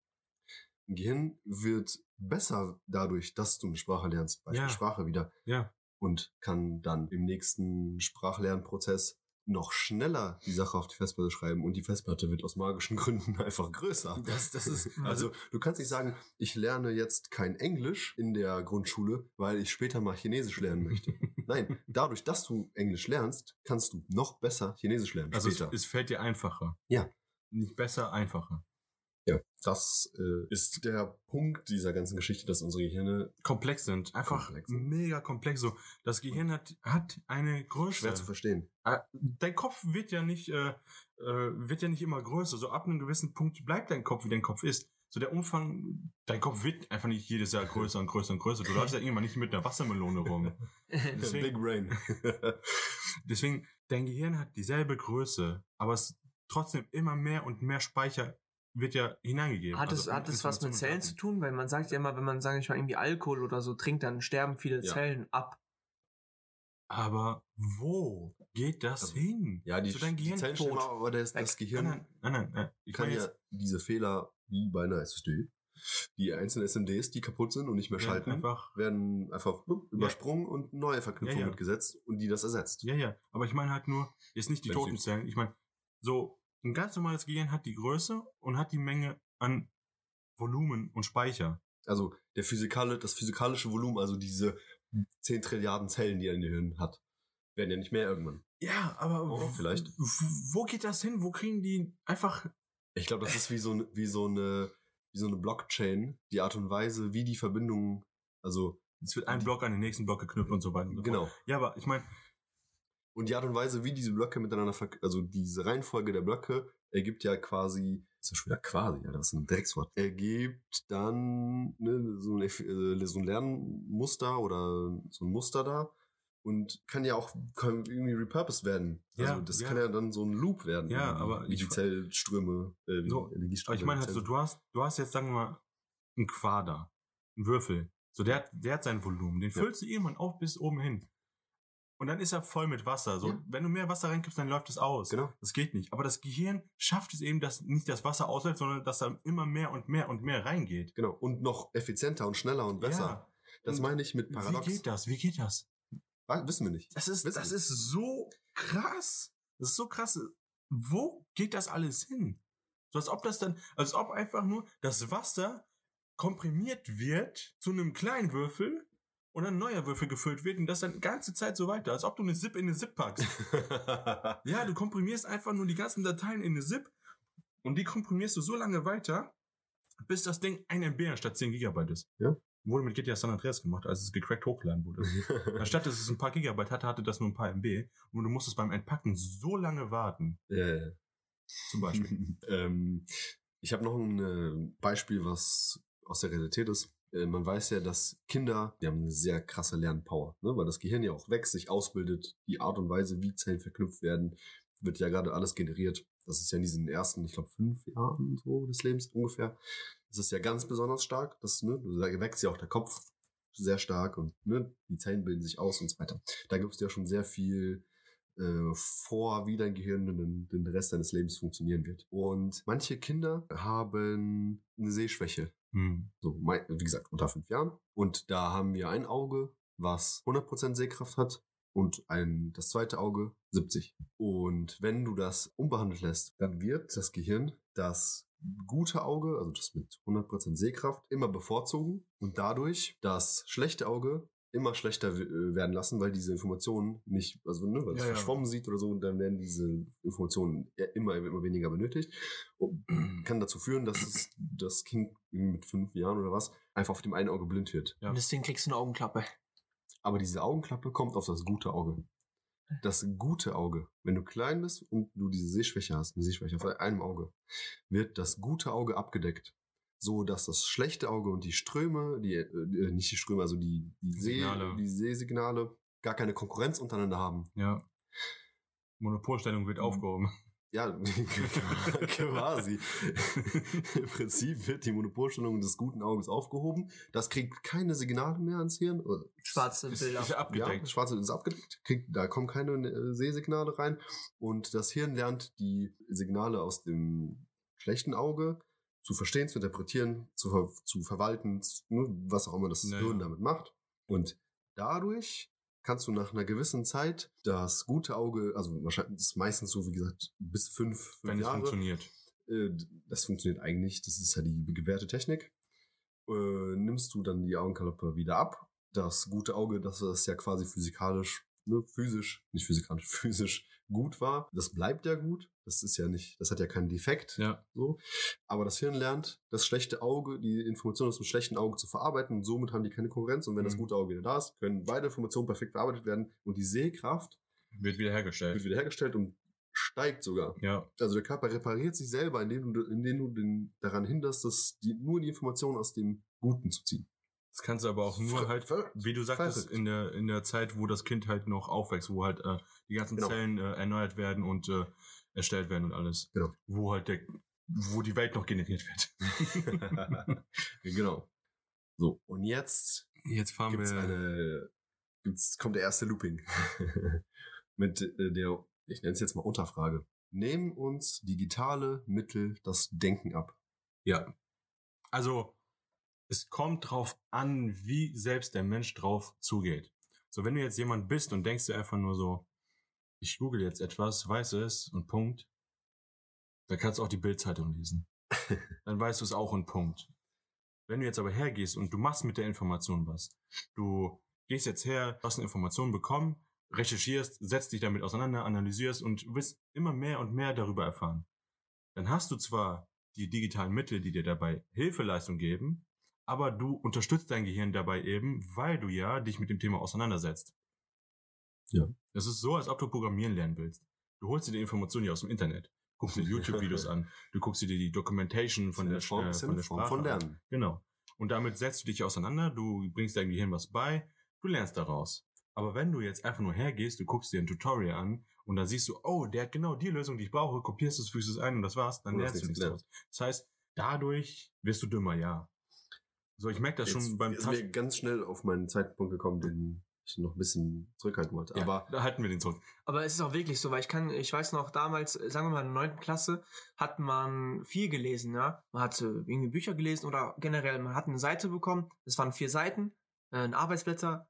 [SPEAKER 3] Ein Gehirn wird besser dadurch, dass du eine Sprache lernst, Beispiel
[SPEAKER 2] Ja.
[SPEAKER 3] Sprache wieder,
[SPEAKER 2] Ja.
[SPEAKER 3] und kann dann im nächsten Sprachlernprozess noch schneller die Sache auf die Festplatte schreiben und die Festplatte wird aus magischen Gründen einfach größer.
[SPEAKER 2] Das, das ist,
[SPEAKER 3] Also du kannst nicht sagen, ich lerne jetzt kein Englisch in der Grundschule, weil ich später mal Chinesisch lernen möchte. Nein, dadurch, dass du Englisch lernst, kannst du noch besser Chinesisch lernen
[SPEAKER 2] also es,
[SPEAKER 3] später.
[SPEAKER 2] es fällt dir einfacher.
[SPEAKER 3] Ja.
[SPEAKER 2] Nicht besser, einfacher.
[SPEAKER 3] Ja, das äh, ist der Punkt dieser ganzen Geschichte, dass unsere Gehirne
[SPEAKER 2] Komplex sind. Einfach
[SPEAKER 3] Komplex sind.
[SPEAKER 2] mega komplex. So, das Gehirn hat, hat eine Größe.
[SPEAKER 3] schwer zu verstehen.
[SPEAKER 2] Äh, Dein Kopf wird ja nicht, äh, äh, wird ja nicht immer größer. So ab einem gewissen Punkt bleibt dein Kopf, wie dein Kopf ist. So der Umfang, dein Kopf wird einfach nicht jedes Jahr größer und größer und größer. Du läufst ja irgendwann nicht mit einer Wassermelone rum. Deswegen-
[SPEAKER 3] Big Brain.
[SPEAKER 2] Deswegen, dein Gehirn hat dieselbe Größe, aber es trotzdem immer mehr und mehr Speicher wird ja hineingegeben.
[SPEAKER 1] Hat es,
[SPEAKER 2] Also
[SPEAKER 1] hat es was mit Zellen zu tun? Weil man sagt ja immer, wenn man, sage ich mal, irgendwie Alkohol oder so trinkt, dann sterben viele
[SPEAKER 3] Ja.
[SPEAKER 1] Zellen ab.
[SPEAKER 2] Aber wo geht das
[SPEAKER 3] Also,
[SPEAKER 2] hin?
[SPEAKER 3] ja, die,
[SPEAKER 2] Zu deinem
[SPEAKER 3] die
[SPEAKER 2] Gehirn
[SPEAKER 3] Zellen
[SPEAKER 2] tot.
[SPEAKER 3] stimmen, aber das, das. Gehirn
[SPEAKER 2] Nein, nein, nein, nein. Ich
[SPEAKER 3] kann ja diese Fehler wie bei einer SSD, die einzelnen SMDs, die kaputt sind und nicht mehr
[SPEAKER 2] ja,
[SPEAKER 3] schalten,
[SPEAKER 2] einfach.
[SPEAKER 3] werden einfach übersprungen und neue Verknüpfungen
[SPEAKER 2] Ja, ja.
[SPEAKER 3] mitgesetzt und die das ersetzt.
[SPEAKER 2] Ja, ja. Aber ich meine halt nur, jetzt nicht die
[SPEAKER 3] Wenn
[SPEAKER 2] toten Zellen. Ich meine, so ein ganz normales Gehirn hat die Größe und hat die Menge an Volumen und Speicher.
[SPEAKER 3] Also der physikale, das physikalische Volumen, also diese 10 Trilliarden Zellen, die ein Gehirn hat, werden ja nicht mehr irgendwann.
[SPEAKER 2] Ja, aber
[SPEAKER 3] Oh, vielleicht.
[SPEAKER 2] Wo geht das hin? Wo kriegen die einfach
[SPEAKER 3] Ich glaube, das ist wie so, eine- wie so eine wie so eine Blockchain, die Art und Weise, wie die Verbindungen, also
[SPEAKER 2] Es wird ein Block an den nächsten Block geknüpft und so weiter. Und so
[SPEAKER 3] genau.
[SPEAKER 2] Ja, aber ich meine,
[SPEAKER 3] Und die Art und Weise, wie diese Blöcke miteinander, also diese Reihenfolge der Blöcke, ergibt ja quasi, ist ja schon wieder quasi, Alter, das ist ein Dreckswort, ergibt dann ne, so, ein, äh, so ein Lernmuster oder so ein Muster da und kann ja auch kann irgendwie repurposed werden. Also
[SPEAKER 2] Ja,
[SPEAKER 3] das
[SPEAKER 2] ja.
[SPEAKER 3] kann ja dann so ein Loop werden.
[SPEAKER 2] Ja, aber
[SPEAKER 3] wie die Zellströme, äh, wie
[SPEAKER 2] So,
[SPEAKER 3] Energieströme.
[SPEAKER 2] aber ich meine halt so, du hast, du hast jetzt, sagen wir mal, einen Quader, einen Würfel. So, der hat, der hat sein Volumen. Den
[SPEAKER 3] Ja.
[SPEAKER 2] füllst du irgendwann auf bis oben hin. Und dann ist er voll mit Wasser. So,
[SPEAKER 3] Ja.
[SPEAKER 2] wenn du mehr Wasser reinkipst, dann läuft es aus.
[SPEAKER 3] Genau.
[SPEAKER 2] Das geht nicht. Aber das Gehirn schafft es eben, dass nicht das Wasser ausläuft, sondern dass da immer mehr und mehr und mehr reingeht.
[SPEAKER 3] Genau. Und noch effizienter und schneller und besser.
[SPEAKER 2] Ja.
[SPEAKER 3] Das
[SPEAKER 2] Und
[SPEAKER 3] meine ich mit Paradox.
[SPEAKER 2] Wie geht das? Wie geht das?
[SPEAKER 3] Wissen wir nicht.
[SPEAKER 2] Das ist,
[SPEAKER 3] Wissen
[SPEAKER 2] das
[SPEAKER 3] wir.
[SPEAKER 2] ist so krass. Das ist so krass. Wo geht das alles hin? So als ob das dann, als ob einfach nur das Wasser komprimiert wird zu einem kleinen Würfel und ein neuer Würfel gefüllt wird und das dann die ganze Zeit so weiter. Als ob du eine Zip in eine Zip packst. ja, du komprimierst einfach nur die ganzen Dateien in eine Zip und die komprimierst du so lange weiter, bis das Ding 1 MB anstatt 10 Gigabyte ist.
[SPEAKER 3] Ja.
[SPEAKER 2] Wurde mit GTA San Andreas gemacht, als es gecrackt hochgeladen wurde. Anstatt dass es ein paar Gigabyte hatte, hatte das nur ein paar MB. Und du musstest beim Entpacken so lange warten.
[SPEAKER 3] ja, ja.
[SPEAKER 2] Zum Beispiel.
[SPEAKER 3] ähm, ich habe noch ein äh, Beispiel, was aus der Realität ist. Äh, man weiß ja, dass Kinder, die haben eine sehr krasse Lernpower, ne? weil das Gehirn ja auch wächst, sich ausbildet, die Art und Weise, wie Zellen verknüpft werden, wird ja gerade alles generiert. Das ist ja in diesen ersten, ich glaube, fünf Jahren so des Lebens ungefähr. Das ist ja ganz besonders stark. Das, ne, da wächst ja auch der Kopf sehr stark und ne, die Zellen bilden sich aus und so weiter. Da gibt es ja schon sehr viel äh, vor, wie dein Gehirn den, den Rest deines Lebens funktionieren wird. Und manche Kinder haben eine Sehschwäche.
[SPEAKER 2] Hm.
[SPEAKER 3] So, wie gesagt, unter fünf Jahren. Und da haben wir ein Auge, was 100% Sehkraft hat und ein, das zweite Auge 70. Und wenn du das unbehandelt lässt, dann wird das Gehirn das gute Auge, also das mit 100% Sehkraft, immer bevorzugen und dadurch das schlechte Auge immer schlechter äh, werden lassen, weil diese Informationen nicht, also ne, weil es
[SPEAKER 2] Ja, ja.
[SPEAKER 3] verschwommen sieht oder so, und dann werden diese Informationen eher immer, immer weniger benötigt. Und kann dazu führen, dass es, das Kind mit fünf Jahren oder was einfach auf dem einen Auge blind wird.
[SPEAKER 2] Ja.
[SPEAKER 1] Und deswegen kriegst du eine Augenklappe.
[SPEAKER 3] Aber diese Augenklappe kommt auf das gute Auge. Das gute Auge, wenn du klein bist und du diese Sehschwäche hast, eine Sehschwäche auf einem Auge, wird das gute Auge abgedeckt. So dass das schlechte Auge und die Ströme, die, äh, nicht die Ströme, also die, die, See,
[SPEAKER 2] Signale.
[SPEAKER 3] die Sehsignale gar keine Konkurrenz untereinander haben.
[SPEAKER 2] Ja. Monopolstellung wird
[SPEAKER 3] Mhm.
[SPEAKER 2] aufgehoben.
[SPEAKER 3] Ja, quasi. Im Prinzip wird die Monopolstellung des guten Auges aufgehoben. Das kriegt keine Signale mehr ans Hirn.
[SPEAKER 1] Schwarze
[SPEAKER 2] Ist,
[SPEAKER 1] Bilder.
[SPEAKER 2] ist ja
[SPEAKER 3] Ja,
[SPEAKER 2] abgedeckt.
[SPEAKER 3] das Schwarze ist abgedeckt. Kriegt, da kommen keine äh, Sehsignale rein. Und das Hirn lernt die Signale aus dem schlechten Auge zu verstehen, zu interpretieren, zu, ver zu verwalten, zu, ne, was auch immer das
[SPEAKER 2] Ja,
[SPEAKER 3] Hirn damit macht. Und dadurch kannst du nach einer gewissen Zeit das gute Auge, also wahrscheinlich ist meistens so, wie gesagt, bis fünf, fünf
[SPEAKER 2] wenn es
[SPEAKER 3] Jahre.
[SPEAKER 2] funktioniert.
[SPEAKER 3] Äh, das funktioniert eigentlich, das ist ja die gewährte Technik. Äh, nimmst du dann die Augenklappe wieder ab. Das gute Auge, das ist ja quasi physikalisch, ne, physisch, nicht physikalisch, physisch gut war, das bleibt ja gut. Das ist ja nicht, das hat ja keinen Defekt.
[SPEAKER 2] Ja.
[SPEAKER 3] So. Aber das Hirn lernt, das schlechte Auge, die Informationen aus dem schlechten Auge zu verarbeiten und somit haben die keine Konkurrenz. Und wenn das
[SPEAKER 2] Mhm.
[SPEAKER 3] gute Auge wieder da ist, können beide Informationen perfekt verarbeitet werden und die Sehkraft
[SPEAKER 2] Wird wiederhergestellt.
[SPEAKER 3] wird wiederhergestellt und steigt sogar.
[SPEAKER 2] ja.
[SPEAKER 3] Also der Körper repariert sich selber, indem du, indem du den, daran hinderst, dass die, nur die Informationen aus dem Guten zu ziehen.
[SPEAKER 2] Das kannst du aber auch nur
[SPEAKER 3] Ver-
[SPEAKER 2] halt, wie du sagtest,
[SPEAKER 3] verrückt.
[SPEAKER 2] in der, in der Zeit, wo das Kind halt noch aufwächst, wo halt äh, die ganzen
[SPEAKER 3] Genau.
[SPEAKER 2] Zellen äh, erneuert werden und äh, erstellt werden und alles.
[SPEAKER 3] Genau.
[SPEAKER 2] Wo halt der, wo die Welt noch generiert wird.
[SPEAKER 3] genau. So, und jetzt
[SPEAKER 2] Jetzt fahren
[SPEAKER 3] gibt's
[SPEAKER 2] wir.
[SPEAKER 3] eine, gibt's, kommt der erste Looping. Mit äh, der, ich nenne es jetzt mal Unterfrage. Nehmen uns digitale Mittel das Denken ab.
[SPEAKER 2] Ja. Also, es kommt drauf an, wie selbst der Mensch drauf zugeht. So, wenn du jetzt jemand bist und denkst dir einfach nur so, ich google jetzt etwas, weiß es und Punkt, dann kannst du auch die Bildzeitung lesen. Dann weißt du es auch und Punkt. Wenn du jetzt aber hergehst und du machst mit der Information was, du gehst jetzt her, hast eine Information bekommen, recherchierst, setzt dich damit auseinander, analysierst und willst immer mehr und mehr darüber erfahren, dann hast du zwar die digitalen Mittel, die dir dabei Hilfeleistung geben, aber du unterstützt dein Gehirn dabei eben, weil du ja dich mit dem Thema auseinandersetzt.
[SPEAKER 3] Ja.
[SPEAKER 2] Das ist so, als ob du programmieren lernen willst. Du holst dir die Informationen ja aus dem Internet, guckst dir YouTube-Videos an, du guckst dir die Documentation von der,
[SPEAKER 3] ja eine Form,
[SPEAKER 2] äh, von der
[SPEAKER 3] Form
[SPEAKER 2] Sprache
[SPEAKER 3] von
[SPEAKER 2] an.
[SPEAKER 3] Lernen.
[SPEAKER 2] Genau. Und damit setzt du dich auseinander, du bringst deinem Gehirn was bei, du lernst daraus. Aber wenn du jetzt einfach nur hergehst, du guckst dir ein Tutorial an und dann siehst du, oh, der hat genau die Lösung, die ich brauche, kopierst es, fügst es ein und das war's, dann lernst du
[SPEAKER 3] nichts
[SPEAKER 2] daraus. Das heißt, dadurch wirst du dümmer, ja. So, ich merke das
[SPEAKER 3] Jetzt
[SPEAKER 2] schon beim
[SPEAKER 3] ist mir
[SPEAKER 2] Taschen.
[SPEAKER 3] ganz schnell auf meinen Zeitpunkt gekommen, den ich noch ein bisschen zurückhalten wollte.
[SPEAKER 2] Ja,
[SPEAKER 3] Aber
[SPEAKER 2] da halten wir den zurück.
[SPEAKER 1] Aber es ist auch wirklich so, weil ich kann, ich weiß noch, damals, sagen wir mal in der neunten Klasse, hat man viel gelesen, ja. Man hat äh, irgendwie Bücher gelesen oder generell, man hat eine Seite bekommen, das waren vier Seiten, äh, ein Arbeitsblätter,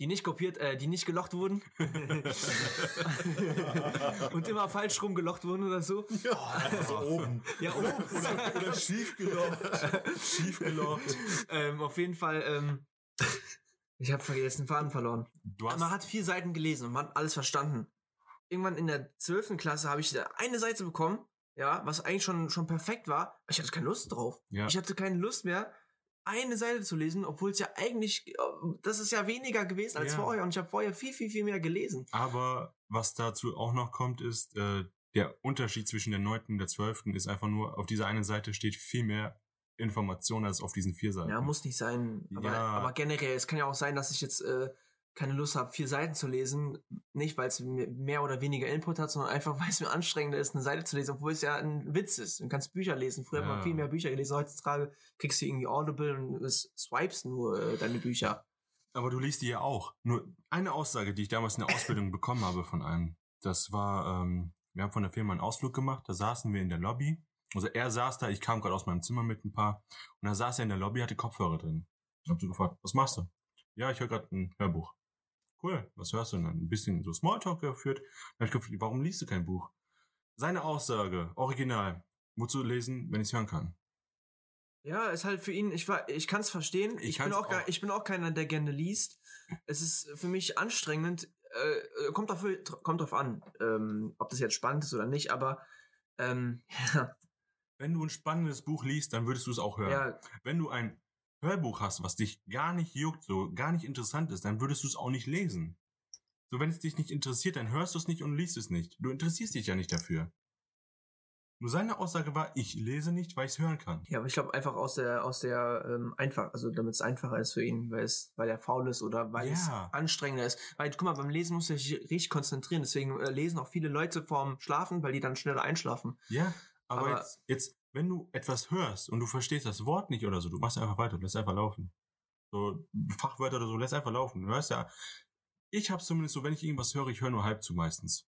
[SPEAKER 1] die nicht kopiert, äh, die nicht gelocht wurden. Und immer falsch rum gelocht wurden oder so.
[SPEAKER 2] so oben.
[SPEAKER 1] Ja, oben.
[SPEAKER 2] Oder, oder schief gelocht. schief gelocht.
[SPEAKER 1] ähm, auf jeden Fall, ähm, ich habe vergessen, den Faden verloren.
[SPEAKER 2] Du hast,
[SPEAKER 1] Man hat vier Seiten gelesen und man hat alles verstanden. Irgendwann in der zwölften Klasse habe ich eine Seite bekommen, ja, was eigentlich schon, schon perfekt war. Ich hatte keine Lust drauf.
[SPEAKER 2] ja.
[SPEAKER 1] Ich hatte keine Lust mehr, eine Seite zu lesen, obwohl es ja eigentlich, das ist ja weniger gewesen als
[SPEAKER 2] Ja.
[SPEAKER 1] vorher und ich habe vorher viel, viel, viel mehr gelesen.
[SPEAKER 2] Aber was dazu auch noch kommt, ist, äh, der Unterschied zwischen der 9. und der 12. ist einfach nur, auf dieser einen Seite steht viel mehr Information als auf diesen vier Seiten.
[SPEAKER 1] Ja, muss nicht sein. Aber,
[SPEAKER 2] Ja.
[SPEAKER 1] aber generell, es kann ja auch sein, dass ich jetzt äh, keine Lust habe, vier Seiten zu lesen. Nicht, weil es mir mehr oder weniger Input hat, sondern einfach, weil es mir anstrengender ist, eine Seite zu lesen, obwohl es ja ein Witz ist. Du kannst Bücher lesen. Früher hat man
[SPEAKER 2] Ja.
[SPEAKER 1] viel mehr Bücher gelesen. Heutzutage kriegst du irgendwie Audible und es swipes nur äh, deine Bücher.
[SPEAKER 2] Aber du liest die ja auch. Nur eine Aussage, die ich damals in der Ausbildung bekommen habe von einem, das war, ähm, wir haben von der Firma einen Ausflug gemacht, da saßen wir in der Lobby. Also er saß da, ich kam gerade aus meinem Zimmer mit ein paar und da saß er in der Lobby, hatte Kopfhörer drin. Ich hab so gefragt, was machst du? Ja, ich höre gerade ein Hörbuch. Cool, was hörst du denn? Ein bisschen so Smalltalk geführt. Dann hab ich gefragt, warum liest du kein Buch? Seine Aussage, original, wozu lesen, wenn ich es hören kann?
[SPEAKER 1] Ja, ist halt für ihn, ich war, ich kann es verstehen.
[SPEAKER 2] Ich
[SPEAKER 1] Ich, bin
[SPEAKER 2] kann's
[SPEAKER 1] auch, gar-
[SPEAKER 2] auch.
[SPEAKER 1] ich bin auch keiner, der gerne liest. Es ist für mich anstrengend. Äh, kommt drauf, kommt drauf an, ähm, ob das jetzt spannend ist oder nicht, aber ähm, ja,
[SPEAKER 2] Wenn du ein spannendes Buch liest, dann würdest du es auch hören.
[SPEAKER 1] ja,
[SPEAKER 2] Wenn du ein Hörbuch hast, was dich gar nicht juckt, so gar nicht interessant ist, dann würdest du es auch nicht lesen. So, wenn es dich nicht interessiert, dann hörst du es nicht und liest es nicht. Du interessierst dich ja nicht dafür. Nur seine Aussage war, ich lese nicht, weil ich es hören kann.
[SPEAKER 1] ja, aber ich glaube einfach aus der, aus der ähm, einfach, also damit es einfacher ist für ihn, weil es, weil er faul ist oder weil
[SPEAKER 2] Ja.
[SPEAKER 1] es anstrengender ist. Weil, guck mal, beim Lesen muss er sich richtig konzentrieren. Deswegen äh, lesen auch viele Leute vorm Schlafen, weil die dann schneller einschlafen.
[SPEAKER 2] Ja, aber,
[SPEAKER 1] Aber-
[SPEAKER 2] jetzt, jetzt, wenn du etwas hörst und du verstehst das Wort nicht oder so, du machst einfach weiter, du lässt einfach laufen. So Fachwörter oder so, lässt einfach laufen. Du hörst ja, ich hab's zumindest so, wenn ich irgendwas höre, ich höre nur halb zu meistens.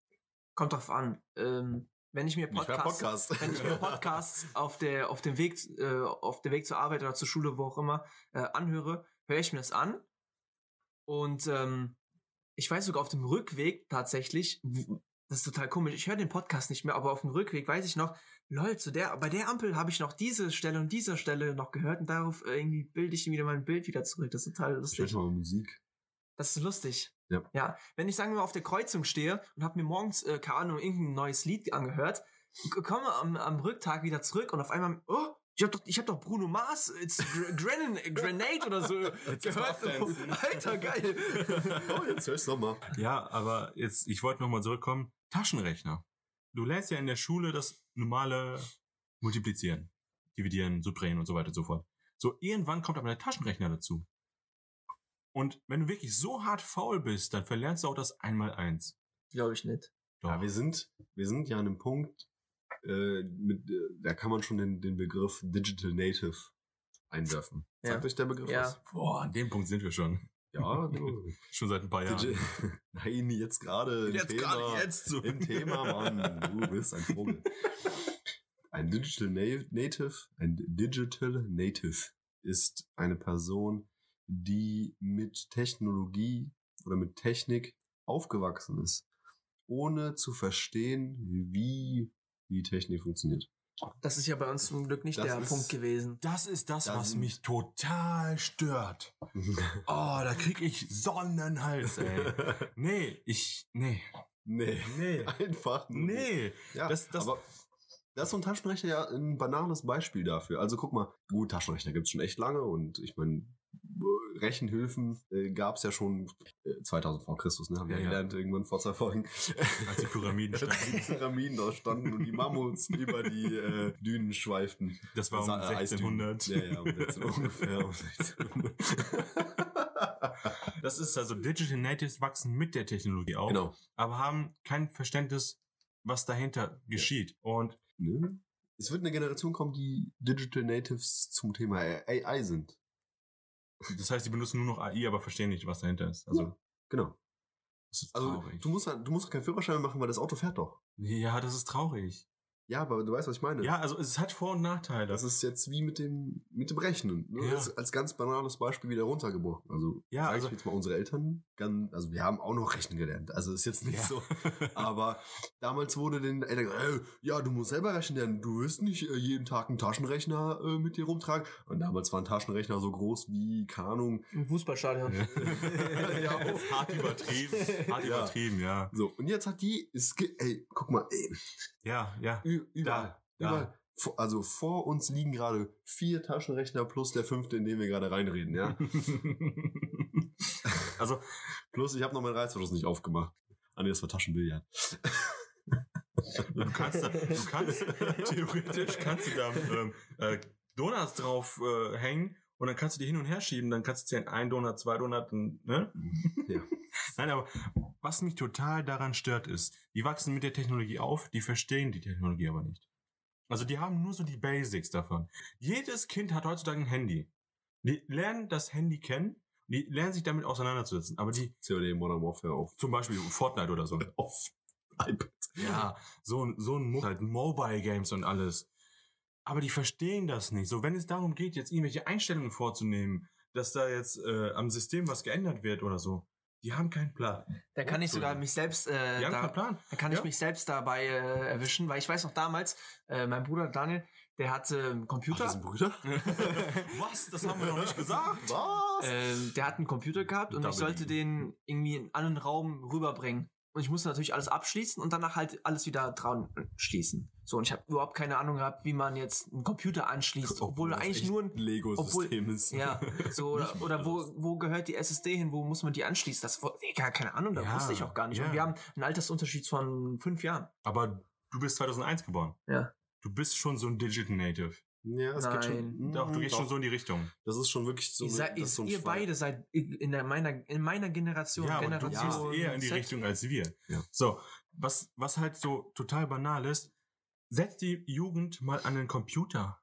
[SPEAKER 1] Kommt drauf an. Ähm, wenn ich mir Podcasts,
[SPEAKER 3] Podcast.
[SPEAKER 1] wenn ich mir Podcasts auf der auf dem Weg äh, auf der Weg zur Arbeit oder zur Schule, wo auch immer, äh, anhöre, höre ich mir das an. Und ähm, ich weiß sogar auf dem Rückweg tatsächlich, das ist total komisch. Ich höre den Podcast nicht mehr, aber auf dem Rückweg weiß ich noch, lol, zu der, bei der Ampel habe ich noch diese Stelle und diese Stelle noch gehört und darauf irgendwie bilde ich wieder mein Bild wieder zurück. Das ist total lustig.
[SPEAKER 3] Vielleicht mal Musik.
[SPEAKER 1] Das ist lustig.
[SPEAKER 3] Ja.
[SPEAKER 1] Ja. Wenn ich, sagen wir mal, auf der Kreuzung stehe und habe mir morgens, äh, keine Ahnung, irgendein neues Lied angehört, komme am, am Rücktag wieder zurück und auf einmal, oh, ich habe doch, ich hab doch Bruno Mars, it's Gr Gran Grenade oder so gehört. Alter, geil.
[SPEAKER 3] Oh, jetzt hör ich's nochmal.
[SPEAKER 2] Ja, aber jetzt, ich wollte nochmal zurückkommen. Taschenrechner. Du lernst ja in der Schule das normale Multiplizieren, Dividieren, Subtrahieren und so weiter und so fort. So, irgendwann kommt aber der Taschenrechner dazu. Und wenn du wirklich so hart faul bist, dann verlernst du auch das Einmaleins.
[SPEAKER 1] Glaube ich nicht.
[SPEAKER 2] Doch.
[SPEAKER 3] Ja, wir sind, wir sind ja an einem Punkt, äh, mit, äh, da kann man schon den, den Begriff Digital Native einwerfen.
[SPEAKER 1] Ja.
[SPEAKER 3] Sagt euch der Begriff
[SPEAKER 1] Ja.
[SPEAKER 3] was?
[SPEAKER 2] Boah, an dem Punkt sind wir schon.
[SPEAKER 3] Ja, genau.
[SPEAKER 2] Schon seit ein paar Jahren.
[SPEAKER 3] Digi Nein, jetzt gerade im Thema.
[SPEAKER 2] jetzt so.
[SPEAKER 3] Im Thema, Mann. Du bist ein Vogel. Ein Digital Na- Native, ein Digital Native ist eine Person, die mit Technologie oder mit Technik aufgewachsen ist, ohne zu verstehen, wie die Technik funktioniert.
[SPEAKER 1] Das ist ja bei uns zum Glück nicht
[SPEAKER 3] Das
[SPEAKER 1] der
[SPEAKER 3] ist-
[SPEAKER 1] Punkt gewesen.
[SPEAKER 2] Das ist das,
[SPEAKER 3] Da
[SPEAKER 2] was mich total stört. Oh, da krieg ich Sonnenhals, ey. Nee, ich, nee,
[SPEAKER 3] nee,
[SPEAKER 2] nee,
[SPEAKER 3] einfach nur nicht.
[SPEAKER 2] nee.
[SPEAKER 3] Ja,
[SPEAKER 2] Das- das-
[SPEAKER 3] aber das ist so ein Taschenrechner ja ein banales Beispiel dafür. Also guck mal, gut, Taschenrechner gibt's schon echt lange und ich meine, Rechenhilfen äh, gab's ja schon äh, 2000 vor Christus, ne? Haben wir
[SPEAKER 2] Ja, ja.
[SPEAKER 3] gelernt irgendwann vor zwei Folgen.
[SPEAKER 2] Als die Pyramiden standen.
[SPEAKER 3] die Pyramiden da standen und die Mammuts über die äh, Dünen schweiften.
[SPEAKER 2] Das war um
[SPEAKER 3] Eisdünen.
[SPEAKER 2] 1600.
[SPEAKER 3] Ja, ja, um 16 ungefähr. Um 1600.
[SPEAKER 2] Das ist also Digital Natives wachsen mit der Technologie auf,
[SPEAKER 3] genau.
[SPEAKER 2] aber haben kein Verständnis, was dahinter geschieht. Und
[SPEAKER 3] Ne? Es wird eine Generation kommen, die Digital Natives zum Thema AI sind.
[SPEAKER 2] Das heißt, sie benutzen nur noch AI, aber verstehen nicht, was dahinter ist. Also,
[SPEAKER 3] Genau.
[SPEAKER 2] das ist
[SPEAKER 3] Also
[SPEAKER 2] traurig.
[SPEAKER 3] du musst, halt- du musst keinen Führerschein machen, weil das Auto fährt doch.
[SPEAKER 2] ja, das ist traurig.
[SPEAKER 3] Ja, aber du weißt, was ich meine.
[SPEAKER 2] Ja, also es hat Vor- und Nachteile.
[SPEAKER 3] Das ist jetzt wie mit dem, mit dem Rechnen. Ne?
[SPEAKER 2] Ja.
[SPEAKER 3] Das als ganz banales Beispiel wieder runtergebrochen. Also,
[SPEAKER 2] Ja,
[SPEAKER 3] sag
[SPEAKER 2] also-
[SPEAKER 3] ich jetzt mal unsere Eltern, ganz, also wir haben auch noch Rechnen gelernt. Also ist jetzt nicht
[SPEAKER 2] Ja.
[SPEAKER 3] so. Aber damals wurde den Eltern gesagt, "Ey, ja, du musst selber rechnen lernen. Du wirst nicht äh, jeden Tag einen Taschenrechner äh, mit dir rumtragen. Und damals waren Taschenrechner so groß wie, keine Ahnung.
[SPEAKER 1] Im Fußballstadion.
[SPEAKER 2] Ja. Hart übertrieben. Hart
[SPEAKER 3] Ja.
[SPEAKER 2] übertrieben, ja.
[SPEAKER 3] So, und jetzt hat die, es, ey, guck mal, ey,
[SPEAKER 2] Ja, ja.
[SPEAKER 3] ü- überall.
[SPEAKER 2] Da,
[SPEAKER 3] überall. Also vor uns liegen gerade vier Taschenrechner plus der fünfte, in den wir gerade reinreden, ja.
[SPEAKER 2] also,
[SPEAKER 3] Plus, ich habe noch meinen Reißverschluss nicht aufgemacht. Ah, nee, das war Taschenbillard.
[SPEAKER 2] du kannst, da, du kannst, theoretisch kannst du da ähm, äh, Donuts drauf äh, hängen und dann kannst du die hin und her schieben, dann kannst du zählen, ein Donut, zwei Donut, ne?
[SPEAKER 3] Ja.
[SPEAKER 2] Nein, aber was mich total daran stört ist, die wachsen mit der Technologie auf, die verstehen die Technologie aber nicht. Also die haben nur so die Basics davon. Jedes Kind hat heutzutage ein Handy. Die lernen das Handy kennen, die lernen sich damit auseinanderzusetzen, aber die
[SPEAKER 3] COD Modern Warfare auf.
[SPEAKER 2] zum Beispiel Fortnite oder so.
[SPEAKER 3] Auf iPad.
[SPEAKER 2] Ja, so, ein- so ein Mo- halt Mobile Games und alles. Aber die verstehen das nicht. So, wenn es darum geht, jetzt irgendwelche Einstellungen vorzunehmen, dass da jetzt äh, am System was geändert wird oder so, die haben keinen Plan.
[SPEAKER 1] Da kann ich sogar mich selbst, äh,
[SPEAKER 2] Die haben
[SPEAKER 1] da,
[SPEAKER 2] keinen Plan.
[SPEAKER 1] da kann
[SPEAKER 2] Ja.
[SPEAKER 1] ich mich selbst dabei äh, erwischen, weil ich weiß noch damals, äh, mein Bruder Daniel, der hatte einen
[SPEAKER 3] Ach,
[SPEAKER 1] Computer.
[SPEAKER 3] das sind Brüder?
[SPEAKER 2] Was? Das haben wir noch nicht gesagt.
[SPEAKER 3] Was?
[SPEAKER 1] ähm, der hat einen Computer gehabt und ich
[SPEAKER 2] Double
[SPEAKER 1] sollte
[SPEAKER 2] D.
[SPEAKER 1] den irgendwie in einen Raum rüberbringen. Und ich musste natürlich alles abschließen und danach halt alles wieder dran schließen. So, und ich habe überhaupt keine Ahnung gehabt, wie man jetzt einen Computer anschließt, obwohl
[SPEAKER 3] das
[SPEAKER 1] eigentlich nur ein
[SPEAKER 3] Lego-System ist.
[SPEAKER 1] Ja, so, oder, oder wo, wo gehört die SSD hin, wo muss man die anschließen? Das gar keine Ahnung, da
[SPEAKER 2] Ja,
[SPEAKER 1] wusste ich auch gar nicht.
[SPEAKER 2] ja.
[SPEAKER 1] Und wir haben einen Altersunterschied von fünf Jahren.
[SPEAKER 2] Aber du bist 2001 geboren.
[SPEAKER 1] Ja.
[SPEAKER 2] Du bist schon so ein Digital Native.
[SPEAKER 3] Ja, es geht schon.
[SPEAKER 1] Nein.
[SPEAKER 2] Doch, du gehst
[SPEAKER 3] Doch.
[SPEAKER 2] schon so in die Richtung.
[SPEAKER 3] Das ist schon wirklich so.
[SPEAKER 1] ihr
[SPEAKER 3] eine- das ist so ein
[SPEAKER 1] ihr
[SPEAKER 3] Schwein.
[SPEAKER 1] beide seid in, der, meiner, in meiner Generation,
[SPEAKER 2] Ja, aber du
[SPEAKER 1] Generation
[SPEAKER 2] gehst eher in die
[SPEAKER 1] Z.
[SPEAKER 2] Richtung als wir.
[SPEAKER 3] Ja.
[SPEAKER 2] So, was, was halt so total banal ist, setz die Jugend mal an den Computer.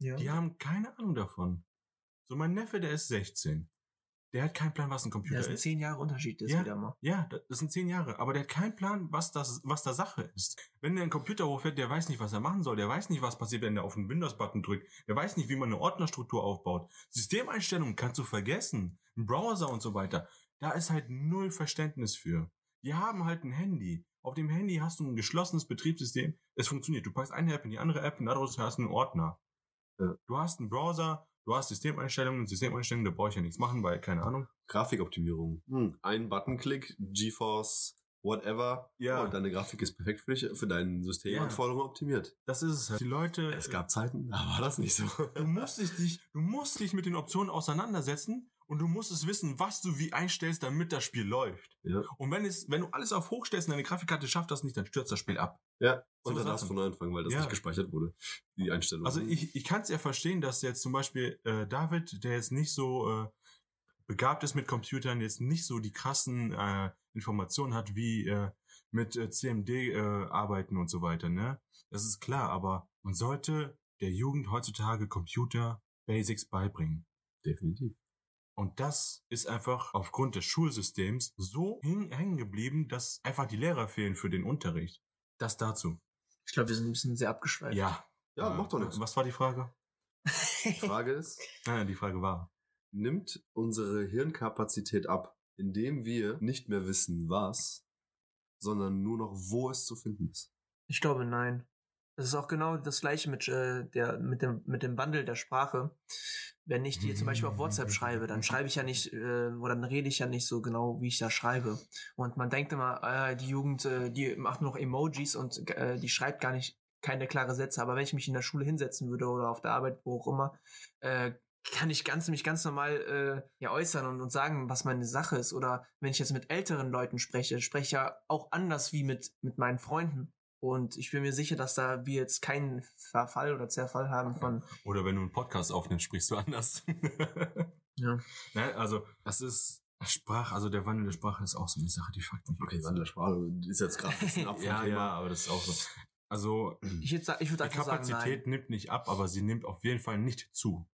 [SPEAKER 1] Ja.
[SPEAKER 2] Die haben keine Ahnung davon. So, mein Neffe, der ist 16. Der hat keinen Plan, was ein Computer
[SPEAKER 1] Das sind
[SPEAKER 2] ist.
[SPEAKER 1] zehn Jahre Unterschied, das
[SPEAKER 2] Ja.
[SPEAKER 1] wieder mal.
[SPEAKER 2] Ja, das sind zehn Jahre, aber der hat keinen Plan, was das, was da Sache ist. Wenn der einen Computer hochfährt, der weiß nicht, was er machen soll, der weiß nicht, was passiert, wenn er auf den Windows-Button drückt, der weiß nicht, wie man eine Ordnerstruktur aufbaut. Systemeinstellungen kannst du vergessen, ein Browser und so weiter. Da ist halt null Verständnis für. Die haben halt ein Handy. Auf dem Handy hast du ein geschlossenes Betriebssystem. Es funktioniert. Du packst eine App in die andere App und daraus hast du einen Ordner.
[SPEAKER 3] Ja.
[SPEAKER 2] Du hast einen Browser, du hast Systemeinstellungen. Systemeinstellungen, da brauche ich ja nichts machen, weil, keine Ahnung.
[SPEAKER 3] Grafikoptimierung. Hm. Ein Buttonklick, GeForce, whatever.
[SPEAKER 2] Ja.
[SPEAKER 3] Und deine Grafik ist perfekt für dich, für deine Systemanforderungen optimiert.
[SPEAKER 2] Das ist es halt. Die Leute.
[SPEAKER 3] Es gab Zeiten, da war das nicht so.
[SPEAKER 2] Du musst dich, du musst dich mit den Optionen auseinandersetzen und du musst es wissen, was du wie einstellst, damit das Spiel läuft.
[SPEAKER 3] Ja.
[SPEAKER 2] Und wenn es, wenn du alles auf hoch stellst und deine Grafikkarte schafft das nicht, dann stürzt das Spiel ab.
[SPEAKER 3] Ja.
[SPEAKER 2] So
[SPEAKER 3] Und dann darfst du von neu anfangen, weil das
[SPEAKER 2] Ja.
[SPEAKER 3] nicht gespeichert wurde. Die Einstellung.
[SPEAKER 2] Also ich, ich kann es ja verstehen, dass jetzt zum Beispiel äh, David, der jetzt nicht so äh, begabt ist mit Computern, jetzt nicht so die krassen äh, Informationen hat wie äh, mit äh, CMD äh, arbeiten und so weiter, ne? Das ist klar, aber man sollte der Jugend heutzutage Computer Basics beibringen.
[SPEAKER 3] Definitiv.
[SPEAKER 2] Und das ist einfach aufgrund des Schulsystems so häng- hängen geblieben, dass einfach die Lehrer fehlen für den Unterricht. Das dazu.
[SPEAKER 1] Ich glaube, wir sind ein bisschen sehr abgeschweift.
[SPEAKER 2] Ja.
[SPEAKER 3] Ja,
[SPEAKER 2] Äh,
[SPEAKER 3] macht doch nichts.
[SPEAKER 2] Was war die Frage?
[SPEAKER 3] Die Frage ist,
[SPEAKER 2] Nein, die Frage war.
[SPEAKER 3] nimmt unsere Hirnkapazität ab, indem wir nicht mehr wissen, was, sondern nur noch, wo es zu finden ist.
[SPEAKER 1] Ich glaube, nein. Das ist auch genau das gleiche mit, äh, der, mit, dem, mit dem Wandel der Sprache. Wenn ich dir zum Beispiel auf WhatsApp schreibe, dann schreibe ich ja nicht, äh, oder dann rede ich ja nicht so genau, wie ich da schreibe. Und man denkt immer, äh, die Jugend, äh, die macht nur noch Emojis und äh, die schreibt gar nicht keine klare Sätze. Aber wenn ich mich in der Schule hinsetzen würde oder auf der Arbeit, wo auch immer, äh, kann ich ganz, mich ganz normal äh, ja, äußern und, und sagen, was meine Sache ist. Oder wenn ich jetzt mit älteren Leuten spreche, spreche ich ja auch anders wie mit, mit meinen Freunden. Und ich bin mir sicher, dass da wir jetzt keinen Verfall oder Zerfall haben von.
[SPEAKER 2] Oder wenn du einen Podcast aufnimmst, sprichst du anders.
[SPEAKER 1] Ja.
[SPEAKER 2] Nein, also, das ist Sprache, also der Wandel der Sprache ist auch so eine Sache, die fuckt mich.
[SPEAKER 3] Okay, Wandel der Sprache ist jetzt gerade ein bisschen ab
[SPEAKER 2] Ja, ja, aber das ist auch so. Also,
[SPEAKER 1] Ich, jetzt, ich würde
[SPEAKER 2] die
[SPEAKER 1] sagen,
[SPEAKER 2] Kapazität
[SPEAKER 1] nein.
[SPEAKER 2] nimmt nicht ab, aber sie nimmt auf jeden Fall nicht zu.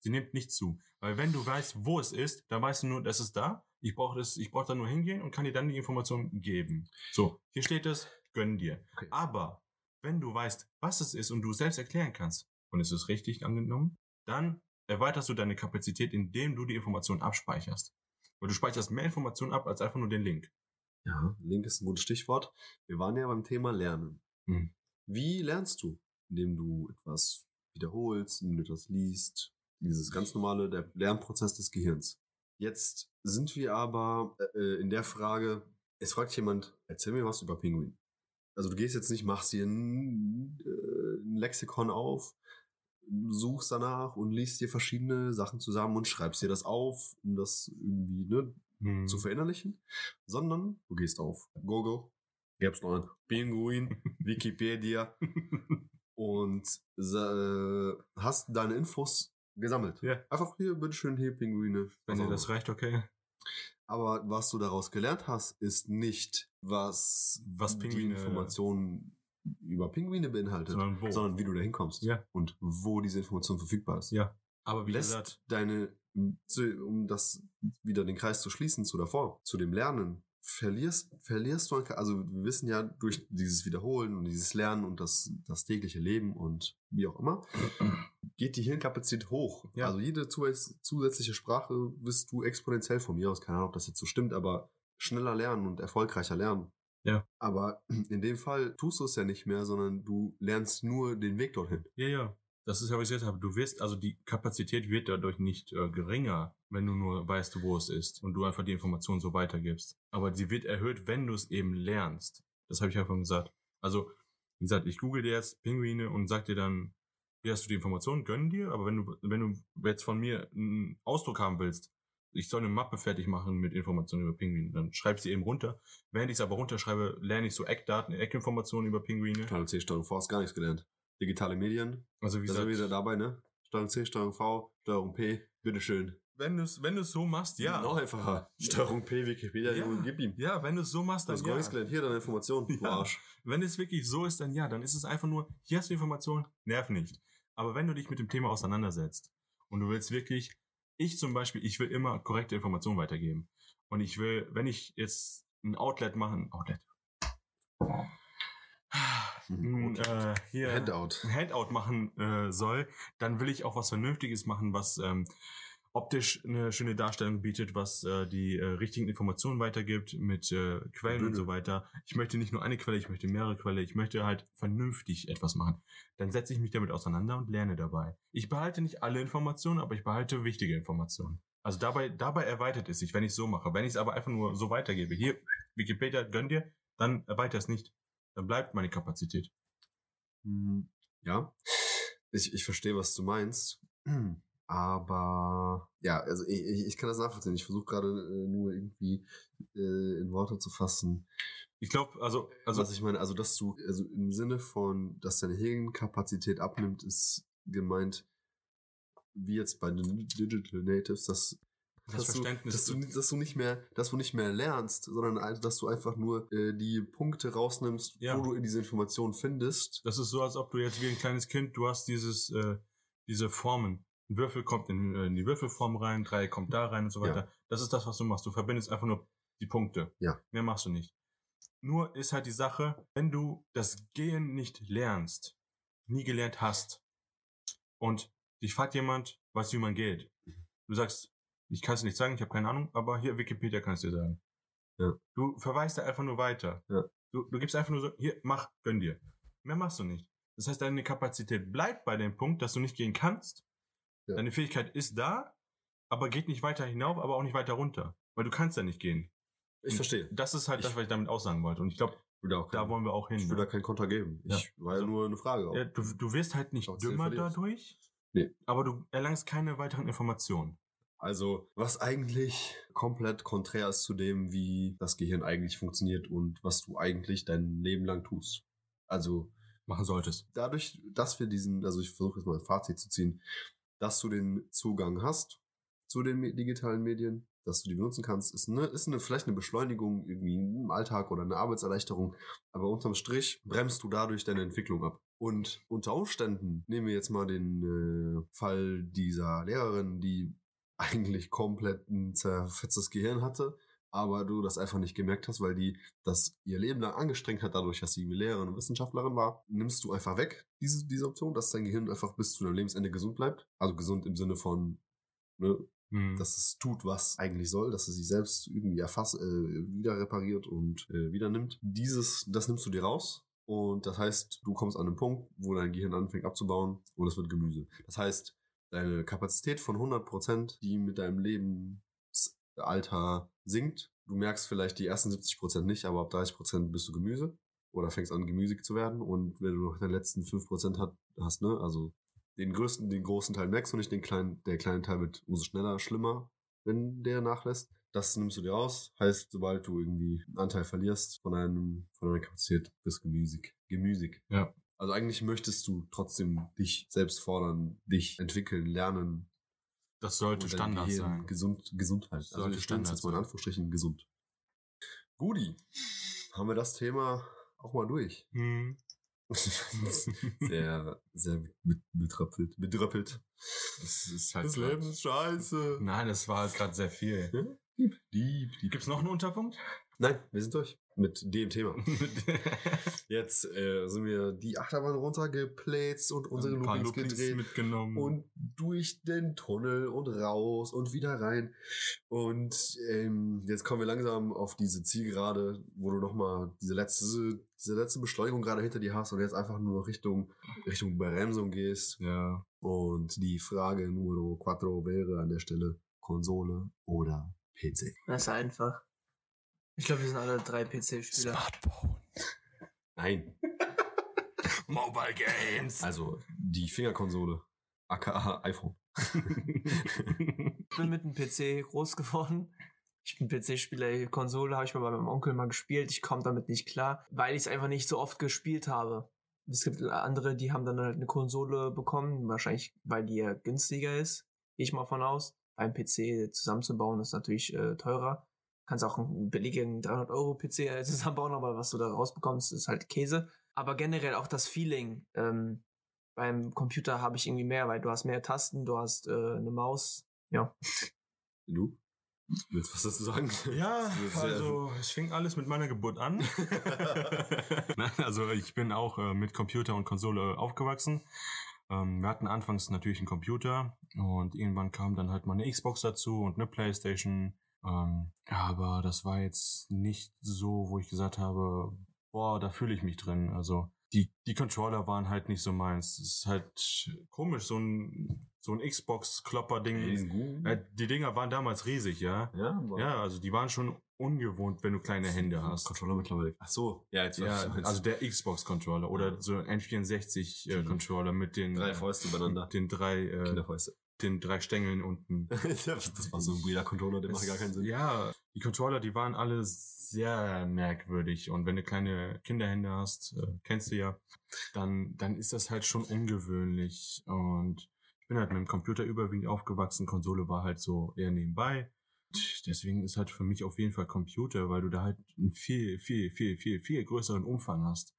[SPEAKER 2] Sie nimmt nicht zu. Weil wenn du weißt, wo es ist, dann weißt du nur, das ist da. Ich brauche das, ich brauche da nur hingehen und kann dir dann die Information geben. So, hier steht es, gönn dir.
[SPEAKER 3] Okay.
[SPEAKER 2] Aber wenn du weißt, was es ist und du es selbst erklären kannst, und es ist richtig angenommen, dann erweiterst du deine Kapazität, indem du die Information abspeicherst. Weil du speicherst mehr Informationen ab als einfach nur den Link.
[SPEAKER 3] Ja, Link ist ein gutes Stichwort. Wir waren ja beim Thema Lernen.
[SPEAKER 2] Hm.
[SPEAKER 3] Wie lernst du? Indem du etwas wiederholst, indem du etwas liest. Dieses ganz normale, der Lernprozess des Gehirns. Jetzt sind wir aber äh, in der Frage, es fragt jemand, erzähl mir was über Pinguin. Also du gehst jetzt nicht, machst hier ein, äh, ein Lexikon auf, suchst danach und liest dir verschiedene Sachen zusammen und schreibst dir das auf, um das irgendwie ne,
[SPEAKER 2] Hm.
[SPEAKER 3] zu verinnerlichen, sondern du gehst auf Google, gibst noch ein Pinguin, Wikipedia und äh, hast deine Infos gesammelt.
[SPEAKER 2] Ja.
[SPEAKER 3] Einfach hier, bitteschön, hier Pinguine.
[SPEAKER 2] Wenn dir
[SPEAKER 3] auch
[SPEAKER 2] das reicht, okay.
[SPEAKER 3] Aber was du daraus gelernt hast, ist nicht, was,
[SPEAKER 2] Was
[SPEAKER 3] die
[SPEAKER 2] Pinguine-
[SPEAKER 3] Informationen über Pinguine beinhaltet,
[SPEAKER 2] Sondern wo.
[SPEAKER 3] sondern wie du da hinkommst
[SPEAKER 2] Ja.
[SPEAKER 3] und wo diese Information verfügbar ist.
[SPEAKER 2] Ja. Aber wie
[SPEAKER 3] lässt
[SPEAKER 2] gesagt,
[SPEAKER 3] deine, um das wieder den Kreis zu schließen zu davor, zu dem Lernen, verlierst, verlierst du, also wir wissen ja durch dieses Wiederholen und dieses Lernen und das, das tägliche Leben und wie auch immer, geht die Hirnkapazität hoch.
[SPEAKER 2] Ja.
[SPEAKER 3] Also jede zus- zusätzliche Sprache wirst du exponentiell von mir aus, keine Ahnung, ob das jetzt so stimmt, aber schneller lernen und erfolgreicher lernen.
[SPEAKER 2] Ja.
[SPEAKER 3] Aber in dem Fall tust du es ja nicht mehr, sondern du lernst nur den Weg dorthin.
[SPEAKER 2] Ja, ja. Das ist ja, was ich gesagt habe. Du wirst, also die Kapazität wird dadurch nicht äh, geringer, wenn du nur weißt, wo es ist und du einfach die Information so weitergibst. Aber sie wird erhöht, wenn du es eben lernst. Das habe ich ja schon gesagt. Also, wie gesagt, ich google dir jetzt Pinguine und sag dir dann, hier hast du die Informationen, gönn dir, aber wenn du, wenn du jetzt von mir einen Ausdruck haben willst, ich soll eine Mappe fertig machen mit Informationen über Pinguine, dann schreib sie eben runter. Während ich es aber runterschreibe, lerne ich so Eckdaten, Eckinformationen über Pinguine.
[SPEAKER 3] Steuerung C, Steuerung V hast gar nichts gelernt. Digitale Medien,
[SPEAKER 2] Also wie
[SPEAKER 3] da sind wir
[SPEAKER 2] gesagt,
[SPEAKER 3] wieder dabei, ne? Steuerung C, Steuerung V, Steuerung P, bitteschön.
[SPEAKER 2] Wenn du es wenn du's so machst, ja.
[SPEAKER 3] Noch einfacher. Steuerung P, Wikipedia,
[SPEAKER 2] Ja.
[SPEAKER 3] und gib ihm.
[SPEAKER 2] Ja, wenn du es so machst, dann
[SPEAKER 3] gar
[SPEAKER 2] ja.
[SPEAKER 3] nichts gelernt. Hier deine Information, du
[SPEAKER 2] Ja.
[SPEAKER 3] Arsch.
[SPEAKER 2] Wenn es wirklich so ist, dann ja, dann ist es einfach nur, hier hast du Informationen, nerv nicht. Aber wenn du dich mit dem Thema auseinandersetzt und du willst wirklich, ich zum Beispiel, ich will immer korrekte Informationen weitergeben. Und ich will, wenn ich jetzt ein Outlet machen, Outlet,
[SPEAKER 3] Mhm.
[SPEAKER 2] äh, hier
[SPEAKER 3] Handout.
[SPEAKER 2] ein Handout machen äh, soll, dann will ich auch was Vernünftiges machen, was ähm, optisch eine schöne Darstellung bietet, was äh, die äh, richtigen Informationen weitergibt mit äh, Quellen und
[SPEAKER 3] Bühne.
[SPEAKER 2] so weiter. Ich möchte nicht nur eine Quelle, ich möchte mehrere Quellen, ich möchte halt vernünftig etwas machen. Dann setze ich mich damit auseinander und lerne dabei. Ich behalte nicht alle Informationen, aber ich behalte wichtige Informationen. Also dabei, dabei erweitert es sich, wenn ich es so mache. Wenn ich es aber einfach nur so weitergebe, hier, Wikipedia, gönn dir, dann erweitert es nicht. Dann bleibt meine Kapazität.
[SPEAKER 3] Mhm. Ja, ich, ich verstehe, was du meinst. Aber ja, also ich, ich ich kann das nachvollziehen. Ich versuche gerade äh, nur irgendwie äh, in Worte zu fassen,
[SPEAKER 2] Ich glaube, also, also
[SPEAKER 3] was ich meine. Also, dass du, also im Sinne von, dass deine Hirnkapazität abnimmt, ist gemeint, wie jetzt bei den Digital Natives, dass
[SPEAKER 2] Das
[SPEAKER 3] dass
[SPEAKER 2] Verständnis
[SPEAKER 3] Du, dass, du, dass du nicht mehr, dass du nicht mehr lernst, sondern dass du einfach nur äh, die Punkte rausnimmst,
[SPEAKER 2] Ja.
[SPEAKER 3] wo du in diese Informationen findest.
[SPEAKER 2] Das ist so, als ob du jetzt wie ein kleines Kind, du hast dieses, äh, diese Formen. Ein Würfel kommt in, äh, in die Würfelform rein, Dreieck kommt da rein und so weiter. Das ist das, was du machst. Du verbindest einfach nur die Punkte.
[SPEAKER 3] Ja.
[SPEAKER 2] Mehr machst du nicht. Nur ist halt die Sache, wenn du das Gehen nicht lernst, nie gelernt hast und dich fragt jemand, weißt du, wie man geht. Du sagst, ich kann es nicht sagen, ich habe keine Ahnung, aber hier Wikipedia kann es dir sagen.
[SPEAKER 3] Ja.
[SPEAKER 2] Du verweist da einfach nur weiter.
[SPEAKER 3] Ja.
[SPEAKER 2] Du, du gibst einfach nur so, hier, mach, gönn dir. Mehr machst du nicht. Das heißt, deine Kapazität bleibt bei dem Punkt, dass du nicht gehen kannst.
[SPEAKER 3] Ja.
[SPEAKER 2] Deine Fähigkeit ist da, aber geht nicht weiter hinauf, aber auch nicht weiter runter. Weil du kannst ja nicht gehen.
[SPEAKER 3] Ich verstehe.
[SPEAKER 2] Das ist halt
[SPEAKER 3] Ich-
[SPEAKER 2] das, was ich damit aussagen wollte. Und ich glaube,
[SPEAKER 3] Ich da
[SPEAKER 2] wollen wir auch hin.
[SPEAKER 3] ich will
[SPEAKER 2] ne?
[SPEAKER 3] da keinen Konter geben. Ich
[SPEAKER 2] Ja.
[SPEAKER 3] war ja
[SPEAKER 2] Also-
[SPEAKER 3] nur eine Frage.
[SPEAKER 2] Ja, du, du wirst halt nicht dümmer dadurch,
[SPEAKER 3] Nee.
[SPEAKER 2] aber du erlangst keine weiteren Informationen.
[SPEAKER 3] Also, was eigentlich komplett konträr ist zu dem, wie das Gehirn eigentlich funktioniert und was du eigentlich dein Leben lang tust. Also,
[SPEAKER 2] Machen solltest.
[SPEAKER 3] dadurch, dass wir diesen, also ich versuche jetzt mal ein Fazit zu ziehen, dass du den Zugang hast zu den digitalen Medien, dass du die benutzen kannst, ist, eine, ist eine, vielleicht eine Beschleunigung irgendwie im Alltag oder eine Arbeitserleichterung, aber unterm Strich bremst du dadurch deine Entwicklung ab. Und unter Umständen, nehmen wir jetzt mal den äh, Fall dieser Lehrerin, die eigentlich komplett ein zerfetztes Gehirn hatte, aber du das einfach nicht gemerkt hast, weil die das ihr Leben lang angestrengt hat, dadurch, dass sie Lehrerin und Wissenschaftlerin war, nimmst du einfach weg, diese, diese Option, dass dein Gehirn einfach bis zu deinem Lebensende gesund bleibt. Also gesund im Sinne von, ne,
[SPEAKER 2] Hm.
[SPEAKER 3] dass es tut, was eigentlich soll, dass es sich selbst irgendwie erfasst, äh, wieder repariert und äh, wieder nimmt. Dieses, das nimmst du dir raus. Und das heißt, du kommst an einen Punkt, wo dein Gehirn anfängt abzubauen und es wird Gemüse. Das heißt, deine Kapazität von 100%, die mit deinem Lebensalter sinkt, du merkst vielleicht die ersten 70% nicht, aber ab 30% bist du Gemüse oder fängst an gemüsig zu werden und wenn du noch den letzten 5% hat, hast, ne, also den größten, den großen Teil merkst du nicht, den kleinen, der kleine Teil wird umso schneller, schlimmer, wenn der nachlässt. Das nimmst du dir aus, heißt, sobald du irgendwie einen Anteil verlierst von deinem, von deiner Kapazität, bist du gemüsig. Gemüsig.
[SPEAKER 2] Ja.
[SPEAKER 3] Also eigentlich möchtest du trotzdem dich selbst fordern, dich entwickeln, lernen.
[SPEAKER 2] Das sollte Standard sein.
[SPEAKER 3] Gesund, Gesundheit.
[SPEAKER 2] Das
[SPEAKER 3] Also
[SPEAKER 2] sollte
[SPEAKER 3] es
[SPEAKER 2] Standard
[SPEAKER 3] jetzt mal in. Anführungsstrichen gesund. Guti. Haben wir das Thema auch mal durch.
[SPEAKER 2] Hm.
[SPEAKER 3] sehr, sehr be- betröpfelt. Bedröppelt.
[SPEAKER 2] Das ist halt
[SPEAKER 3] Das Leben ist scheiße.
[SPEAKER 2] Nein, das war halt gerade sehr viel.
[SPEAKER 3] Dieb, dieb.
[SPEAKER 2] Gibt's noch einen Unterpunkt?
[SPEAKER 3] Nein, wir sind durch mit dem Thema. Jetzt äh, sind wir die Achterbahn runtergeplätzt und unsere Loopings gedreht.
[SPEAKER 2] mitgenommen.
[SPEAKER 3] und durch den Tunnel und raus und wieder rein. Und ähm, jetzt kommen wir langsam auf diese Zielgerade, wo du nochmal diese letzte, diese letzte Beschleunigung gerade hinter dir hast und jetzt einfach nur noch Richtung, Richtung Bremsung gehst.
[SPEAKER 2] ja.
[SPEAKER 3] Und die Frage Numero quattro wäre an der Stelle Konsole oder PC.
[SPEAKER 1] Das ist einfach. Ich glaube, wir sind alle drei PC-Spieler.
[SPEAKER 4] Smartphone.
[SPEAKER 3] Nein.
[SPEAKER 2] Mobile Games.
[SPEAKER 3] Also die Fingerkonsole. aka iPhone.
[SPEAKER 1] Ich bin mit dem PC groß geworden. Ich bin PC-Spieler, Konsole habe ich mal bei meinem Onkel mal gespielt. Ich komme damit nicht klar, weil ich es einfach nicht so oft gespielt habe. Es gibt andere, die haben dann halt eine Konsole bekommen, wahrscheinlich weil die ja günstiger ist, gehe ich mal von aus. Beim PC zusammenzubauen ist natürlich äh, teurer. Kannst auch einen billigen 300 Euro PC äh, zusammenbauen, aber was du da rausbekommst, ist halt Käse. Aber generell auch das Feeling ähm, beim Computer habe ich irgendwie mehr, weil du hast mehr Tasten, du hast äh, eine Maus. Ja,
[SPEAKER 3] Du? Willst du was dazu sagen?
[SPEAKER 2] Ja, also es fing alles mit meiner Geburt an. Nein, also ich bin auch äh, mit Computer und Konsole aufgewachsen. Ähm, wir hatten anfangs natürlich einen Computer und irgendwann kam dann halt mal eine Xbox dazu und eine Playstation. Ähm, aber das war jetzt nicht so, wo ich gesagt habe, boah, da fühle ich mich drin. Also die, die Controller waren halt nicht so meins. Es ist halt komisch, so ein, so ein Xbox-Klopper-Ding. Äh, die Dinger waren damals riesig, ja.
[SPEAKER 3] Ja,
[SPEAKER 2] Ja, also die waren schon ungewohnt, wenn du kleine Hände hast.
[SPEAKER 3] Controller mittlerweile. Ach so. Ja, jetzt
[SPEAKER 2] Ja,
[SPEAKER 3] du
[SPEAKER 2] also der Xbox-Controller oder so ein N64-Controller mit den
[SPEAKER 3] drei Fäuste übereinander.
[SPEAKER 2] den drei, äh,
[SPEAKER 3] Kinderfäuste.
[SPEAKER 2] Den drei Stängeln unten.
[SPEAKER 3] das war so ein weirder Controller, der macht gar keinen Sinn.
[SPEAKER 2] Ja, die Controller, die waren alle sehr merkwürdig und wenn du kleine Kinderhände hast, äh, kennst du ja, dann dann ist das halt schon ungewöhnlich und ich bin halt mit dem Computer überwiegend aufgewachsen, Konsole war halt so eher nebenbei. Deswegen ist halt für mich auf jeden Fall Computer, weil du da halt einen viel, viel, viel, viel, viel größeren Umfang hast.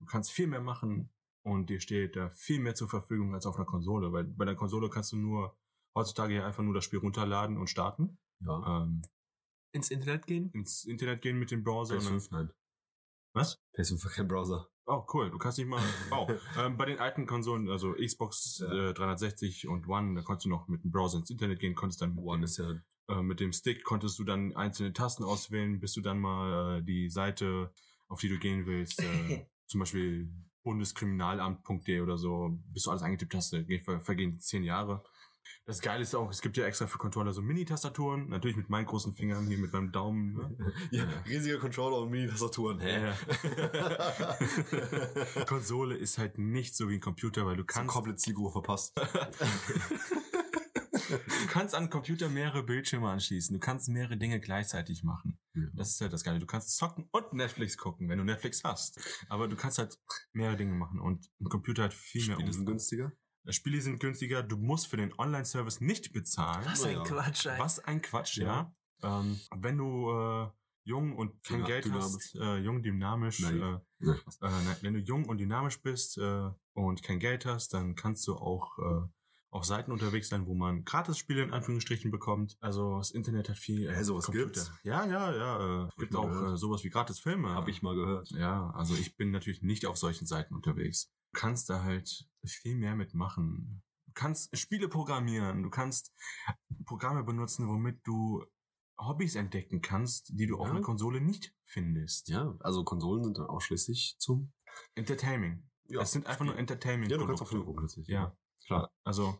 [SPEAKER 2] Du kannst viel mehr machen und dir steht da viel mehr zur Verfügung als auf einer Konsole, weil bei der Konsole kannst du nur heutzutage ja einfach nur das Spiel runterladen und starten.
[SPEAKER 3] Ja.
[SPEAKER 2] Ähm,
[SPEAKER 1] ins Internet gehen.
[SPEAKER 2] ins Internet gehen mit dem Browser. und dann-
[SPEAKER 3] PS5, nein.
[SPEAKER 2] Was?
[SPEAKER 3] PS5 hat keinen Browser.
[SPEAKER 2] Oh, cool. Du kannst nicht mal. Oh, ähm, bei den alten Konsolen, also Xbox
[SPEAKER 3] Ja.
[SPEAKER 2] äh, 360 und One, da konntest du noch mit dem Browser ins Internet gehen, konntest dann mit,
[SPEAKER 3] One
[SPEAKER 2] dem,
[SPEAKER 3] ist ja
[SPEAKER 2] äh, mit dem Stick konntest du dann einzelne Tasten auswählen, bis du dann mal äh, die Seite, auf die du gehen willst, äh, zum Beispiel bundeskriminalamt.de oder so, bis du alles eingetippt hast, ver vergehen zehn Jahre. Das Geile ist auch, es gibt ja extra für Controller so Mini-Tastaturen, natürlich mit meinen großen Fingern hier, mit meinem Daumen. Ne?
[SPEAKER 3] ja, riesige Controller und Mini-Tastaturen. Hä?
[SPEAKER 2] Ja. Konsole ist halt nicht so wie ein Computer, weil du
[SPEAKER 3] Kannst
[SPEAKER 2] kannst,
[SPEAKER 3] komplett Zielgruppe verpasst.
[SPEAKER 2] du kannst an den Computer mehrere Bildschirme anschließen. Du kannst mehrere Dinge gleichzeitig machen.
[SPEAKER 3] Ja.
[SPEAKER 2] Das ist halt das Geile. Du kannst zocken und Netflix gucken, wenn du Netflix hast. Aber du kannst halt mehrere Dinge machen und ein Computer hat viel mehr
[SPEAKER 3] Spiele sind günstiger.
[SPEAKER 2] Spiele sind günstiger. Du musst für den Online-Service nicht bezahlen.
[SPEAKER 1] Was ein
[SPEAKER 3] ja.
[SPEAKER 1] Quatsch, ey.
[SPEAKER 2] Was ein Quatsch, ja. Ähm, wenn du äh, jung und kein
[SPEAKER 3] Dyna-
[SPEAKER 2] Geld
[SPEAKER 3] dynamisch.
[SPEAKER 2] hast, äh, jung, dynamisch, äh, äh, nein, wenn du jung und dynamisch bist äh, und kein Geld hast, dann kannst du auch äh, auf Seiten unterwegs sein, wo man Gratis-Spiele in Anführungsstrichen bekommt. Also das Internet hat viel äh,
[SPEAKER 3] Hä, sowas gibt's?
[SPEAKER 2] Ja, ja, ja. Äh,
[SPEAKER 3] ich
[SPEAKER 2] gibt auch
[SPEAKER 3] gehört.
[SPEAKER 2] äh, sowas wie Gratis-Filme.
[SPEAKER 3] Hab ich mal gehört.
[SPEAKER 2] Ja, also ich bin natürlich nicht auf solchen Seiten unterwegs. Du kannst da halt viel mehr mitmachen. Du kannst Spiele programmieren, du kannst Programme benutzen, womit du Hobbys entdecken kannst, die du auf
[SPEAKER 3] Ja.
[SPEAKER 2] einer Konsole nicht findest.
[SPEAKER 3] Ja, also Konsolen sind dann ausschließlich zum.
[SPEAKER 2] Entertaining.
[SPEAKER 3] Ja,
[SPEAKER 2] es sind einfach nur Entertainment.
[SPEAKER 3] Ja, du kannst auch Filme gucken, letztlich.
[SPEAKER 2] Ja,
[SPEAKER 3] Klar.
[SPEAKER 2] Also,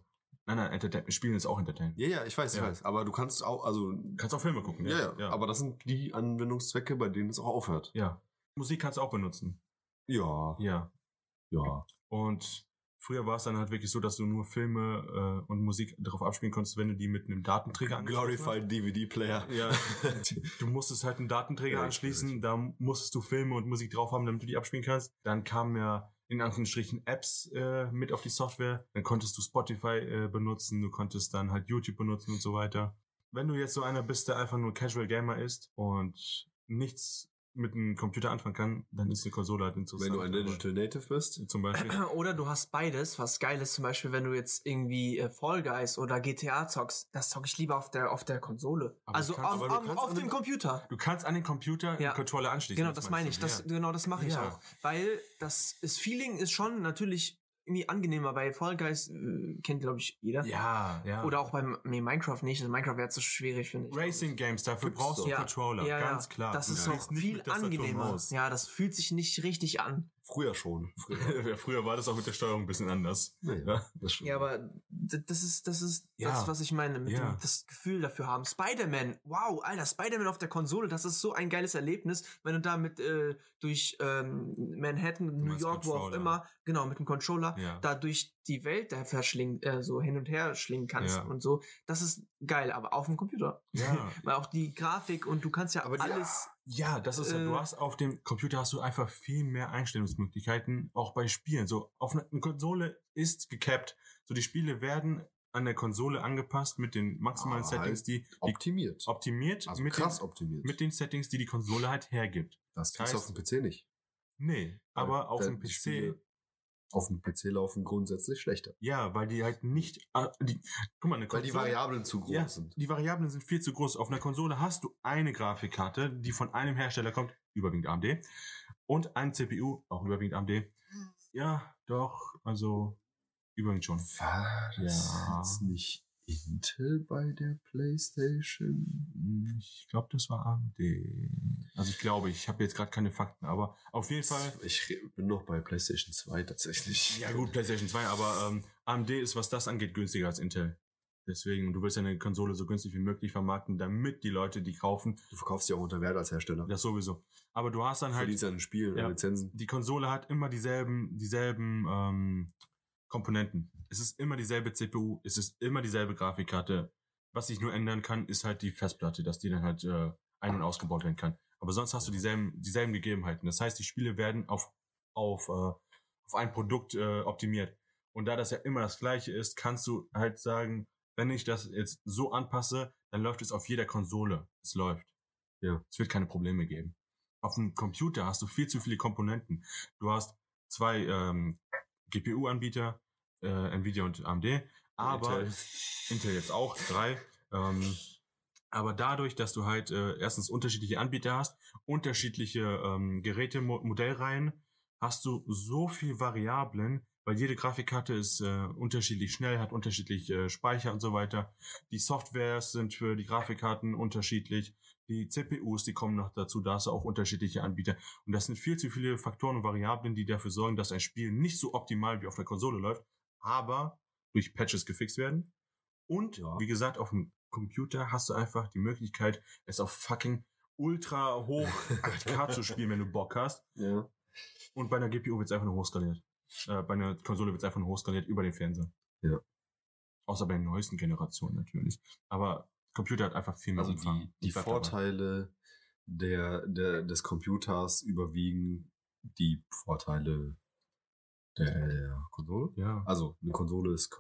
[SPEAKER 2] nein, nein, Entertainment. Spielen ist auch Entertainment.
[SPEAKER 3] Ja, ja, ich weiß, ich
[SPEAKER 2] Ja.
[SPEAKER 3] weiß. Aber du kannst auch, also.
[SPEAKER 2] Kannst auch Filme gucken.
[SPEAKER 3] Ja, ja, Aber das sind die Anwendungszwecke, bei denen es auch aufhört.
[SPEAKER 2] ja. Musik kannst du auch benutzen.
[SPEAKER 3] Ja.
[SPEAKER 2] Ja.
[SPEAKER 3] Ja.
[SPEAKER 2] Und früher war es dann halt wirklich so, dass du nur Filme äh, und Musik darauf abspielen konntest, wenn du die mit einem Datenträger angeschlossen.
[SPEAKER 3] Glorified DVD-Player.
[SPEAKER 2] Ja. du musstest halt einen Datenträger
[SPEAKER 3] Ja,
[SPEAKER 2] anschließen, da musstest du Filme und Musik drauf haben, damit du die abspielen kannst. Dann kamen ja in Anführungsstrichen Apps äh, mit auf die Software. Dann konntest du Spotify äh, benutzen, du konntest dann halt YouTube benutzen und so weiter. Wenn du jetzt so einer bist, der einfach nur Casual Gamer ist und nichts mit einem Computer anfangen kann, dann ist eine Konsole halt interessant.
[SPEAKER 3] Wenn du ein Digital Native bist.
[SPEAKER 2] Zum Beispiel.
[SPEAKER 1] Oder du hast beides, was geil ist, zum Beispiel, wenn du jetzt irgendwie äh, Fall Guys oder GTA zockst, das zocke ich lieber auf der, auf der Konsole.
[SPEAKER 2] Aber
[SPEAKER 1] also
[SPEAKER 2] kannst-
[SPEAKER 1] auf, auf, auf dem Computer.
[SPEAKER 2] Du kannst an den Computer
[SPEAKER 1] Ja.
[SPEAKER 2] einen Controller anschließen.
[SPEAKER 1] Genau, das meine ich. Das,
[SPEAKER 2] ja.
[SPEAKER 1] Genau, das mache ich
[SPEAKER 2] Ja.
[SPEAKER 1] auch. Weil das, das Feeling ist schon natürlich irgendwie angenehmer. Bei Fall Guys äh, kennt, glaube ich, jeder.
[SPEAKER 2] Ja, ja.
[SPEAKER 1] Oder auch beim nee, Minecraft nicht. Also Minecraft wäre zu schwierig, finde ich.
[SPEAKER 2] Racing Games, dafür
[SPEAKER 3] Gibt's
[SPEAKER 2] brauchst du
[SPEAKER 1] Ja.
[SPEAKER 2] Controller,
[SPEAKER 1] ja,
[SPEAKER 2] ganz
[SPEAKER 1] ja.
[SPEAKER 2] klar.
[SPEAKER 1] Das ist auch
[SPEAKER 2] nicht
[SPEAKER 1] viel
[SPEAKER 2] mit Tastatur und
[SPEAKER 1] angenehmer.
[SPEAKER 2] Maus.
[SPEAKER 1] Ja, das fühlt sich nicht richtig an.
[SPEAKER 3] Früher schon. Früher.
[SPEAKER 2] Ja, Früher war das auch mit der Steuerung ein bisschen anders.
[SPEAKER 3] Nee,
[SPEAKER 2] Ja.
[SPEAKER 3] das stimmt.
[SPEAKER 1] Ja, aber das ist, das ist
[SPEAKER 2] Ja.
[SPEAKER 1] das, was ich meine, mit
[SPEAKER 2] Ja.
[SPEAKER 1] dem, das Gefühl dafür haben. Spider-Man, wow, Alter, Spider-Man auf der Konsole, das ist so ein geiles Erlebnis, wenn du damit äh, durch ähm, Manhattan, New York, wo auch immer, genau, mit dem Controller,
[SPEAKER 2] Ja.
[SPEAKER 1] da durch die Welt da verschlingen, äh, so hin und her schlingen kannst
[SPEAKER 2] Ja.
[SPEAKER 1] und so. Das ist geil, aber auf dem Computer.
[SPEAKER 2] Ja.
[SPEAKER 1] Weil auch die Grafik und du kannst ja
[SPEAKER 3] Aber die-
[SPEAKER 1] alles.
[SPEAKER 2] Ja, das ist ja,
[SPEAKER 1] Äh,
[SPEAKER 2] du hast auf dem Computer hast du einfach viel mehr Einstellungsmöglichkeiten, auch bei Spielen. So, auf einer eine Konsole ist gecapped. So, die Spiele werden an der Konsole angepasst mit den maximalen
[SPEAKER 3] Aber
[SPEAKER 2] Settings,
[SPEAKER 3] halt
[SPEAKER 2] die, die
[SPEAKER 3] optimiert.
[SPEAKER 2] optimiert
[SPEAKER 3] Also
[SPEAKER 2] mit,
[SPEAKER 3] krass
[SPEAKER 2] den,
[SPEAKER 3] optimiert.
[SPEAKER 2] mit den Settings, die die Konsole halt hergibt.
[SPEAKER 3] das kriegst du
[SPEAKER 2] heißt-
[SPEAKER 3] auf dem PC nicht.
[SPEAKER 2] Nee, aber auf dem PC,
[SPEAKER 3] Spiele Auf dem PC laufen grundsätzlich schlechter.
[SPEAKER 2] ja, weil die halt nicht, äh, die, guck mal, eine
[SPEAKER 3] Weil die
[SPEAKER 2] Konsole-
[SPEAKER 3] Variablen zu groß
[SPEAKER 2] Ja,
[SPEAKER 3] sind.
[SPEAKER 2] die Variablen sind viel zu groß. Auf einer Konsole hast du eine Grafikkarte, die von einem Hersteller kommt, überwiegend AMD, und ein CPU, auch überwiegend AMD. Ja, doch, also überwiegend schon.
[SPEAKER 3] Das
[SPEAKER 2] Ja.
[SPEAKER 3] jetzt nicht Intel bei der PlayStation?
[SPEAKER 2] Ich glaube, das war AMD. Also ich glaube, ich habe jetzt gerade keine Fakten, aber auf jeden Fall.
[SPEAKER 3] Ich bin noch bei PlayStation 2 tatsächlich.
[SPEAKER 2] Ja gut, PlayStation 2, aber ähm, AMD ist, was das angeht, günstiger als Intel. Deswegen, du willst ja eine Konsole so günstig wie möglich vermarkten, damit die Leute, die kaufen,
[SPEAKER 3] Du verkaufst ja auch unter Wert als Hersteller.
[SPEAKER 2] das sowieso. Aber du hast dann
[SPEAKER 3] Halt Verdienst an den Spielen,
[SPEAKER 2] Ja.
[SPEAKER 3] Lizenzen.
[SPEAKER 2] die Konsole hat immer dieselben, dieselben ähm, Komponenten. Es ist immer dieselbe CPU, es ist immer dieselbe Grafikkarte. Was sich nur ändern kann, ist halt die Festplatte, dass die dann halt äh, ein- und ausgebaut werden kann. Aber sonst hast du dieselben, dieselben Gegebenheiten. Das heißt, die Spiele werden auf, auf, äh, auf ein Produkt äh, optimiert. Und da das ja immer das gleiche ist, kannst du halt sagen, wenn ich das jetzt so anpasse, dann läuft es auf jeder Konsole. Es läuft.
[SPEAKER 3] Ja.
[SPEAKER 2] Es wird keine Probleme geben. Auf dem Computer hast du viel zu viele Komponenten. Du hast zwei ähm, GPU-Anbieter, äh, Nvidia und AMD, aber
[SPEAKER 3] Intel.
[SPEAKER 2] Intel jetzt auch, drei. Ähm, aber dadurch, dass du halt äh, erstens unterschiedliche Anbieter hast, unterschiedliche ähm, Geräte, Mo Modellreihen, hast du so viel Variablen, weil jede Grafikkarte ist äh, unterschiedlich schnell, hat unterschiedlich äh, Speicher und so weiter. Die Softwares sind für die Grafikkarten unterschiedlich. Die CPUs, die kommen noch dazu, da hast du auch unterschiedliche Anbieter. Und das sind viel zu viele Faktoren und Variablen, die dafür sorgen, dass ein Spiel nicht so optimal wie auf der Konsole läuft, aber durch Patches gefixt werden. Und
[SPEAKER 3] Ja.
[SPEAKER 2] wie gesagt, auf dem Computer hast du einfach die Möglichkeit, es auf fucking ultra hoch 8K zu spielen, wenn du Bock hast.
[SPEAKER 3] Ja.
[SPEAKER 2] Und bei einer GPU wird es einfach nur hochskaliert. Äh, bei einer Konsole wird es einfach nur hochskaliert über den Fernseher.
[SPEAKER 3] Ja.
[SPEAKER 2] Außer bei den neuesten Generationen natürlich. Aber Computer hat einfach viel mehr
[SPEAKER 3] Also
[SPEAKER 2] Umfang.
[SPEAKER 3] die, die. Vorteile der, der, des Computers überwiegen die Vorteile der, der Konsole.
[SPEAKER 2] Ja.
[SPEAKER 3] Also eine Konsole ist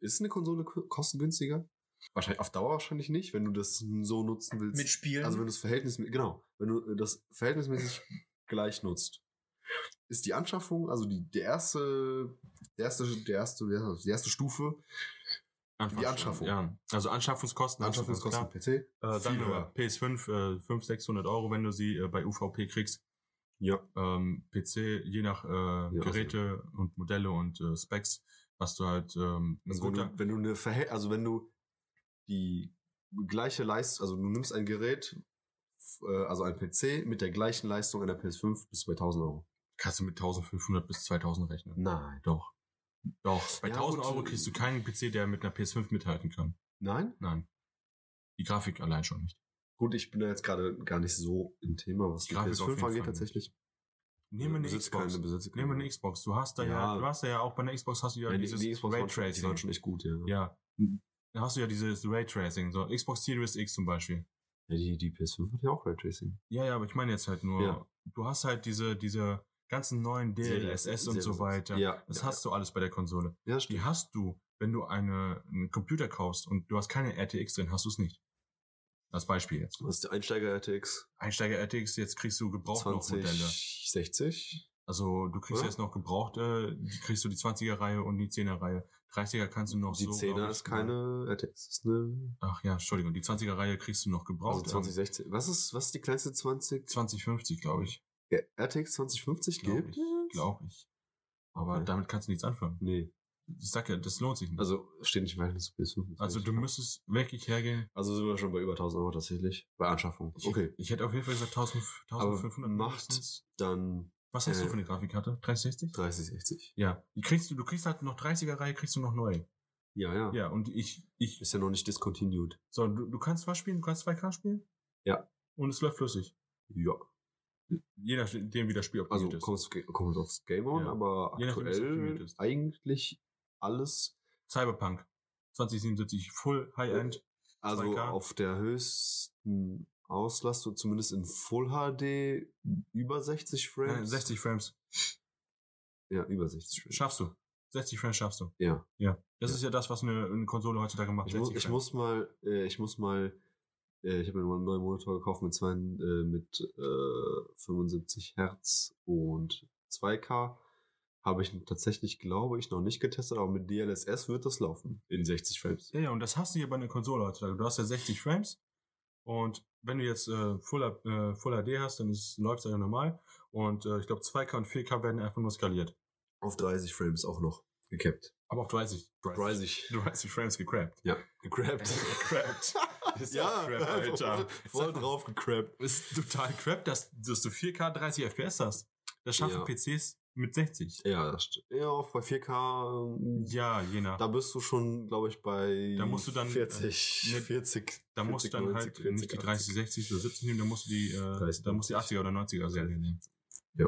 [SPEAKER 3] ist eine Konsole ko- kostengünstiger? Wahrscheinlich auf Dauer wahrscheinlich nicht, wenn du das so nutzen willst.
[SPEAKER 1] Mit Spielen.
[SPEAKER 3] Also wenn du das Verhältnis genau, wenn du das verhältnismäßig gleich nutzt, ist die Anschaffung, also die der erste, der erste, der erste, die erste Stufe,
[SPEAKER 2] Anfangs-
[SPEAKER 3] die Anschaffung.
[SPEAKER 2] Ja. Also Anschaffungskosten.
[SPEAKER 3] Anschaffungskosten. PC,
[SPEAKER 2] Äh, dann äh,
[SPEAKER 3] höher.
[SPEAKER 2] PS5, äh, 500, 600 Euro, wenn du sie äh, bei UVP kriegst.
[SPEAKER 3] Ja.
[SPEAKER 2] Ähm, PC, je nach äh, Geräte und Modelle und äh, Specs, hast du halt ähm,
[SPEAKER 3] Also wenn du, wenn du eine Verhält also wenn du die gleiche Leistung, also du nimmst ein Gerät, äh, also ein PC mit der gleichen Leistung einer PS5 bis bei 1000 Euro.
[SPEAKER 2] kannst du mit 1500 bis 2000 rechnen.
[SPEAKER 3] Nein.
[SPEAKER 2] Doch. Doch. Bei
[SPEAKER 3] Ja,
[SPEAKER 2] 1000
[SPEAKER 3] gut,
[SPEAKER 2] Euro kriegst du keinen PC, der mit einer PS5 mithalten kann.
[SPEAKER 3] Nein?
[SPEAKER 2] Nein. Die Grafik allein schon nicht.
[SPEAKER 3] Gut, ich bin da jetzt gerade gar nicht so im Thema, was
[SPEAKER 2] Die
[SPEAKER 3] die
[SPEAKER 2] Grafik auf
[SPEAKER 3] PS5
[SPEAKER 2] jeden
[SPEAKER 3] angeht tatsächlich.
[SPEAKER 2] Nehmen wir eine
[SPEAKER 3] Besitze
[SPEAKER 2] Xbox. Nehmen wir eine Xbox. Du hast da ja,
[SPEAKER 3] Ja.
[SPEAKER 2] du hast da ja auch bei einer Xbox hast du ja
[SPEAKER 3] die,
[SPEAKER 2] dieses
[SPEAKER 3] die Xbox waren schon, die
[SPEAKER 2] Raytracing.
[SPEAKER 3] waren schon echt gut, ja.
[SPEAKER 2] Ja. Da hast du ja dieses Raytracing, so Xbox Series X zum Beispiel.
[SPEAKER 3] ja die, die PS5 hat ja auch Raytracing.
[SPEAKER 2] Ja, ja, aber ich meine jetzt halt nur,
[SPEAKER 3] Ja.
[SPEAKER 2] du hast halt diese, diese ganzen neuen DLSS und so weiter.
[SPEAKER 3] Ja.
[SPEAKER 2] Das
[SPEAKER 3] ja,
[SPEAKER 2] hast du alles bei der Konsole.
[SPEAKER 3] ja. ja,
[SPEAKER 2] Die hast du, wenn du eine, einen Computer kaufst und du hast keine RTX drin, hast du es nicht. Als Beispiel jetzt.
[SPEAKER 3] Was ist die Einsteiger-RTX?
[SPEAKER 2] Einsteiger RTX, jetzt kriegst du gebraucht noch Modelle.
[SPEAKER 3] 2060?
[SPEAKER 2] Also du kriegst
[SPEAKER 3] Oder?
[SPEAKER 2] jetzt noch gebraucht, äh, die kriegst du die 20er Reihe und die 10er Reihe. 30er kannst du noch
[SPEAKER 3] Die
[SPEAKER 2] so.
[SPEAKER 3] 10er
[SPEAKER 2] glaub ich,
[SPEAKER 3] ist keine RTX, ist eine
[SPEAKER 2] Ach ja, Entschuldigung, die 20er Reihe kriegst du noch
[SPEAKER 3] also
[SPEAKER 2] gebraucht.
[SPEAKER 3] 2060. Was ist, was ist die kleinste 20?
[SPEAKER 2] 2050, glaube ich.
[SPEAKER 3] RTX 2050
[SPEAKER 2] Glaube
[SPEAKER 3] gibt?
[SPEAKER 2] ich. Glaube ich. Aber
[SPEAKER 3] Okay.
[SPEAKER 2] damit kannst du nichts anfangen.
[SPEAKER 3] Nee.
[SPEAKER 2] Ich sag ja, das lohnt sich nicht.
[SPEAKER 3] Also steht nicht im Verhältnis zu PS5.
[SPEAKER 2] Also du müsstest wirklich hergehen.
[SPEAKER 3] Also sind wir schon bei über 1000 Euro tatsächlich. Bei Anschaffung.
[SPEAKER 2] Ich,
[SPEAKER 3] Okay.
[SPEAKER 2] Ich hätte auf jeden Fall gesagt 1000, 1500
[SPEAKER 3] macht-
[SPEAKER 2] mindestens.
[SPEAKER 3] Dann
[SPEAKER 2] Was hast
[SPEAKER 3] äh,
[SPEAKER 2] du für eine Grafikkarte? 360?
[SPEAKER 3] 3060.
[SPEAKER 2] Ja. Die kriegst du, du kriegst halt noch 30er Reihe, kriegst du noch neu.
[SPEAKER 3] Ja, ja.
[SPEAKER 2] Ja, und ich, ich,
[SPEAKER 3] Ist ja noch nicht discontinued.
[SPEAKER 2] so, du, du kannst was spielen, du kannst 2K spielen?
[SPEAKER 3] Ja.
[SPEAKER 2] Und es läuft flüssig.
[SPEAKER 3] Ja.
[SPEAKER 2] Je nachdem, wie das Spiel
[SPEAKER 3] Also
[SPEAKER 2] optimiert ist.
[SPEAKER 3] kommt, kommt aufs Game on,
[SPEAKER 2] Ja.
[SPEAKER 3] aber
[SPEAKER 2] Je nachdem,
[SPEAKER 3] aktuell
[SPEAKER 2] ist.
[SPEAKER 3] eigentlich alles.
[SPEAKER 2] Cyberpunk 2077 Full High-End.
[SPEAKER 3] Also
[SPEAKER 2] 2K.
[SPEAKER 3] auf der höchsten Auslastung, zumindest in Full HD, über 60 Frames.
[SPEAKER 2] Äh, 60 Frames.
[SPEAKER 3] Ja, über 60 Frames.
[SPEAKER 2] Schaffst du. 60 Frames schaffst du.
[SPEAKER 3] Ja.
[SPEAKER 2] Ja. Das
[SPEAKER 3] Ja.
[SPEAKER 2] ist ja das, was eine, eine Konsole heutzutage macht.
[SPEAKER 3] Ich muss,
[SPEAKER 2] 60
[SPEAKER 3] ich muss mal, äh, ich muss mal, äh, ich habe mir mal einen neuen Monitor gekauft mit zwei, äh, mit äh, 75 Hertz und 2K. Habe ich tatsächlich, glaube ich, noch nicht getestet, aber mit DLSS wird das laufen. In 60 Frames.
[SPEAKER 2] Ja, ja, und das hast du hier bei einer Konsole heutzutage. Du hast ja 60 Frames und wenn du jetzt äh, Full, äh, Full HD hast, dann läuft es ja normal. Und äh, ich glaube 2K und 4K werden einfach nur skaliert.
[SPEAKER 3] Auf 30 Frames auch noch gekappt.
[SPEAKER 2] Aber auf 30.
[SPEAKER 3] 30.
[SPEAKER 2] 30 Frames gecrappt.
[SPEAKER 3] Ja, gecrappt.
[SPEAKER 2] Gecrappt. Ist
[SPEAKER 3] ja,
[SPEAKER 2] crap, Alter.
[SPEAKER 3] voll, drauf gecrappt.
[SPEAKER 2] Ist total crap, dass, dass du 4K 30 FPS hast. Das schaffen
[SPEAKER 3] Ja.
[SPEAKER 2] PCs mit 60.
[SPEAKER 3] Ja, das stimmt. Ja, auch bei 4K, ähm,
[SPEAKER 2] Ja, je nach.
[SPEAKER 3] da bist du schon, glaube ich, bei
[SPEAKER 2] Da musst du dann,
[SPEAKER 3] 40,
[SPEAKER 2] äh, ne,
[SPEAKER 3] 40.
[SPEAKER 2] Da musst du
[SPEAKER 3] 40,
[SPEAKER 2] dann
[SPEAKER 3] 90,
[SPEAKER 2] halt
[SPEAKER 3] 40,
[SPEAKER 2] nicht die
[SPEAKER 3] 80.
[SPEAKER 2] 30, 60 oder 70 nehmen, da musst du die, äh,
[SPEAKER 3] 30,
[SPEAKER 2] da musst du die 80er oder 90er Serie nehmen.
[SPEAKER 3] Ja.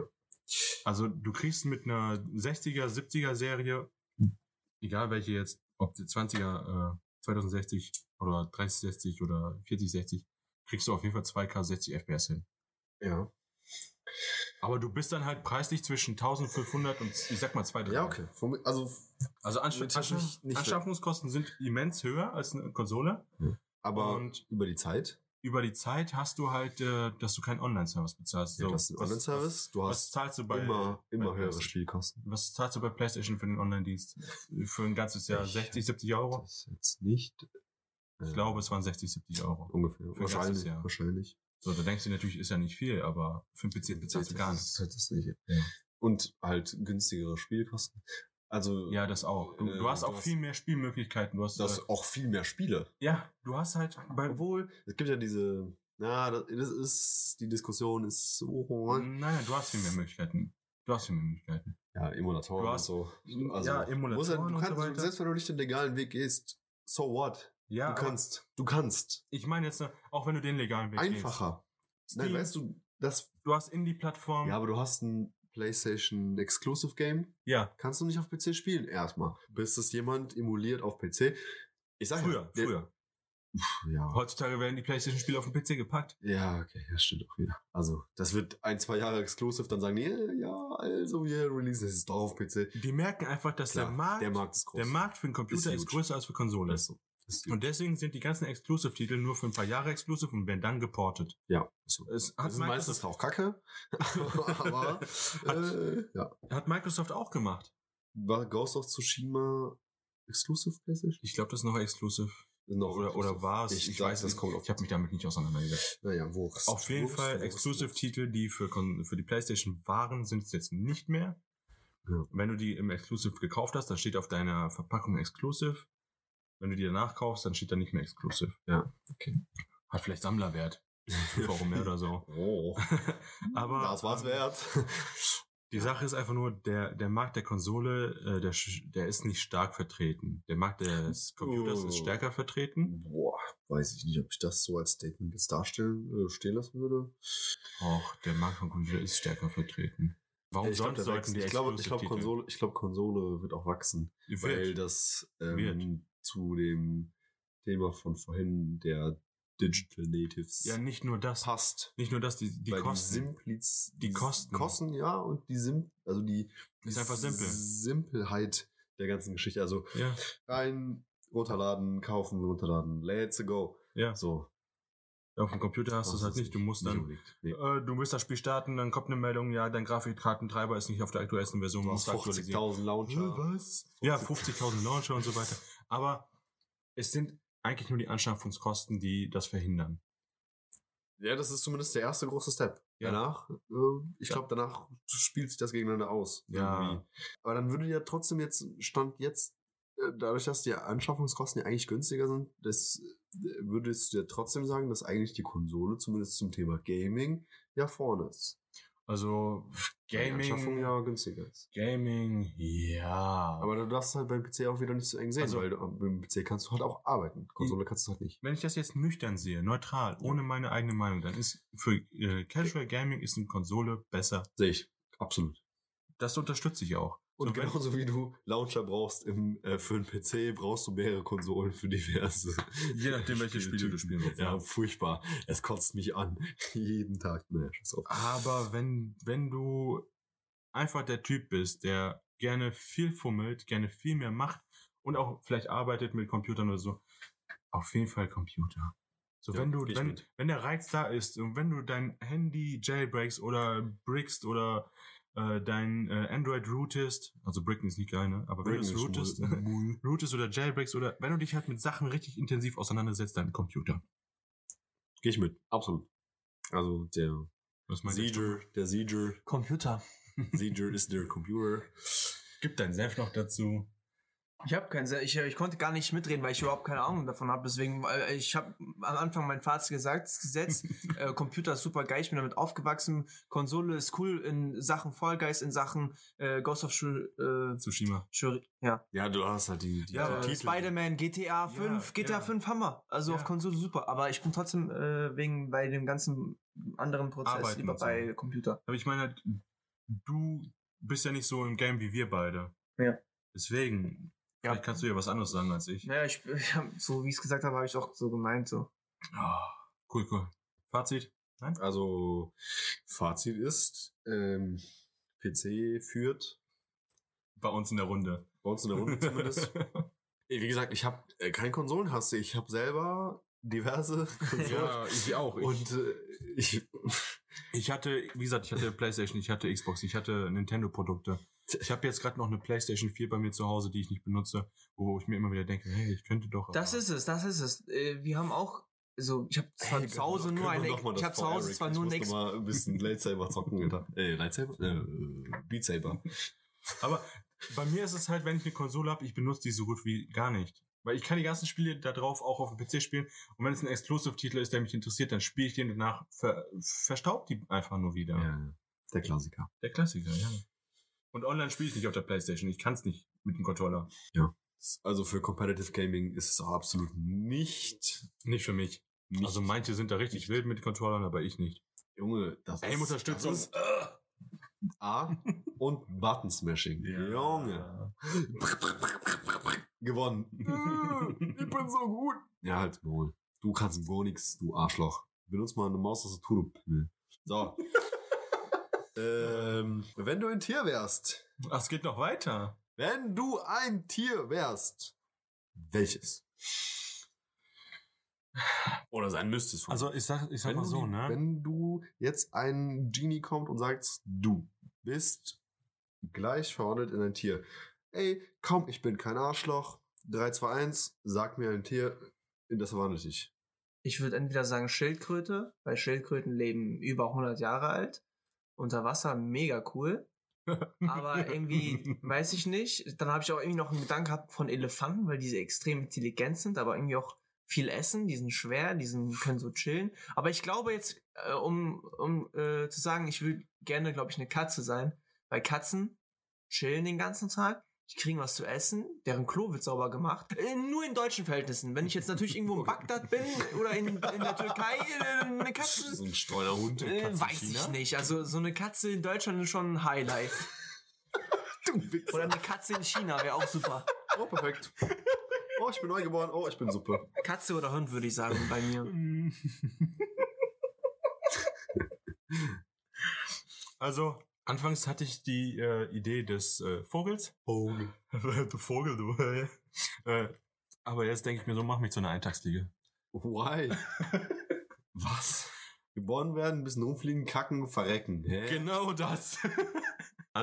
[SPEAKER 2] Also du kriegst mit einer 60er, 70er Serie, egal welche jetzt, ob die 20er, äh, 2060 oder 3060 oder 4060, kriegst du auf jeden Fall 2K 60 FPS hin.
[SPEAKER 3] Ja.
[SPEAKER 2] Aber du bist dann halt preislich zwischen 1500 und ich sag mal 2000.
[SPEAKER 3] Ja, okay. Also,
[SPEAKER 2] Also Ansch
[SPEAKER 3] nicht-
[SPEAKER 2] Anschaffungskosten sind immens höher als eine Konsole.
[SPEAKER 3] aber
[SPEAKER 2] Und
[SPEAKER 3] über die Zeit.
[SPEAKER 2] Über die Zeit hast du halt, äh, dass du keinen Online-Service bezahlst.
[SPEAKER 3] Ja, du hast einen
[SPEAKER 2] was-
[SPEAKER 3] Online-Service, du hast
[SPEAKER 2] zahlst du bei
[SPEAKER 3] immer, immer
[SPEAKER 2] bei
[SPEAKER 3] höhere? Spielkosten.
[SPEAKER 2] Was zahlst du bei PlayStation für den Online-Dienst? Für ein ganzes Jahr
[SPEAKER 3] Ich-
[SPEAKER 2] 60, 70 Euro?
[SPEAKER 3] Das ist jetzt nicht.
[SPEAKER 2] Ich glaube, es waren 60, 70 Euro.
[SPEAKER 3] ungefähr.
[SPEAKER 2] ein ganzes
[SPEAKER 3] Wahrscheinlich.
[SPEAKER 2] Jahr.
[SPEAKER 3] Wahrscheinlich.
[SPEAKER 2] So, da denkst du natürlich, ist ja nicht viel, aber für einen PC bezahlst du gar
[SPEAKER 3] Das
[SPEAKER 2] nichts.
[SPEAKER 3] ist halt das nicht.
[SPEAKER 2] Ja.
[SPEAKER 3] Und halt günstigere Spielkosten. Also.
[SPEAKER 2] Ja, das auch. Du,
[SPEAKER 3] äh,
[SPEAKER 2] du hast auch viel mehr Spielmöglichkeiten. Du hast,
[SPEAKER 3] Du hast
[SPEAKER 2] äh,
[SPEAKER 3] auch viel mehr Spiele.
[SPEAKER 2] ja, du hast halt
[SPEAKER 3] Obwohl, es gibt ja diese. Na, das, das ist. Die Diskussion ist so.
[SPEAKER 2] naja, du hast viel mehr Möglichkeiten. Du hast viel mehr Möglichkeiten.
[SPEAKER 3] Ja, Emulatoren
[SPEAKER 2] Du hast-
[SPEAKER 3] und so. Also,
[SPEAKER 2] ja, Emulatoren
[SPEAKER 3] du
[SPEAKER 2] und
[SPEAKER 3] kannst,
[SPEAKER 2] so weiter.
[SPEAKER 3] Selbst wenn du nicht den legalen Weg gehst, so what?
[SPEAKER 2] Ja,
[SPEAKER 3] du kannst. Du kannst.
[SPEAKER 2] ich meine jetzt, auch wenn du den legalen Weg
[SPEAKER 3] Einfacher.
[SPEAKER 2] gehst.
[SPEAKER 3] Nein,
[SPEAKER 2] Steam,
[SPEAKER 3] weißt du, das.
[SPEAKER 2] du hast Indie-Plattformen.
[SPEAKER 3] Ja, aber du hast ein PlayStation Exclusive Game.
[SPEAKER 2] ja.
[SPEAKER 3] Kannst du nicht auf PC spielen, erstmal. Bis es jemand emuliert auf PC. Ich sag
[SPEAKER 2] Früher,
[SPEAKER 3] ja,
[SPEAKER 2] früher.
[SPEAKER 3] Ja.
[SPEAKER 2] Heutzutage werden die PlayStation-Spiele auf den PC gepackt.
[SPEAKER 3] Ja, okay, das stimmt auch wieder. Also, das wird ein, zwei Jahre exclusive, dann sagen die, ja, also wir releasen es doch auf PC.
[SPEAKER 2] Die merken einfach, dass
[SPEAKER 3] Klar,
[SPEAKER 2] der Markt,
[SPEAKER 3] der Markt
[SPEAKER 2] der Markt für den Computer
[SPEAKER 3] Ist
[SPEAKER 2] ist, größer als für Konsole.
[SPEAKER 3] Das so.
[SPEAKER 2] Und deswegen sind die ganzen Exclusive-Titel nur für ein paar Jahre exclusive und werden dann geportet.
[SPEAKER 3] ja, so.
[SPEAKER 2] Es hat,
[SPEAKER 3] Das ist meistens auch Kacke. aber, äh, ja.
[SPEAKER 2] hat Microsoft auch gemacht.
[SPEAKER 3] War Ghost of Tsushima exclusive PlayStation?
[SPEAKER 2] Ich glaube, das ist noch exclusive.
[SPEAKER 3] Noch
[SPEAKER 2] Oder, oder war es?
[SPEAKER 3] Ich,
[SPEAKER 2] Ich, weiß
[SPEAKER 3] das
[SPEAKER 2] nicht.
[SPEAKER 3] kommt auf.
[SPEAKER 2] Ich habe mich damit nicht auseinandergesetzt.
[SPEAKER 3] Naja, wo
[SPEAKER 2] Auf jeden
[SPEAKER 3] wo-
[SPEAKER 2] Fall Exclusive-Titel, die für, für die PlayStation waren, sind es jetzt nicht mehr.
[SPEAKER 3] Ja.
[SPEAKER 2] Wenn du die im Exclusive gekauft hast, dann steht auf deiner Verpackung Exclusive. Wenn du die danach kaufst, dann steht da nicht mehr Exclusive.
[SPEAKER 3] Ja, okay.
[SPEAKER 2] Hat vielleicht Sammlerwert. 5 Euro mehr oder so.
[SPEAKER 3] Oh,
[SPEAKER 2] Aber
[SPEAKER 3] das war's wert.
[SPEAKER 2] die Sache ist einfach nur, der, der Markt der Konsole, äh, der, der ist nicht stark vertreten. Der Markt des Computers
[SPEAKER 3] Oh.
[SPEAKER 2] ist stärker vertreten.
[SPEAKER 3] Boah, weiß ich nicht, ob ich das so als Statement jetzt darstellen, äh, stehen lassen würde.
[SPEAKER 2] Auch der Markt von Computer ist stärker vertreten. Warum
[SPEAKER 3] ich glaub,
[SPEAKER 2] sonst
[SPEAKER 3] der
[SPEAKER 2] sollten die
[SPEAKER 3] ich glaube, ich glaube, Konsole, ich glaube, Konsole wird auch wachsen.
[SPEAKER 2] Wird.
[SPEAKER 3] Weil das ähm,
[SPEAKER 2] Wird.
[SPEAKER 3] Zu dem Thema von vorhin der Digital Natives
[SPEAKER 2] Ja, nicht nur das.
[SPEAKER 3] passt.
[SPEAKER 2] Nicht nur das, die, die
[SPEAKER 3] Weil
[SPEAKER 2] Kosten.
[SPEAKER 3] die Simpliz,
[SPEAKER 2] Die Kosten.
[SPEAKER 3] Kosten, ja, und die Sim, also die
[SPEAKER 2] Ist einfach simpel.
[SPEAKER 3] Simpelheit der ganzen Geschichte. Also
[SPEAKER 2] ja,
[SPEAKER 3] rein, runterladen, kaufen, runterladen, let's go.
[SPEAKER 2] ja.
[SPEAKER 3] So.
[SPEAKER 2] Auf dem Computer hast du es halt nicht. Du musst dann.
[SPEAKER 3] Nee.
[SPEAKER 2] äh, du willst das Spiel starten, dann kommt eine Meldung, ja, dein Grafikkartentreiber ist nicht auf der aktuellsten Version,
[SPEAKER 3] Du
[SPEAKER 2] musst
[SPEAKER 3] hast
[SPEAKER 2] du aktualisieren.
[SPEAKER 3] 50.000 Launcher.
[SPEAKER 2] Was? Ja, 50.000 Launcher und so weiter. Aber es sind eigentlich nur die Anschaffungskosten, die das verhindern.
[SPEAKER 3] Ja, das ist zumindest der erste große Step.
[SPEAKER 2] Ja.
[SPEAKER 3] Danach, äh, ich glaube, danach spielt sich das gegeneinander aus.
[SPEAKER 2] Ja.
[SPEAKER 3] irgendwie. Aber dann würde ja trotzdem jetzt, Stand jetzt, äh, dadurch, dass die Anschaffungskosten ja eigentlich günstiger sind, das äh, würdest du ja trotzdem sagen, dass eigentlich die Konsole zumindest zum Thema Gaming ja vorne ist.
[SPEAKER 2] Also Gaming,
[SPEAKER 3] ja günstiger ist.
[SPEAKER 2] Gaming, ja.
[SPEAKER 3] Aber du darfst halt beim PC auch wieder nicht so eng sehen,
[SPEAKER 2] Also-
[SPEAKER 3] weil du, beim PC kannst du halt auch arbeiten. Konsole kannst du halt nicht.
[SPEAKER 2] wenn ich das jetzt nüchtern sehe, neutral, ohne meine eigene Meinung, dann ist für äh, Casual Gaming ist eine Konsole besser.
[SPEAKER 3] Sehe ich. Absolut.
[SPEAKER 2] Das unterstütze ich auch.
[SPEAKER 3] Und
[SPEAKER 2] So,
[SPEAKER 3] genauso wie du Launcher brauchst im, äh, für einen PC, brauchst du mehrere Konsolen für diverse.
[SPEAKER 2] Je nachdem, welche Spiele du spielen willst.
[SPEAKER 3] Ja, furchtbar. Es kotzt mich an. Jeden Tag. Naja.
[SPEAKER 2] Aber wenn, wenn du einfach der Typ bist, der gerne viel fummelt, gerne viel mehr macht und auch vielleicht arbeitet mit Computern oder so, auf jeden Fall Computer. So,
[SPEAKER 3] Ja,
[SPEAKER 2] wenn du, wenn,
[SPEAKER 3] mit.
[SPEAKER 2] wenn der Reiz da ist und wenn du dein Handy jailbreaks oder brickst oder äh, dein äh, Android rootest, also bricken ist nicht geil, ne? Aber wenn du es
[SPEAKER 3] Bricken ist
[SPEAKER 2] rootest, rootest oder jailbreaks oder wenn du dich halt mit Sachen richtig intensiv auseinandersetzt, dein Computer.
[SPEAKER 3] Geh ich mit. Absolut. Also der? Sieger, der Sieger,
[SPEAKER 1] Computer.
[SPEAKER 3] Sieger ist der Computer.
[SPEAKER 2] Gib dein Senf noch dazu.
[SPEAKER 1] Ich habe keinen, ich, ich konnte gar nicht mitreden, weil ich überhaupt keine Ahnung davon habe. Deswegen, äh, ich habe am Anfang mein Fazit gesagt, gesetzt, äh, Computer ist super geil, ich bin damit aufgewachsen. Konsole ist cool in Sachen Fall Guys, in Sachen äh, Ghost of Shur, äh,
[SPEAKER 2] Tsushima.
[SPEAKER 1] Shur, ja.
[SPEAKER 3] Ja, du hast halt die, die
[SPEAKER 2] Ja,
[SPEAKER 1] Äh, Spider-Man, GTA 5, GTA
[SPEAKER 2] ja.
[SPEAKER 1] 5 Hammer. Also
[SPEAKER 2] Ja.
[SPEAKER 1] auf Konsole super. Aber ich bin trotzdem äh, wegen bei dem ganzen anderen Prozess
[SPEAKER 2] Arbeiten
[SPEAKER 1] lieber
[SPEAKER 2] und so.
[SPEAKER 1] bei Computer.
[SPEAKER 2] Aber ich meine, halt, du bist ja nicht so im Game wie wir beide.
[SPEAKER 1] Ja.
[SPEAKER 2] Deswegen,
[SPEAKER 1] Ja.
[SPEAKER 2] vielleicht kannst du ja was anderes sagen als ich.
[SPEAKER 1] Naja, ich, ich hab, so wie ich es gesagt habe, habe ich auch so gemeint. So.
[SPEAKER 2] Ah, cool, cool. Fazit? Nein?
[SPEAKER 3] Also, Fazit ist, ähm, PC führt,
[SPEAKER 2] Bei uns in der Runde.
[SPEAKER 3] bei uns in der Runde zumindest. Wie gesagt, ich habe äh, kein Konsolenhass. Ich habe selber diverse Konsolen.
[SPEAKER 2] ich auch.
[SPEAKER 3] Und äh, ich,
[SPEAKER 2] Ich hatte, wie gesagt, ich hatte Playstation, ich hatte Xbox, ich hatte Nintendo-Produkte. Ich habe jetzt gerade noch eine Playstation 4 bei mir zu Hause, die ich nicht benutze, wo ich mir immer wieder denke, hey, ich könnte doch.
[SPEAKER 1] Das ist es, das ist es. Äh, wir haben auch, also ich habe zwar
[SPEAKER 3] Ey,
[SPEAKER 1] zu Hause nur eine, ich habe zu Hause zwar
[SPEAKER 3] ich
[SPEAKER 1] nur eine X
[SPEAKER 3] mal ein bisschen Lightsaber zocken, Alter. Äh, Lightsaber? Äh, Beat Saber.
[SPEAKER 2] Aber bei mir ist es halt, wenn ich eine Konsole habe, ich benutze die so gut wie gar nicht. Weil ich kann die ganzen Spiele da drauf auch auf dem PC spielen. Und wenn es ein Exclusive-Titel ist, der mich interessiert, dann spiele ich den danach, ver verstaubt die einfach nur wieder.
[SPEAKER 3] Ja, der Klassiker.
[SPEAKER 2] Der Klassiker, ja. Und online spiele ich nicht auf der Playstation. Ich kann es nicht mit dem Controller.
[SPEAKER 3] Also für Competitive Gaming ist es auch absolut nicht.
[SPEAKER 2] Nicht für mich.
[SPEAKER 3] nicht
[SPEAKER 2] Also manche sind da richtig wild mit Controllern, aber ich nicht.
[SPEAKER 3] Junge, das
[SPEAKER 2] Aim-Unterstützung.
[SPEAKER 3] das ist A und Button Smashing. Junge. Gewonnen. ich bin so gut. Ja, halt wohl. Du kannst gar nichts, du Arschloch. Benutz mal eine Maustastatur, du Pimmel. So. Ähm, wenn du ein Tier wärst,
[SPEAKER 2] Ach, es geht noch weiter.
[SPEAKER 3] wenn du ein Tier wärst, welches? Oder sein müsstest.
[SPEAKER 2] Also ich sag, ich sag
[SPEAKER 3] wenn
[SPEAKER 2] mal
[SPEAKER 3] du,
[SPEAKER 2] so, ne?
[SPEAKER 3] Wenn du jetzt ein Genie kommt und sagst, du bist gleich verwandelt in ein Tier. Ey, komm, ich bin kein Arschloch. 3, 2, 1, sag mir ein Tier, in das verwandelt dich.
[SPEAKER 1] Ich würde entweder sagen Schildkröte, weil Schildkröten leben über 100 Jahre alt. Unter Wasser mega cool. Aber irgendwie, weiß ich nicht. Dann habe ich auch irgendwie noch einen Gedanken gehabt von Elefanten, weil diese extrem intelligent sind, aber irgendwie auch viel essen. Die sind schwer, die sind, können so chillen. Aber ich glaube jetzt, äh, um, um äh, zu sagen, ich will gerne, glaube ich, eine Katze sein, weil Katzen chillen den ganzen Tag. Die kriegen was zu essen, deren Klo wird sauber gemacht. Äh, nur in deutschen Verhältnissen. Wenn ich jetzt natürlich irgendwo in Bagdad bin oder in, in der Türkei, äh, eine Katze
[SPEAKER 3] So ein Streunerhund.
[SPEAKER 1] äh, weiß ich nicht. Also so eine Katze in Deutschland ist schon ein Highlife. Oder eine Katze in China wäre auch super.
[SPEAKER 3] Oh, perfekt. Oh, ich bin neu geboren. Oh, ich bin Suppe.
[SPEAKER 1] Katze oder Hund würde ich sagen bei mir.
[SPEAKER 2] Also, anfangs hatte ich die äh, Idee des äh, Vogels. Vogel. du Vogel, du. äh, aber jetzt denke ich mir so, mach mich zu einer Eintagsfliege.
[SPEAKER 3] Why? Was? Geboren werden, ein bisschen rumfliegen, kacken, verrecken. Hä?
[SPEAKER 2] Genau das.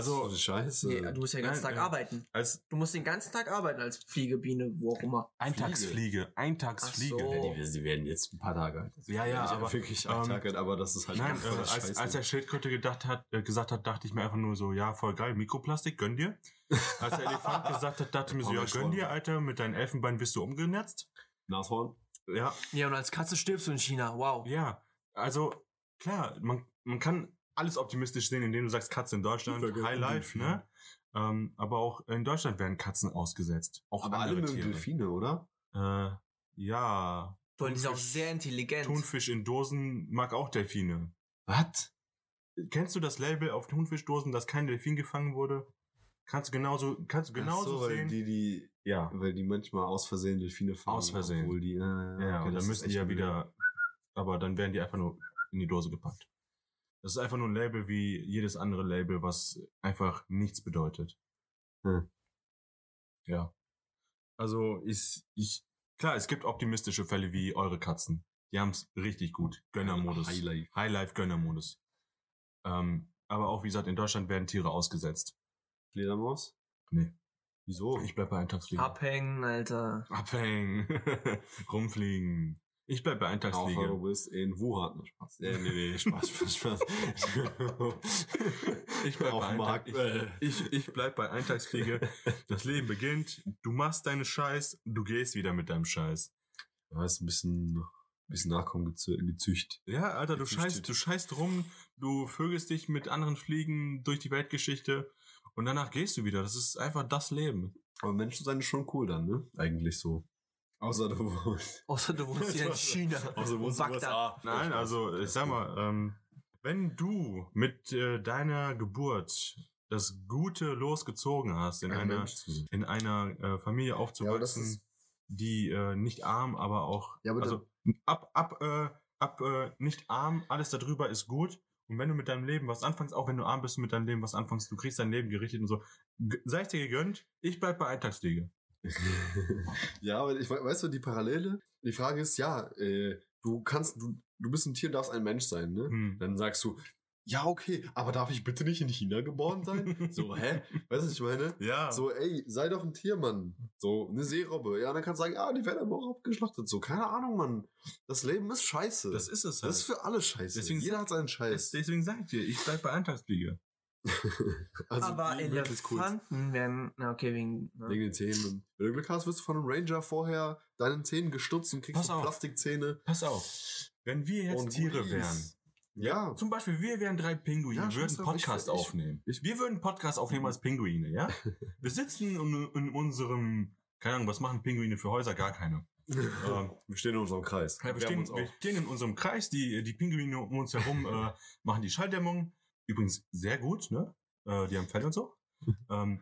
[SPEAKER 3] So
[SPEAKER 2] also,
[SPEAKER 3] Scheiße.
[SPEAKER 1] Nee, du musst ja den ganzen
[SPEAKER 2] Nein,
[SPEAKER 1] Tag
[SPEAKER 2] äh,
[SPEAKER 1] arbeiten.
[SPEAKER 2] als
[SPEAKER 1] Du musst den ganzen Tag arbeiten als Fliegebiene, wo auch immer.
[SPEAKER 2] Eintagsfliege, Eintagsfliege.
[SPEAKER 1] Ach so.
[SPEAKER 3] Ja, die, die werden jetzt ein paar Tage alt.
[SPEAKER 2] Ja, ja, aber,
[SPEAKER 3] wirklich
[SPEAKER 2] ähm,
[SPEAKER 3] Tage, aber das ist halt
[SPEAKER 2] Nein, äh, als, als der Schildkröte gedacht hat, äh, gesagt hat, dachte ich mir einfach nur so, ja, voll geil, Mikroplastik, gönn dir. Als der Elefant gesagt hat, dachte ich mir so, ja, gönn dir, Alter, mit deinen Elfenbein bist du umgenetzt.
[SPEAKER 3] Nashorn.
[SPEAKER 2] Ja,
[SPEAKER 1] Ja, und als Katze stirbst du in China. Wow.
[SPEAKER 2] ja, also, klar, man, man kann alles optimistisch sehen, indem du sagst, Katze in Deutschland, High Life, ne? Ähm, aber auch in Deutschland werden Katzen ausgesetzt. Auch
[SPEAKER 3] Aber alle mögen
[SPEAKER 2] Tiere.
[SPEAKER 3] Delfine, oder?
[SPEAKER 2] Äh, ja,
[SPEAKER 1] Toll, die ist auch sehr intelligent.
[SPEAKER 2] Thunfisch in Dosen mag auch Delfine.
[SPEAKER 3] Was?
[SPEAKER 2] Kennst du das Label auf Thunfischdosen, dass kein Delfin gefangen wurde? Kannst du genauso, kannst du genauso
[SPEAKER 3] so, weil
[SPEAKER 2] sehen.
[SPEAKER 3] die, die,
[SPEAKER 2] ja,
[SPEAKER 3] weil die manchmal aus Versehen Delfine fangen.
[SPEAKER 2] Aus Versehen.
[SPEAKER 3] Obwohl die, äh,
[SPEAKER 2] ja,
[SPEAKER 3] okay,
[SPEAKER 2] und dann müssen die ja
[SPEAKER 3] blöd.
[SPEAKER 2] wieder, aber dann werden die einfach nur in die Dose gepackt. Das ist einfach nur ein Label wie jedes andere Label, was einfach nichts bedeutet.
[SPEAKER 3] Hm.
[SPEAKER 2] Ja. Also ich, ich, klar, es gibt optimistische Fälle wie eure Katzen. Die haben es richtig gut. Gönnermodus.
[SPEAKER 3] Highlife.
[SPEAKER 2] Highlife Gönnermodus. Ähm, aber auch wie gesagt, in Deutschland werden Tiere ausgesetzt.
[SPEAKER 3] Fledermaus?
[SPEAKER 2] Nee.
[SPEAKER 3] Wieso?
[SPEAKER 2] Ich bleib bei Eintagsfliege.
[SPEAKER 1] Abhängen, Alter.
[SPEAKER 2] Abhängen. Rumfliegen. Ich bleib bei
[SPEAKER 3] Auch
[SPEAKER 2] Eintagsfliege.
[SPEAKER 3] du bist in Wuhan. Spaß. Äh, nee, nee, Spaß, Spaß, Spaß.
[SPEAKER 2] Ich bleib
[SPEAKER 3] Auf
[SPEAKER 2] bei
[SPEAKER 3] Markt.
[SPEAKER 2] Eintag, ich, ich, ich bleib bei Eintagsfliege. Das Leben beginnt, du machst deine Scheiß, du gehst wieder mit deinem Scheiß.
[SPEAKER 3] Da ist ein bisschen, bisschen Nachkommen gezü gezücht.
[SPEAKER 2] Ja, Alter, du
[SPEAKER 3] Gezüchtet.
[SPEAKER 2] scheißt, du scheißt rum, du vögelst dich mit anderen Fliegen durch die Weltgeschichte und danach gehst du wieder. Das ist einfach das Leben.
[SPEAKER 3] Aber Menschen sein ist schon cool dann, ne? Eigentlich so. Außer du wohnst.
[SPEAKER 1] Außer du wohnst hier in China.
[SPEAKER 3] Außer du wohnst in. USA.
[SPEAKER 2] Nein, also ich sag mal, ähm, wenn du mit äh, deiner Geburt das Gute losgezogen hast, in
[SPEAKER 3] Ein
[SPEAKER 2] einer in einer äh, Familie aufzuwachsen,
[SPEAKER 3] ist-
[SPEAKER 2] die äh, nicht arm, aber auch
[SPEAKER 3] Ja, aber
[SPEAKER 2] also ab ab äh, ab äh, nicht arm, alles darüber ist gut. Und wenn du mit deinem Leben was anfängst, auch wenn du arm bist und mit deinem Leben was anfängst, du kriegst dein Leben gerichtet und so, G- sei es dir gegönnt, ich bleib bei Eintagsfliege.
[SPEAKER 3] ja, aber ich we- weißt du, die Parallele, die Frage ist, ja, äh, du kannst, du, du bist ein Tier, darfst ein Mensch sein, ne?
[SPEAKER 2] Hm.
[SPEAKER 3] Dann sagst du, ja, okay, aber darf ich bitte nicht in China geboren sein? so, hä? Weißt du, was ich meine?
[SPEAKER 2] Ja.
[SPEAKER 3] So, ey, sei doch ein Tier, Mann. So, eine Seerobbe. Ja, dann kannst du sagen, ja, die werden aber auch abgeschlachtet. So, keine Ahnung, Mann. Das Leben ist scheiße.
[SPEAKER 2] das ist es halt.
[SPEAKER 3] Das ist für alle scheiße.
[SPEAKER 2] Deswegen
[SPEAKER 3] Jeder hat seinen Scheiß.
[SPEAKER 2] Deswegen sag ich dir, ich bleib bei Eintagsfliege.
[SPEAKER 3] also,
[SPEAKER 1] Aber
[SPEAKER 3] die wirklich cool.
[SPEAKER 1] Elefanten werden, na okay, wegen, ne?
[SPEAKER 3] Wegen den Zähnen. Wenn du Glück hast, wirst du von einem Ranger vorher deinen Zähnen gestutzt und kriegst
[SPEAKER 2] Pass
[SPEAKER 3] so
[SPEAKER 2] auf.
[SPEAKER 3] Plastikzähne.
[SPEAKER 2] Pass auf. Wenn wir jetzt
[SPEAKER 3] und
[SPEAKER 2] Tiere wären,
[SPEAKER 3] Ja.
[SPEAKER 2] zum Beispiel wir wären drei Pinguine,
[SPEAKER 3] Ja,
[SPEAKER 2] wir würden einen
[SPEAKER 3] ich-
[SPEAKER 2] Podcast
[SPEAKER 3] ich-
[SPEAKER 2] aufnehmen.
[SPEAKER 3] ich-
[SPEAKER 2] wir würden einen Podcast aufnehmen als Pinguine, ja? Wir sitzen in, in unserem, keine Ahnung, was machen Pinguine für Häuser? Gar keine. ähm,
[SPEAKER 3] Wir stehen in unserem Kreis.
[SPEAKER 2] ja, wir, stehen,
[SPEAKER 3] uns
[SPEAKER 2] wir stehen in unserem Kreis, die, die Pinguine um uns herum äh, machen die Schalldämmung. Übrigens sehr gut, ne? Äh, die haben Fell und so. ähm,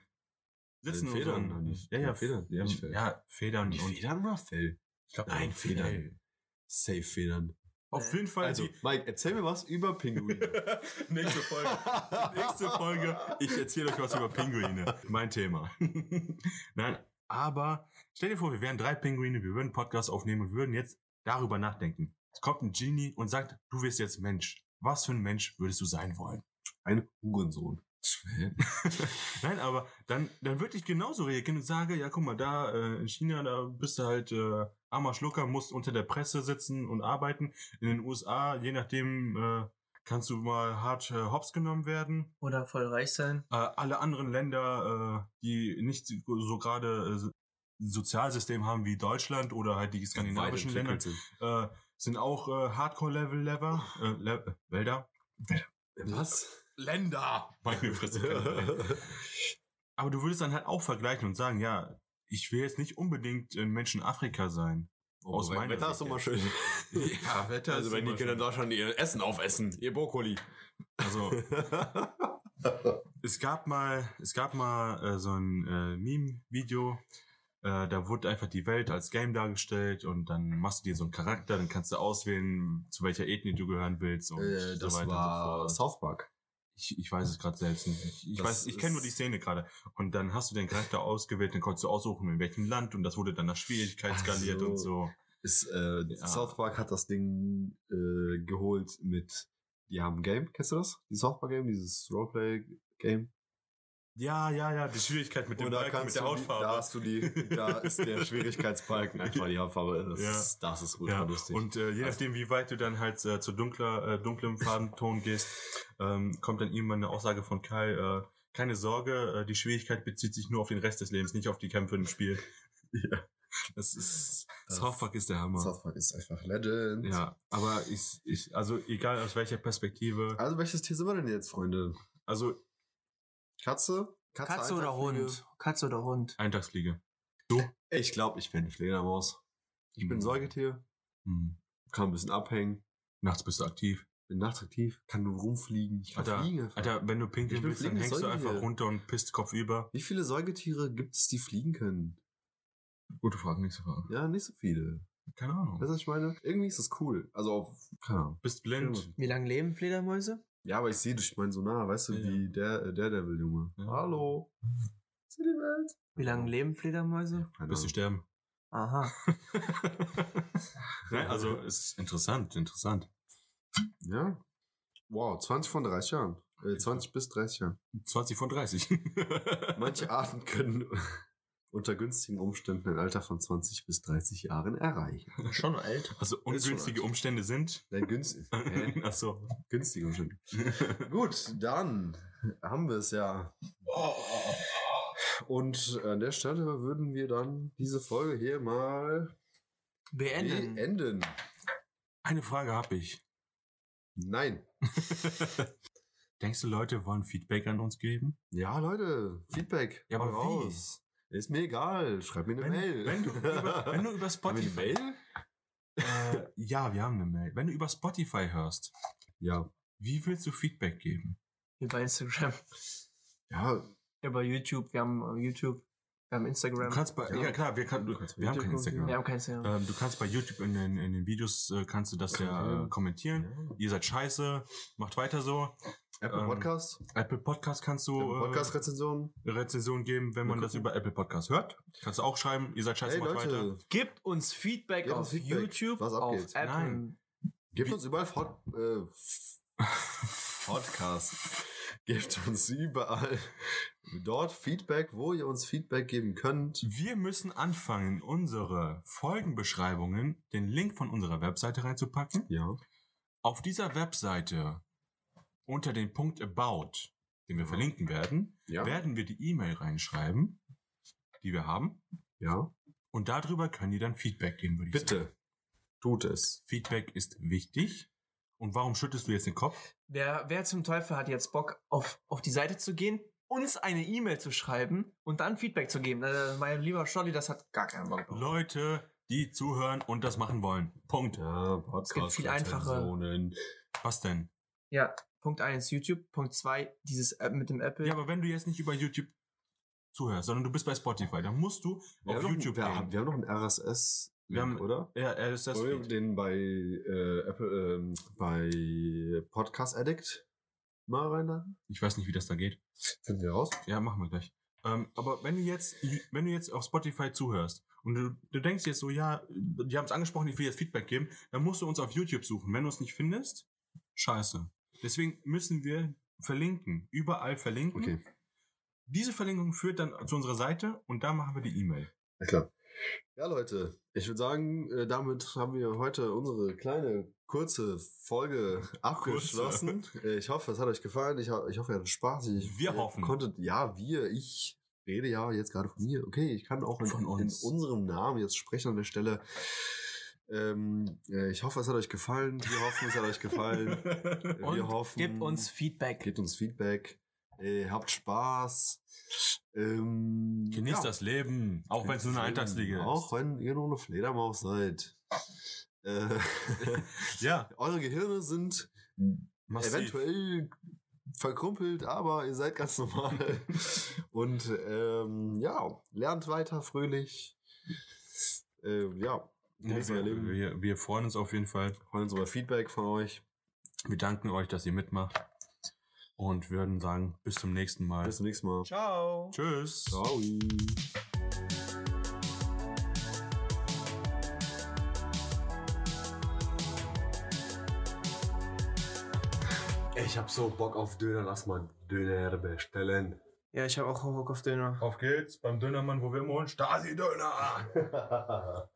[SPEAKER 2] sitzen in
[SPEAKER 3] Federn
[SPEAKER 2] unseren,
[SPEAKER 3] haben die.
[SPEAKER 2] ja, ja,
[SPEAKER 3] Federn,
[SPEAKER 2] die haben,
[SPEAKER 3] nicht Fell.
[SPEAKER 2] ja, Federn
[SPEAKER 3] Die
[SPEAKER 2] und
[SPEAKER 3] Federn oder Fell?
[SPEAKER 2] ich glaub,
[SPEAKER 3] Nein, Federn.
[SPEAKER 2] Fell.
[SPEAKER 3] Safe Federn.
[SPEAKER 2] Auf jeden Fall
[SPEAKER 3] Also, Mike, erzähl mir was über Pinguine.
[SPEAKER 2] Nächste Folge. Nächste Folge. Ich erzähle euch was über Pinguine. Mein Thema. Nein, aber stell dir vor, wir wären drei Pinguine, wir würden einen Podcast aufnehmen und würden jetzt darüber nachdenken. Es kommt ein Genie und sagt, du wirst jetzt Mensch. Was für ein Mensch würdest du sein wollen?
[SPEAKER 3] Ein Hurensohn.
[SPEAKER 2] Nein, aber dann, dann würde ich genauso reagieren und sage, ja, guck mal, da äh, in China, da bist du halt äh, armer Schlucker, musst unter der Presse sitzen und arbeiten. In den USA, je nachdem, äh, kannst du mal hart äh, hops genommen werden.
[SPEAKER 1] Oder voll reich sein.
[SPEAKER 2] Äh, alle anderen Länder, äh, die nicht so gerade äh, Sozialsystem haben wie Deutschland oder halt die skandinavischen Länder,
[SPEAKER 3] Sind.
[SPEAKER 2] äh, sind auch äh, Hardcore-Level-Lever, äh, Le Wälder.
[SPEAKER 3] Was?
[SPEAKER 2] Länder! Meine Fresse. Aber du würdest dann halt auch vergleichen und sagen, ja, ich will jetzt nicht unbedingt ein Mensch in Afrika sein. Aus
[SPEAKER 3] Oh,
[SPEAKER 2] meiner
[SPEAKER 3] Wetter
[SPEAKER 2] Sicht
[SPEAKER 3] ist doch mal
[SPEAKER 2] jetzt.
[SPEAKER 3] schön.
[SPEAKER 2] Ja, Wetter
[SPEAKER 3] Also
[SPEAKER 2] ist
[SPEAKER 3] wenn die
[SPEAKER 2] immer
[SPEAKER 3] Kinder in. Deutschland ihr Essen aufessen, ihr Brokkoli.
[SPEAKER 2] Also, es gab mal, es gab mal äh, so ein äh, Meme-Video, äh, da wurde einfach die Welt als Game dargestellt und dann machst du dir so einen Charakter, dann kannst du auswählen, zu welcher Ethnie du gehören willst und
[SPEAKER 3] Äh,
[SPEAKER 2] so
[SPEAKER 3] das
[SPEAKER 2] weiter
[SPEAKER 3] war
[SPEAKER 2] und so fort.
[SPEAKER 3] South Park.
[SPEAKER 2] Ich, ich weiß es gerade selbst nicht. Ich, ich weiß, ich kenne nur die Szene gerade. Und dann hast du den Charakter ausgewählt, dann konntest du aussuchen, in welchem Land und das wurde dann nach Schwierigkeit skaliert
[SPEAKER 3] so.
[SPEAKER 2] und so.
[SPEAKER 3] Ist, äh,
[SPEAKER 2] Ja.
[SPEAKER 3] South Park hat das Ding äh, geholt mit, die haben ein Game, kennst du das? Die South Park Game, dieses Roleplay-Game?
[SPEAKER 2] Ja, ja, ja, die Schwierigkeit mit dem
[SPEAKER 3] da
[SPEAKER 2] Balken, mit der Hautfarbe.
[SPEAKER 3] da hast du die, da ist der Schwierigkeitsbalken einfach die Hautfarbe. Das,
[SPEAKER 2] Ja.
[SPEAKER 3] ist, das ist ultra
[SPEAKER 2] ja,
[SPEAKER 3] lustig.
[SPEAKER 2] und äh, je
[SPEAKER 3] Also-
[SPEAKER 2] nachdem, wie weit du dann halt äh, zu dunkler, äh, dunklem Farbenton gehst, ähm, kommt dann irgendwann eine Aussage von Kai, äh, keine Sorge, äh, die Schwierigkeit bezieht sich nur auf den Rest des Lebens, nicht auf die Kämpfe im Spiel. ja. Das ist,
[SPEAKER 3] Das-
[SPEAKER 2] South Park ist der Hammer.
[SPEAKER 3] South Park ist einfach Legend.
[SPEAKER 2] Ja, aber ich, ich, also egal aus welcher Perspektive,
[SPEAKER 3] Also welches Tier sind wir denn jetzt, Freunde?
[SPEAKER 2] also
[SPEAKER 3] Katze?
[SPEAKER 1] Katze oder
[SPEAKER 3] Eintagsfliege?
[SPEAKER 1] Hund? Katze oder Hund?
[SPEAKER 2] Eintagsfliege.
[SPEAKER 3] Ich glaube, ich bin eine Fledermaus. Ich bin ein
[SPEAKER 2] Mhm.
[SPEAKER 3] Säugetier,
[SPEAKER 2] Hm.
[SPEAKER 3] kann ein bisschen abhängen,
[SPEAKER 2] Nachts bist du aktiv.
[SPEAKER 3] bin nachtaktiv, kann nur rumfliegen. Ich kann
[SPEAKER 2] Alter,
[SPEAKER 3] fliegen einfach.
[SPEAKER 2] Alter, wenn du pinkeln willst, dann hängst du einfach
[SPEAKER 3] Säugetier.
[SPEAKER 2] runter und pisst kopfüber.
[SPEAKER 3] Wie viele Säugetiere gibt es, die fliegen können?
[SPEAKER 2] Gute Frage, nächste Frage.
[SPEAKER 3] Ja, nicht so viele.
[SPEAKER 2] Keine Ahnung.
[SPEAKER 3] Weißt du, was ich meine? Irgendwie ist das cool. Also auf, keine Ahnung.
[SPEAKER 2] Bist blind.
[SPEAKER 1] Wie lange leben Fledermäuse?
[SPEAKER 3] Ja, aber ich sehe durch meinen Sonar, weißt du,
[SPEAKER 2] Ja,
[SPEAKER 3] wie der, äh, der Devil, Junge.
[SPEAKER 2] Ja.
[SPEAKER 3] Hallo. Sieh die Welt.
[SPEAKER 1] Wie lange leben Fledermäuse?
[SPEAKER 3] Keine
[SPEAKER 2] Bis sie sterben.
[SPEAKER 1] Aha.
[SPEAKER 2] Nein, also ist interessant, interessant.
[SPEAKER 3] Ja. Wow, 20 von 30 Jahren. Äh, 20 bis 30 Jahren.
[SPEAKER 2] 20 von 30.
[SPEAKER 3] Manche Arten können unter günstigen Umständen ein Alter von 20 bis 30 Jahren erreichen.
[SPEAKER 1] Schon alt.
[SPEAKER 2] Also ungünstige
[SPEAKER 3] alt.
[SPEAKER 2] Umstände sind.
[SPEAKER 3] Nein, günstig. Hä?
[SPEAKER 2] Achso.
[SPEAKER 3] günstige Umstände. Gut, dann haben wir es ja. Und an der Stelle würden wir dann diese Folge hier mal
[SPEAKER 1] Beenden.
[SPEAKER 3] beenden.
[SPEAKER 2] Eine Frage habe ich.
[SPEAKER 3] Nein.
[SPEAKER 2] Denkst du, Leute wollen Feedback an uns geben?
[SPEAKER 3] Ja, Leute, Feedback.
[SPEAKER 2] Ja, aber wie?
[SPEAKER 3] Ist mir egal. Schreib mir eine
[SPEAKER 2] Wenn,
[SPEAKER 3] Mail.
[SPEAKER 2] wenn, du über, wenn du über
[SPEAKER 3] Haben wir
[SPEAKER 2] Spotify.
[SPEAKER 3] eine Mail?
[SPEAKER 2] Äh, ja, wir haben eine Mail. Wenn du über Spotify hörst,
[SPEAKER 3] Ja.
[SPEAKER 2] wie willst du Feedback geben?
[SPEAKER 1] Bei Instagram.
[SPEAKER 3] Ja,
[SPEAKER 1] bei YouTube. Wir haben äh, YouTube. Wir haben
[SPEAKER 2] Du
[SPEAKER 1] Instagram.
[SPEAKER 2] kannst bei,
[SPEAKER 3] Ja.
[SPEAKER 2] ja, klar, wir, kann, du,
[SPEAKER 3] kannst bei
[SPEAKER 2] wir haben
[SPEAKER 3] YouTube
[SPEAKER 2] kein. Instagram.
[SPEAKER 1] wir haben kein Instagram.
[SPEAKER 2] Ähm, du kannst bei YouTube in den, in den Videos, äh, kannst du das ja äh,
[SPEAKER 3] Kommentieren.
[SPEAKER 2] kommentieren. Ihr seid scheiße, macht weiter so.
[SPEAKER 3] Apple
[SPEAKER 2] Ähm,
[SPEAKER 3] Podcast.
[SPEAKER 2] Apple Podcast kannst du äh,
[SPEAKER 3] Podcast-Rezension.
[SPEAKER 2] Rezension geben, wenn
[SPEAKER 3] Wir
[SPEAKER 2] man das über Apple Podcast hört. Kannst du auch schreiben, ihr seid scheiße,
[SPEAKER 3] Hey
[SPEAKER 2] macht
[SPEAKER 3] Leute,
[SPEAKER 2] weiter.
[SPEAKER 1] Gebt uns Feedback
[SPEAKER 3] Gebt
[SPEAKER 1] auf
[SPEAKER 3] uns Feedback,
[SPEAKER 1] YouTube,
[SPEAKER 3] was
[SPEAKER 1] auf. Apple.
[SPEAKER 2] Nein.
[SPEAKER 3] gebt uns überall Pod, äh, Podcast. gebt uns überall dort Feedback, wo ihr uns Feedback geben könnt.
[SPEAKER 2] Wir müssen anfangen, unsere Folgenbeschreibungen, den Link von unserer Webseite reinzupacken.
[SPEAKER 3] Ja.
[SPEAKER 2] Auf dieser Webseite unter den Punkt About, den wir
[SPEAKER 3] Ja.
[SPEAKER 2] verlinken werden,
[SPEAKER 3] Ja.
[SPEAKER 2] werden wir die E-Mail reinschreiben, die wir haben.
[SPEAKER 3] Ja.
[SPEAKER 2] Und darüber können die dann Feedback geben, würde ich sagen.
[SPEAKER 3] Bitte. Tut es.
[SPEAKER 2] Feedback ist wichtig. Und warum schüttest du jetzt den Kopf?
[SPEAKER 1] Wer, wer zum Teufel hat jetzt Bock, auf, auf die Seite zu gehen, uns eine E-Mail zu schreiben und dann Feedback zu geben? Äh, mein lieber Scholli, das hat gar keinen Bock.
[SPEAKER 2] Leute, die zuhören und das machen wollen. Punkt.
[SPEAKER 3] Ja, Podcast.
[SPEAKER 1] gibt viel einfache-.
[SPEAKER 2] Was denn?
[SPEAKER 1] Ja, Punkt 1 YouTube, Punkt 2 dieses App mit dem Apple.
[SPEAKER 2] Ja, aber wenn du jetzt nicht über YouTube zuhörst, sondern du bist bei Spotify, dann musst du
[SPEAKER 3] Wir
[SPEAKER 2] auf
[SPEAKER 3] haben noch-
[SPEAKER 2] YouTube
[SPEAKER 3] wir,
[SPEAKER 2] gehen.
[SPEAKER 3] haben- wir haben noch einen RSS,
[SPEAKER 2] Wir haben-
[SPEAKER 3] oder?
[SPEAKER 2] Ja, er
[SPEAKER 3] wir
[SPEAKER 2] Feed.
[SPEAKER 3] den bei äh, Apple, ähm, bei Podcast Addict mal reinladen?
[SPEAKER 2] Ich weiß nicht, wie das da geht.
[SPEAKER 3] Finden wir raus.
[SPEAKER 2] Ja, machen wir gleich. Ähm, aber wenn du jetzt, wenn du jetzt auf Spotify zuhörst und du, du denkst jetzt so, ja, die haben es angesprochen, ich will jetzt Feedback geben, dann musst du uns auf YouTube suchen. Wenn du es nicht findest, scheiße. Deswegen müssen wir verlinken, überall verlinken.
[SPEAKER 3] Okay.
[SPEAKER 2] Diese Verlinkung führt dann zu unserer Seite und da machen wir die E-Mail.
[SPEAKER 3] Na klar. Ja, Leute, ich würde sagen, äh, damit haben wir heute unsere kleine, kurze Folge abgeschlossen. Äh, Ich hoffe, es hat euch gefallen. Ich, ho ich hoffe, ihr hattet Spaß. Ich,
[SPEAKER 2] Wir hoffen.
[SPEAKER 3] Konntet, ja, wir, ich rede ja jetzt gerade von mir. Okay, ich kann auch in, in unserem Namen jetzt sprechen an der Stelle. Ähm, äh, ich hoffe, es hat euch gefallen. Wir hoffen, es hat euch gefallen. Wir
[SPEAKER 1] und
[SPEAKER 3] hoffen,
[SPEAKER 1] gebt uns Feedback.
[SPEAKER 3] gebt uns Feedback. Äh, habt Spaß. Ähm,
[SPEAKER 2] Genießt
[SPEAKER 3] ja.
[SPEAKER 2] das Leben, auch wenn es nur eine Eintagsfliege ist.
[SPEAKER 3] Auch wenn ihr nur eine Fledermaus seid. Äh,
[SPEAKER 2] Ja,
[SPEAKER 3] eure Gehirne sind
[SPEAKER 2] massiv.
[SPEAKER 3] eventuell verkrumpelt, aber ihr seid ganz normal. Und ähm, ja, lernt weiter fröhlich. Äh, ja,
[SPEAKER 2] Ja, wir, wir, wir freuen uns auf jeden Fall.
[SPEAKER 3] freuen uns über Feedback von euch.
[SPEAKER 2] Wir danken euch, dass ihr mitmacht und würden sagen, bis zum nächsten Mal.
[SPEAKER 3] Bis zum nächsten Mal.
[SPEAKER 1] Ciao.
[SPEAKER 2] Tschüss.
[SPEAKER 3] Ciao. Ich hab so Bock auf Döner, lass mal Döner bestellen.
[SPEAKER 1] Ja, ich hab auch Bock auf Döner.
[SPEAKER 2] Auf geht's beim Dönermann, wo wir immer holen. Stasi-Döner!